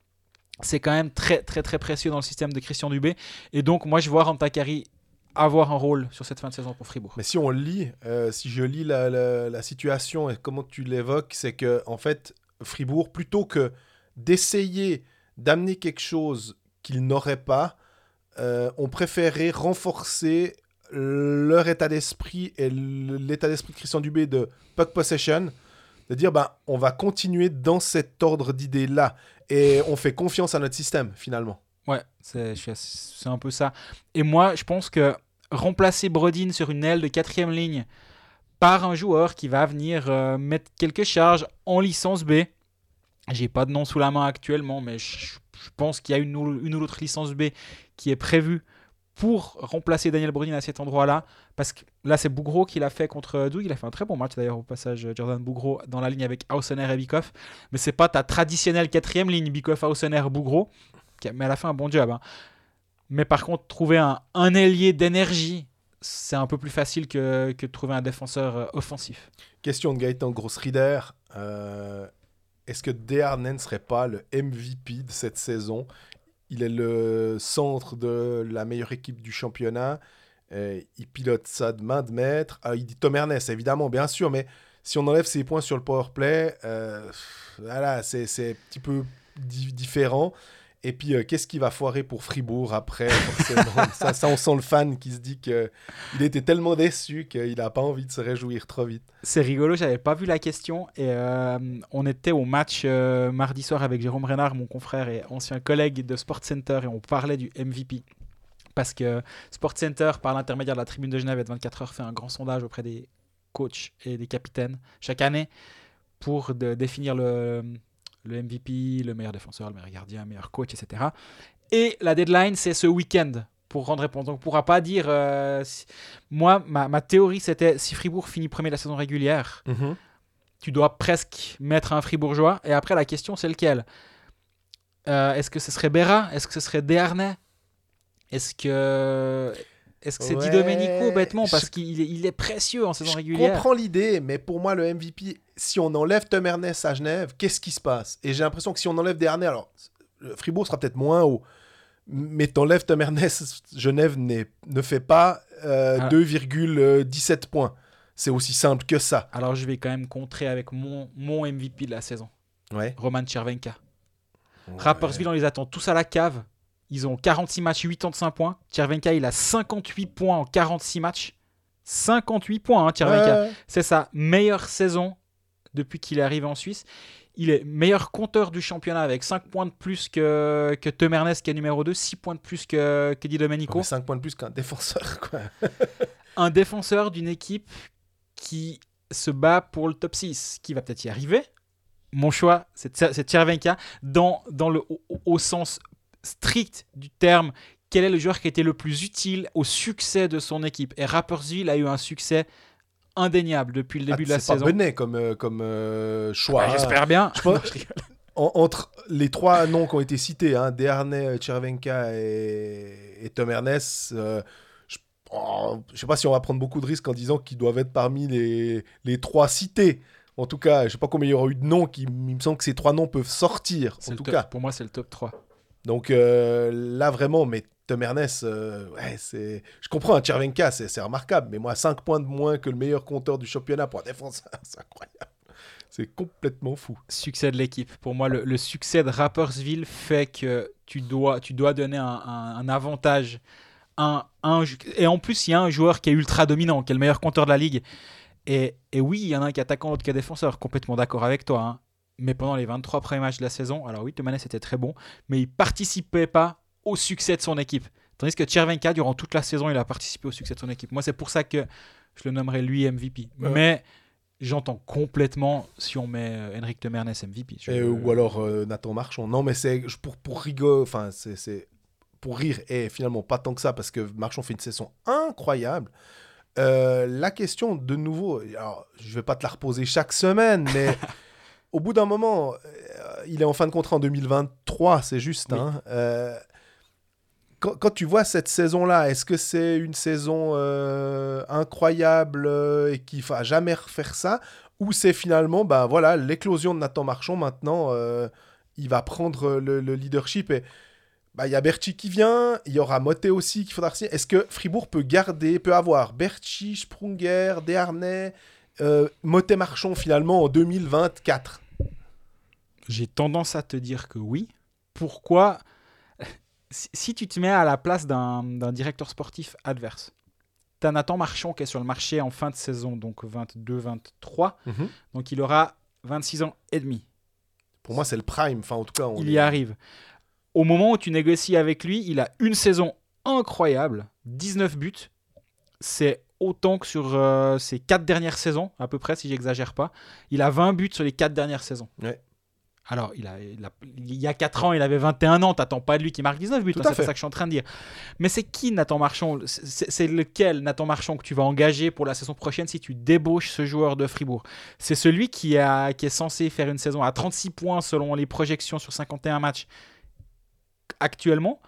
C'est quand même très, très, très précieux dans le système de Christian Dubé. Et donc, moi, je vois Rantakari avoir un rôle sur cette fin de saison pour Fribourg. Mais si on lit, euh, si je lis la, la- la situation et comment tu l'évoques, c'est que en fait, Fribourg, plutôt que d'essayer d'amener quelque chose qu'ils n'auraient pas, euh, ont préféré renforcer leur état d'esprit et l'état d'esprit de Christian Dubé de puck possession, de dire ben, on va continuer dans cet ordre d'idées-là et on fait confiance à notre système finalement. Ouais, c'est un peu ça. Et moi, je pense que remplacer Brodin sur une aile de quatrième ligne par un joueur qui va venir euh, mettre quelques charges en licence B. J'ai pas de nom sous la main actuellement, mais je, pense qu'il y a une ou l'autre licence B qui est prévue pour remplacer Daniel Brodin à cet endroit-là. Parce que là, c'est Bougro qui l'a fait contre Doug. Il a fait un très bon match d'ailleurs au passage, Jordan Bougro, dans la ligne avec Hausener et Bikoff. Mais c'est pas ta traditionnelle quatrième ligne, Bikoff, Hausener, Bougro. Mais elle a fait un bon job. hein. Mais par contre, trouver un, ailier d'énergie, c'est un peu plus facile que, de trouver un défenseur euh, offensif. Question de Gaëtan Grossrider. Euh, Est-ce que Deharnen ne serait pas le MVP de cette saison Il est le centre de la meilleure équipe du championnat. Euh, il pilote ça de main de maître. Ah, il dit Tom Ernest, évidemment, bien sûr, mais si on enlève ses points sur le power play, euh, voilà, c'est un petit peu di- différent. Et puis, euh, qu'est-ce qui va foirer pour Fribourg après forcément ça, ça, on sent le fan qui se dit qu'il était tellement déçu qu'il n'a pas envie de se réjouir trop vite. C'est rigolo, j'avais pas vu la question. Et euh, on était au match euh, mardi soir avec Jérôme Renard, mon confrère et ancien collègue de Sport Center, et on parlait du MVP. Parce que Sport Center, par l'intermédiaire de la tribune de Genève et de 24 heures, fait un grand sondage auprès des coachs et des capitaines chaque année pour de- définir le, le MVP, le meilleur défenseur, le meilleur gardien, le meilleur coach, etc. Et la deadline, c'est ce week-end pour rendre réponse. Donc, on ne pourra pas dire. euh, si- Moi, ma, ma théorie, c'était si Fribourg finit premier de la saison régulière, tu dois presque mettre un fribourgeois. Et après, la question, c'est lequel? Euh, Est-ce que ce serait Berra? Est-ce que ce serait Desharnais? Est-ce que. Est-ce que c'est Di Ouais, Domenico bêtement parce je- qu'il est, il est précieux en saison Je régulière comprends l'idée, mais pour moi, le MVP, si on enlève Tom Ernest à Genève, qu'est-ce qui se passe? Et j'ai l'impression que si on enlève Desharnais, alors le Fribourg sera peut-être moins haut, mais t'enlèves Tom Ernest, Genève ne fait pas euh, Ah. 2,17 points. C'est aussi simple que ça. Alors, je vais quand même contrer avec mon, mon MVP de la saison, Ouais. Roman Chervenka. Rappersville, on les attend tous à la cave. Ils ont 46 matchs, 85 points. Chervenka, il a 58 points en 46 matchs. 58 points, hein, Chervenka. Ouais. C'est sa meilleure saison depuis qu'il est arrivé en Suisse. Il est meilleur compteur du championnat avec 5 points de plus que, que Tom Ernest qui est numéro 2, 6 points de plus que, que Di Domenico. 5 points de plus qu'un défenseur. Quoi. Un défenseur d'une équipe qui se bat pour le top 6, qui va peut-être y arriver. Mon choix, c'est Tser- c'est Chervenka dans, dans le, au, au sens strict du terme. Quel est le joueur qui a été le plus utile au succès de son équipe? Et Rappersville a eu un succès indéniable depuis le début Ah, de la c'est saison. Benet comme, euh, comme euh, choix. Ouais, J'espère bien. Je pense-. En- entre les trois noms qui ont été cités, hein, Desharnais, Chervenka et, et Tom Ernest, euh, je ne sais pas si on va prendre beaucoup de risques en disant qu'ils doivent être parmi les, les trois cités. En tout cas, je ne sais pas combien il y aura eu de noms, qui, il me semble que ces trois noms peuvent sortir, C'est en tout top- cas. Pour moi, c'est le top 3. Donc euh, là, vraiment, mais Tom Ernest, euh, c'est... je comprends, un Chervenka, c'est, remarquable, mais moi, 5 points de moins que le meilleur compteur du championnat pour un défenseur, c'est incroyable. C'est complètement fou. Succès de l'équipe. Pour moi, le, succès de Rappersville fait que tu dois, tu dois donner un, avantage. Et en plus, il y a un joueur qui est ultra dominant, qui est le meilleur compteur de la ligue. Et, et oui, il y en a un qui est attaquant, l'autre qui est défenseur. Complètement d'accord avec toi. hein. Mais pendant les 23 premiers matchs de la saison, alors oui, Tomanes était très bon, mais il participait pas au succès de son équipe. Tandis que Chervenka, durant toute la saison, il a participé au succès de son équipe. Moi, c'est pour ça que je le nommerais lui MVP. Ouais. Mais j'entends complètement si on met euh, Henrik Temernes MVP. Je- Et, ou alors euh, Nathan Marchand. Non, mais c'est pour, pour rigoler, enfin, c'est- c'est pour rire, et finalement pas tant que ça, parce que Marchand fait une saison incroyable. euh, la question, de nouveau, alors, je vais pas te la reposer chaque semaine, mais au bout d'un moment, euh, il est en fin de contrat en 2023, c'est juste. Oui. hein, euh, quand, quand tu vois cette saison-là, est-ce que c'est une saison euh, incroyable et qu'il va jamais refaire ça Ou c'est finalement, ben voilà, l'éclosion de Nathan Marchand maintenant, il va prendre le, le leadership et bah, il y a Berchi qui vient, il y aura Motet aussi qu'il faudra signer. Est-ce que Fribourg peut garder, peut avoir Berchi, Sprunger, Desharnais, euh, Motet Marchand finalement en 2024 J'ai tendance à te dire que oui. Pourquoi si, si tu te mets à la place d'un directeur sportif adverse, tu as Nathan Marchand qui est sur le marché en fin de saison, donc 22-23, donc il aura 26 ans et demi. Pour moi, c'est le prime. Enfin, en tout cas, on il est- y arrive. Au moment où tu négocies avec lui, il a une saison incroyable, 19 buts. C'est autant que sur euh, ses 4 dernières saisons, à peu près, si j'exagère pas. Il a 20 buts sur les 4 dernières saisons. Ouais. Alors, il, a, il, a- il y a 4 ans, il avait 21 ans. T'attends pas de lui qui marque 19 buts. Hein, c'est ça que je suis en train de dire. Mais c'est qui Nathan Marchand? C'est lequel Nathan Marchand que tu vas engager pour la saison prochaine si tu débauches ce joueur de Fribourg? C'est celui qui, a, qui est censé faire une saison à 36 points selon les projections sur 51 matchs actuellement?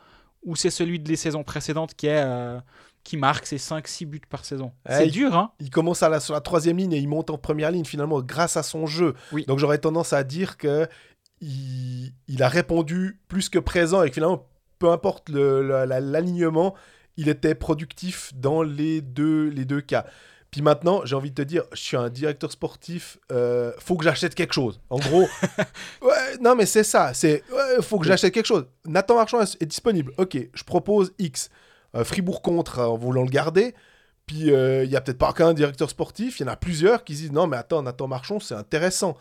Ou c'est celui des saisons précédentes qui, est, euh, qui marque ses 5-6 buts par saison C'est Hey. dur, hein Il commence à la, sur la troisième ligne et il monte en première ligne finalement grâce à son jeu. Oui. Donc j'aurais tendance à dire que il, il a répondu plus que présent et que finalement, peu importe l'alignement, il était productif dans les deux, les deux cas. Puis maintenant, j'ai envie de te dire, je suis un directeur sportif, euh, faut que j'achète quelque chose. En gros, ouais, non mais c'est ça, c'est ouais, faut que j'achète quelque chose. Nathan Marchand est disponible. Ok, je propose X. Euh, Fribourg contre euh, en voulant le garder. Puis euh, il y a peut-être pas qu'un directeur sportif, il y en a plusieurs qui se disent non mais attends Nathan Marchand c'est intéressant.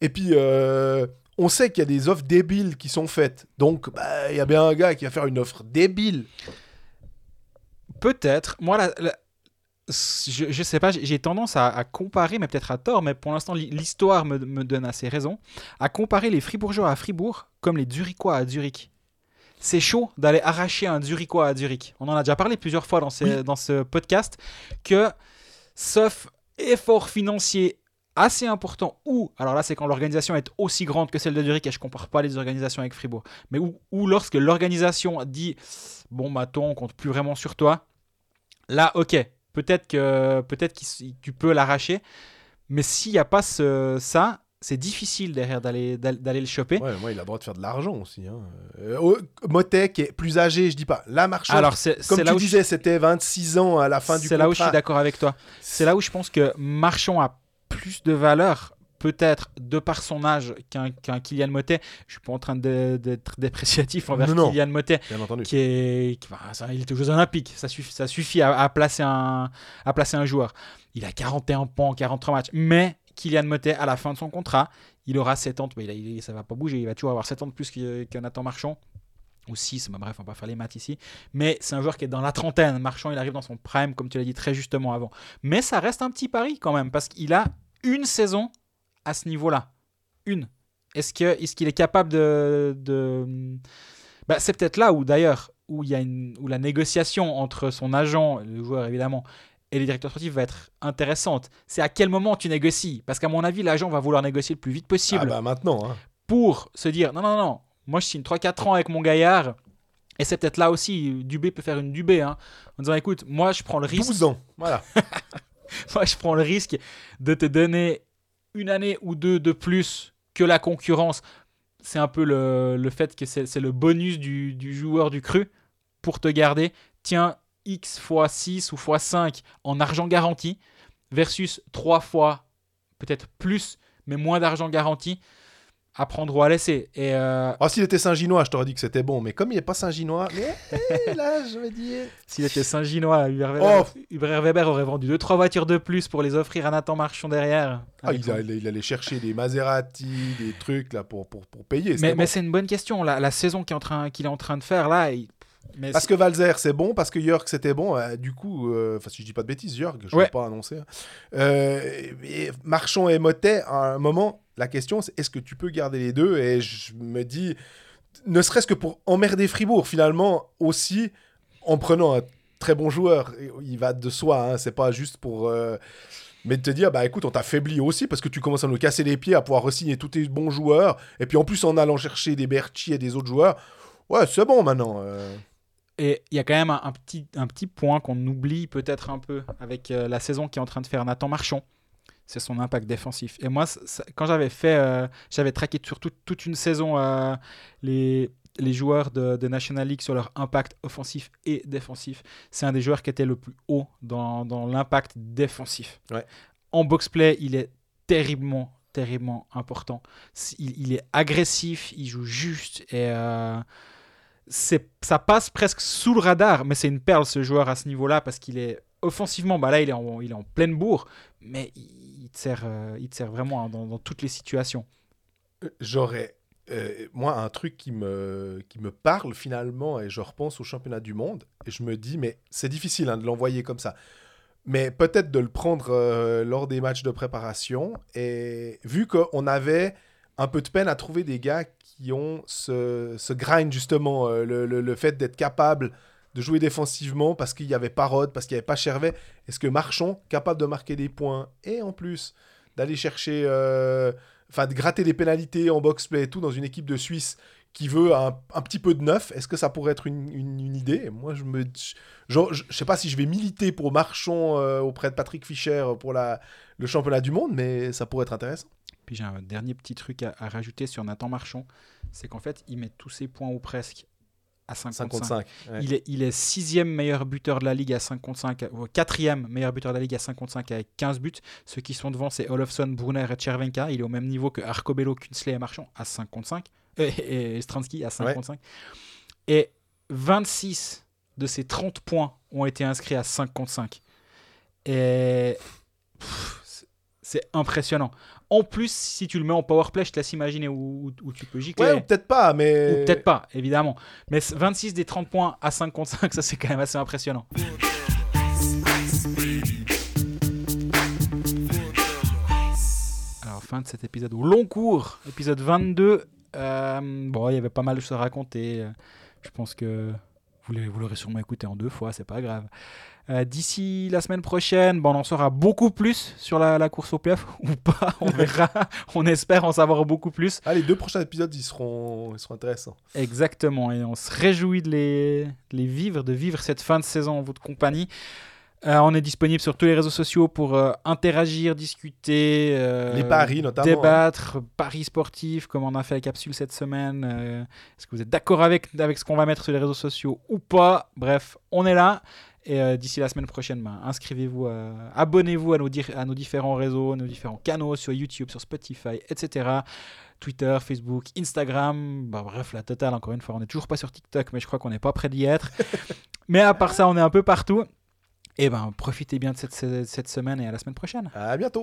Et puis on sait qu'il y a des offres débiles qui sont faites. Donc bah, il y a bien un gars qui va faire une offre débile. Peut-être. Moi, la- la- je, je sais pas, j'ai- tendance à, à comparer, mais peut-être à tort, mais pour l'instant, l'hi- l'histoire me, me donne assez raison, à comparer les Fribourgeois à Fribourg comme les Zurichois à Zurich. C'est chaud d'aller arracher un Zurichois à Zurich. On en a déjà parlé plusieurs fois dans, ces- dans ce podcast, que sauf effort financier assez important, ou, alors là c'est quand l'organisation est aussi grande que celle de Zurich, et je compare pas les organisations avec Fribourg, mais où, où lorsque l'organisation dit, bon bah toi on compte plus vraiment sur toi, là ok, peut-être que peut-être que tu peux l'arracher, mais s'il n'y a pas ce- ça, c'est difficile derrière d'aller d'aller le choper. Ouais, moi il a le droit de faire de l'argent aussi. Hein. Euh, Motet qui est plus âgé, je dis pas. La Marchand, Alors comme tu où je- disais, c'était 26 ans à la fin du c'est là où je suis contrat. d'accord avec toi. C'est là où je pense que Marchand a plus de valeur, peut-être de par son âge, qu'un qu'un Kylian Motet. Je suis pas en train d'être dépréciatif envers Non. Kylian Motet, Bien entendu. qui est, qui- bah, ça, il était aux Jeux Olympiques. Ça suffit, ça suffit à, à placer un, à placer un joueur. Il a 41 points en 43 matchs, mais Kylian Motet, à la fin de son contrat, il aura 70. Mais il a- ça va pas bouger. Il va toujours avoir 70 de plus que Nathan Marchand. Ou 6, bah bref, on va pas faire les maths ici. Mais c'est un joueur qui est dans la trentaine. Marchand, il arrive dans son prime, comme tu l'as dit très justement avant. Mais ça reste un petit pari quand même, parce qu'il a une saison à ce niveau-là. Une. Est-ce qu'il est capable de. de... Bah, c'est peut-être là où d'ailleurs où il y a où la négociation entre son agent, le joueur évidemment, et les directeurs sportifs va être intéressante. C'est à quel moment tu négocies? Parce qu'à mon avis, l'agent va vouloir négocier le plus vite possible Ah bah maintenant. Hein. pour se dire non, non, non, moi je signe 3-4 ans avec mon gaillard. Et c'est peut-être là aussi, Dubé peut faire une Dubé, hein, en disant écoute, moi je prends le risque, 12 ans. Voilà. moi je prends le risque de te donner une année ou deux de plus que la concurrence. C'est un peu le, le fait que c'est c'est le bonus du, du joueur du cru pour te garder. Tiens, X fois 6 ou fois 5 en argent garanti versus 3 fois peut-être plus, mais moins d'argent garanti à prendre ou à laisser. Et euh, Ah, s'il était Saint-Ginois, je t'aurais dit que c'était bon. Mais comme il n'est pas Saint-Ginois, mais eh, là, je me dis. S'il était Saint-Ginois, Hubert Weber, Oh. Hubert Weber aurait vendu 2-3 voitures de plus pour les offrir à Nathan Marchand derrière. Ah, il, a- il allait chercher des Maserati, des trucs là pour, pour, pour payer. mais bon. mais c'est une bonne question. La, la saison qu'il est, en train- qu'il est en train de faire là. il- mais Parce que Valzer c'est bon, parce que Jörg c'était bon. euh, du coup, euh, enfin si je dis pas de bêtises, Jörg, je ne Ouais. vais pas annoncer. hein. Euh, et Marchand et Motet, à un moment, la question c'est est-ce que tu peux garder les deux? Et je me dis, ne serait-ce que pour emmerder Fribourg, finalement aussi, en prenant un très bon joueur. Il va de soi, hein, c'est pas juste pour. euh, Mais de te dire, bah écoute, on t'affaiblit aussi parce que tu commences à nous casser les pieds à pouvoir re-signer tous tes bons joueurs. Et puis en plus, en allant chercher des Berchi et des autres joueurs, ouais, c'est bon maintenant. euh. Et il y a quand même un, un petit, un petit point qu'on oublie peut-être un peu avec euh, la saison qui est en train de faire Nathan Marchand. C'est son impact défensif. Et moi, ça- quand j'avais fait, euh, j'avais traqué sur toute- toute une saison euh, les, les joueurs de, de National League sur leur impact offensif et défensif. C'est un des joueurs qui était le plus haut dans, dans l'impact défensif. Ouais. En box-play, il est terriblement, terriblement important. Il, il est agressif, il joue juste et ça passe presque sous le radar, mais c'est une perle ce joueur à ce niveau-là parce qu'il est offensivement, bah là il est en, il est en pleine bourre, mais il, te sert, euh, il te sert vraiment hein, dans, toutes les situations. J'aurais, euh, moi, un truc qui me, qui me parle finalement, et je repense au championnat du monde, et je me dis, mais c'est difficile hein, de l'envoyer comme ça. Mais peut-être de le prendre euh, lors des matchs de préparation. Et vu qu'on avait un peu de peine à trouver des gars qui ont ce, grind, justement, euh, le, fait d'être capable de jouer défensivement parce qu'il n'y avait pas Rod, parce qu'il n'y avait pas Chervet. Est-ce que Marchand, capable de marquer des points et en plus d'aller chercher, euh, enfin de gratter des pénalités en box-play et tout dans une équipe de Suisse qui veut un, petit peu de neuf, est-ce que ça pourrait être une, idée? Moi, je me, je, je, je sais pas si je vais militer pour Marchand euh, auprès de Patrick Fischer pour la, le championnat du monde, mais ça pourrait être intéressant. Puis j'ai un dernier petit truc à, à rajouter sur Nathan Marchand, c'est qu'en fait il met tous ses points ou presque à 55. 55. ouais. Il est, il est sixième meilleur buteur de la ligue à 55, ou quatrième meilleur buteur de la ligue à 55 avec 15 buts. Ceux qui sont devant, c'est Olofsson, Brunner et Chervenka. Il est au même niveau que Arcobello, Kunsley et Marchand à 55. euh, Et, Stransky à 55. Et 26 de ces 30 points ont été inscrits à 55. Et pff, c'est- impressionnant. En plus, si tu le mets en powerplay, je te laisse imaginer où, où- où tu peux gicler. Ouais, ou peut-être pas, mais. Ou peut-être pas, évidemment. Mais c- 26 des 30 points à 5 contre 5, ça c'est quand même assez impressionnant. Alors, fin de cet épisode au long cours, épisode 22. Euh, bon, il y avait pas mal de choses à raconter. Je pense que vous l'aurez sûrement écouté en deux fois, c'est pas grave. Euh, D'ici la semaine prochaine, bon, on en saura beaucoup plus sur la, la course au playoff ou pas, on verra. on espère en savoir beaucoup plus. Ah, les deux prochains épisodes, ils seront, ils seront intéressants. Exactement, et on se réjouit de les, de les vivre, de vivre cette fin de saison en votre compagnie. Euh, on est disponible sur tous les réseaux sociaux pour euh, interagir, discuter, euh, Les paris, notamment, hein. débattre, paris sportifs, comme on a fait la capsule cette semaine. Est-ce que vous êtes d'accord avec, avec ce qu'on va mettre sur les réseaux sociaux ou pas? Bref, on est là. Et d'ici la semaine prochaine, ben, inscrivez-vous, abonnez-vous à nos, dir- à nos différents réseaux, nos différents canaux sur YouTube, sur Spotify, etc. Twitter, Facebook, Instagram, bah, bref, la totale, encore une fois. On n'est toujours pas sur TikTok, mais je crois qu'on n'est pas près d'y être. mais à part ça, on est un peu partout. Et ben, profitez bien de cette, cette semaine et à la semaine prochaine. À bientôt.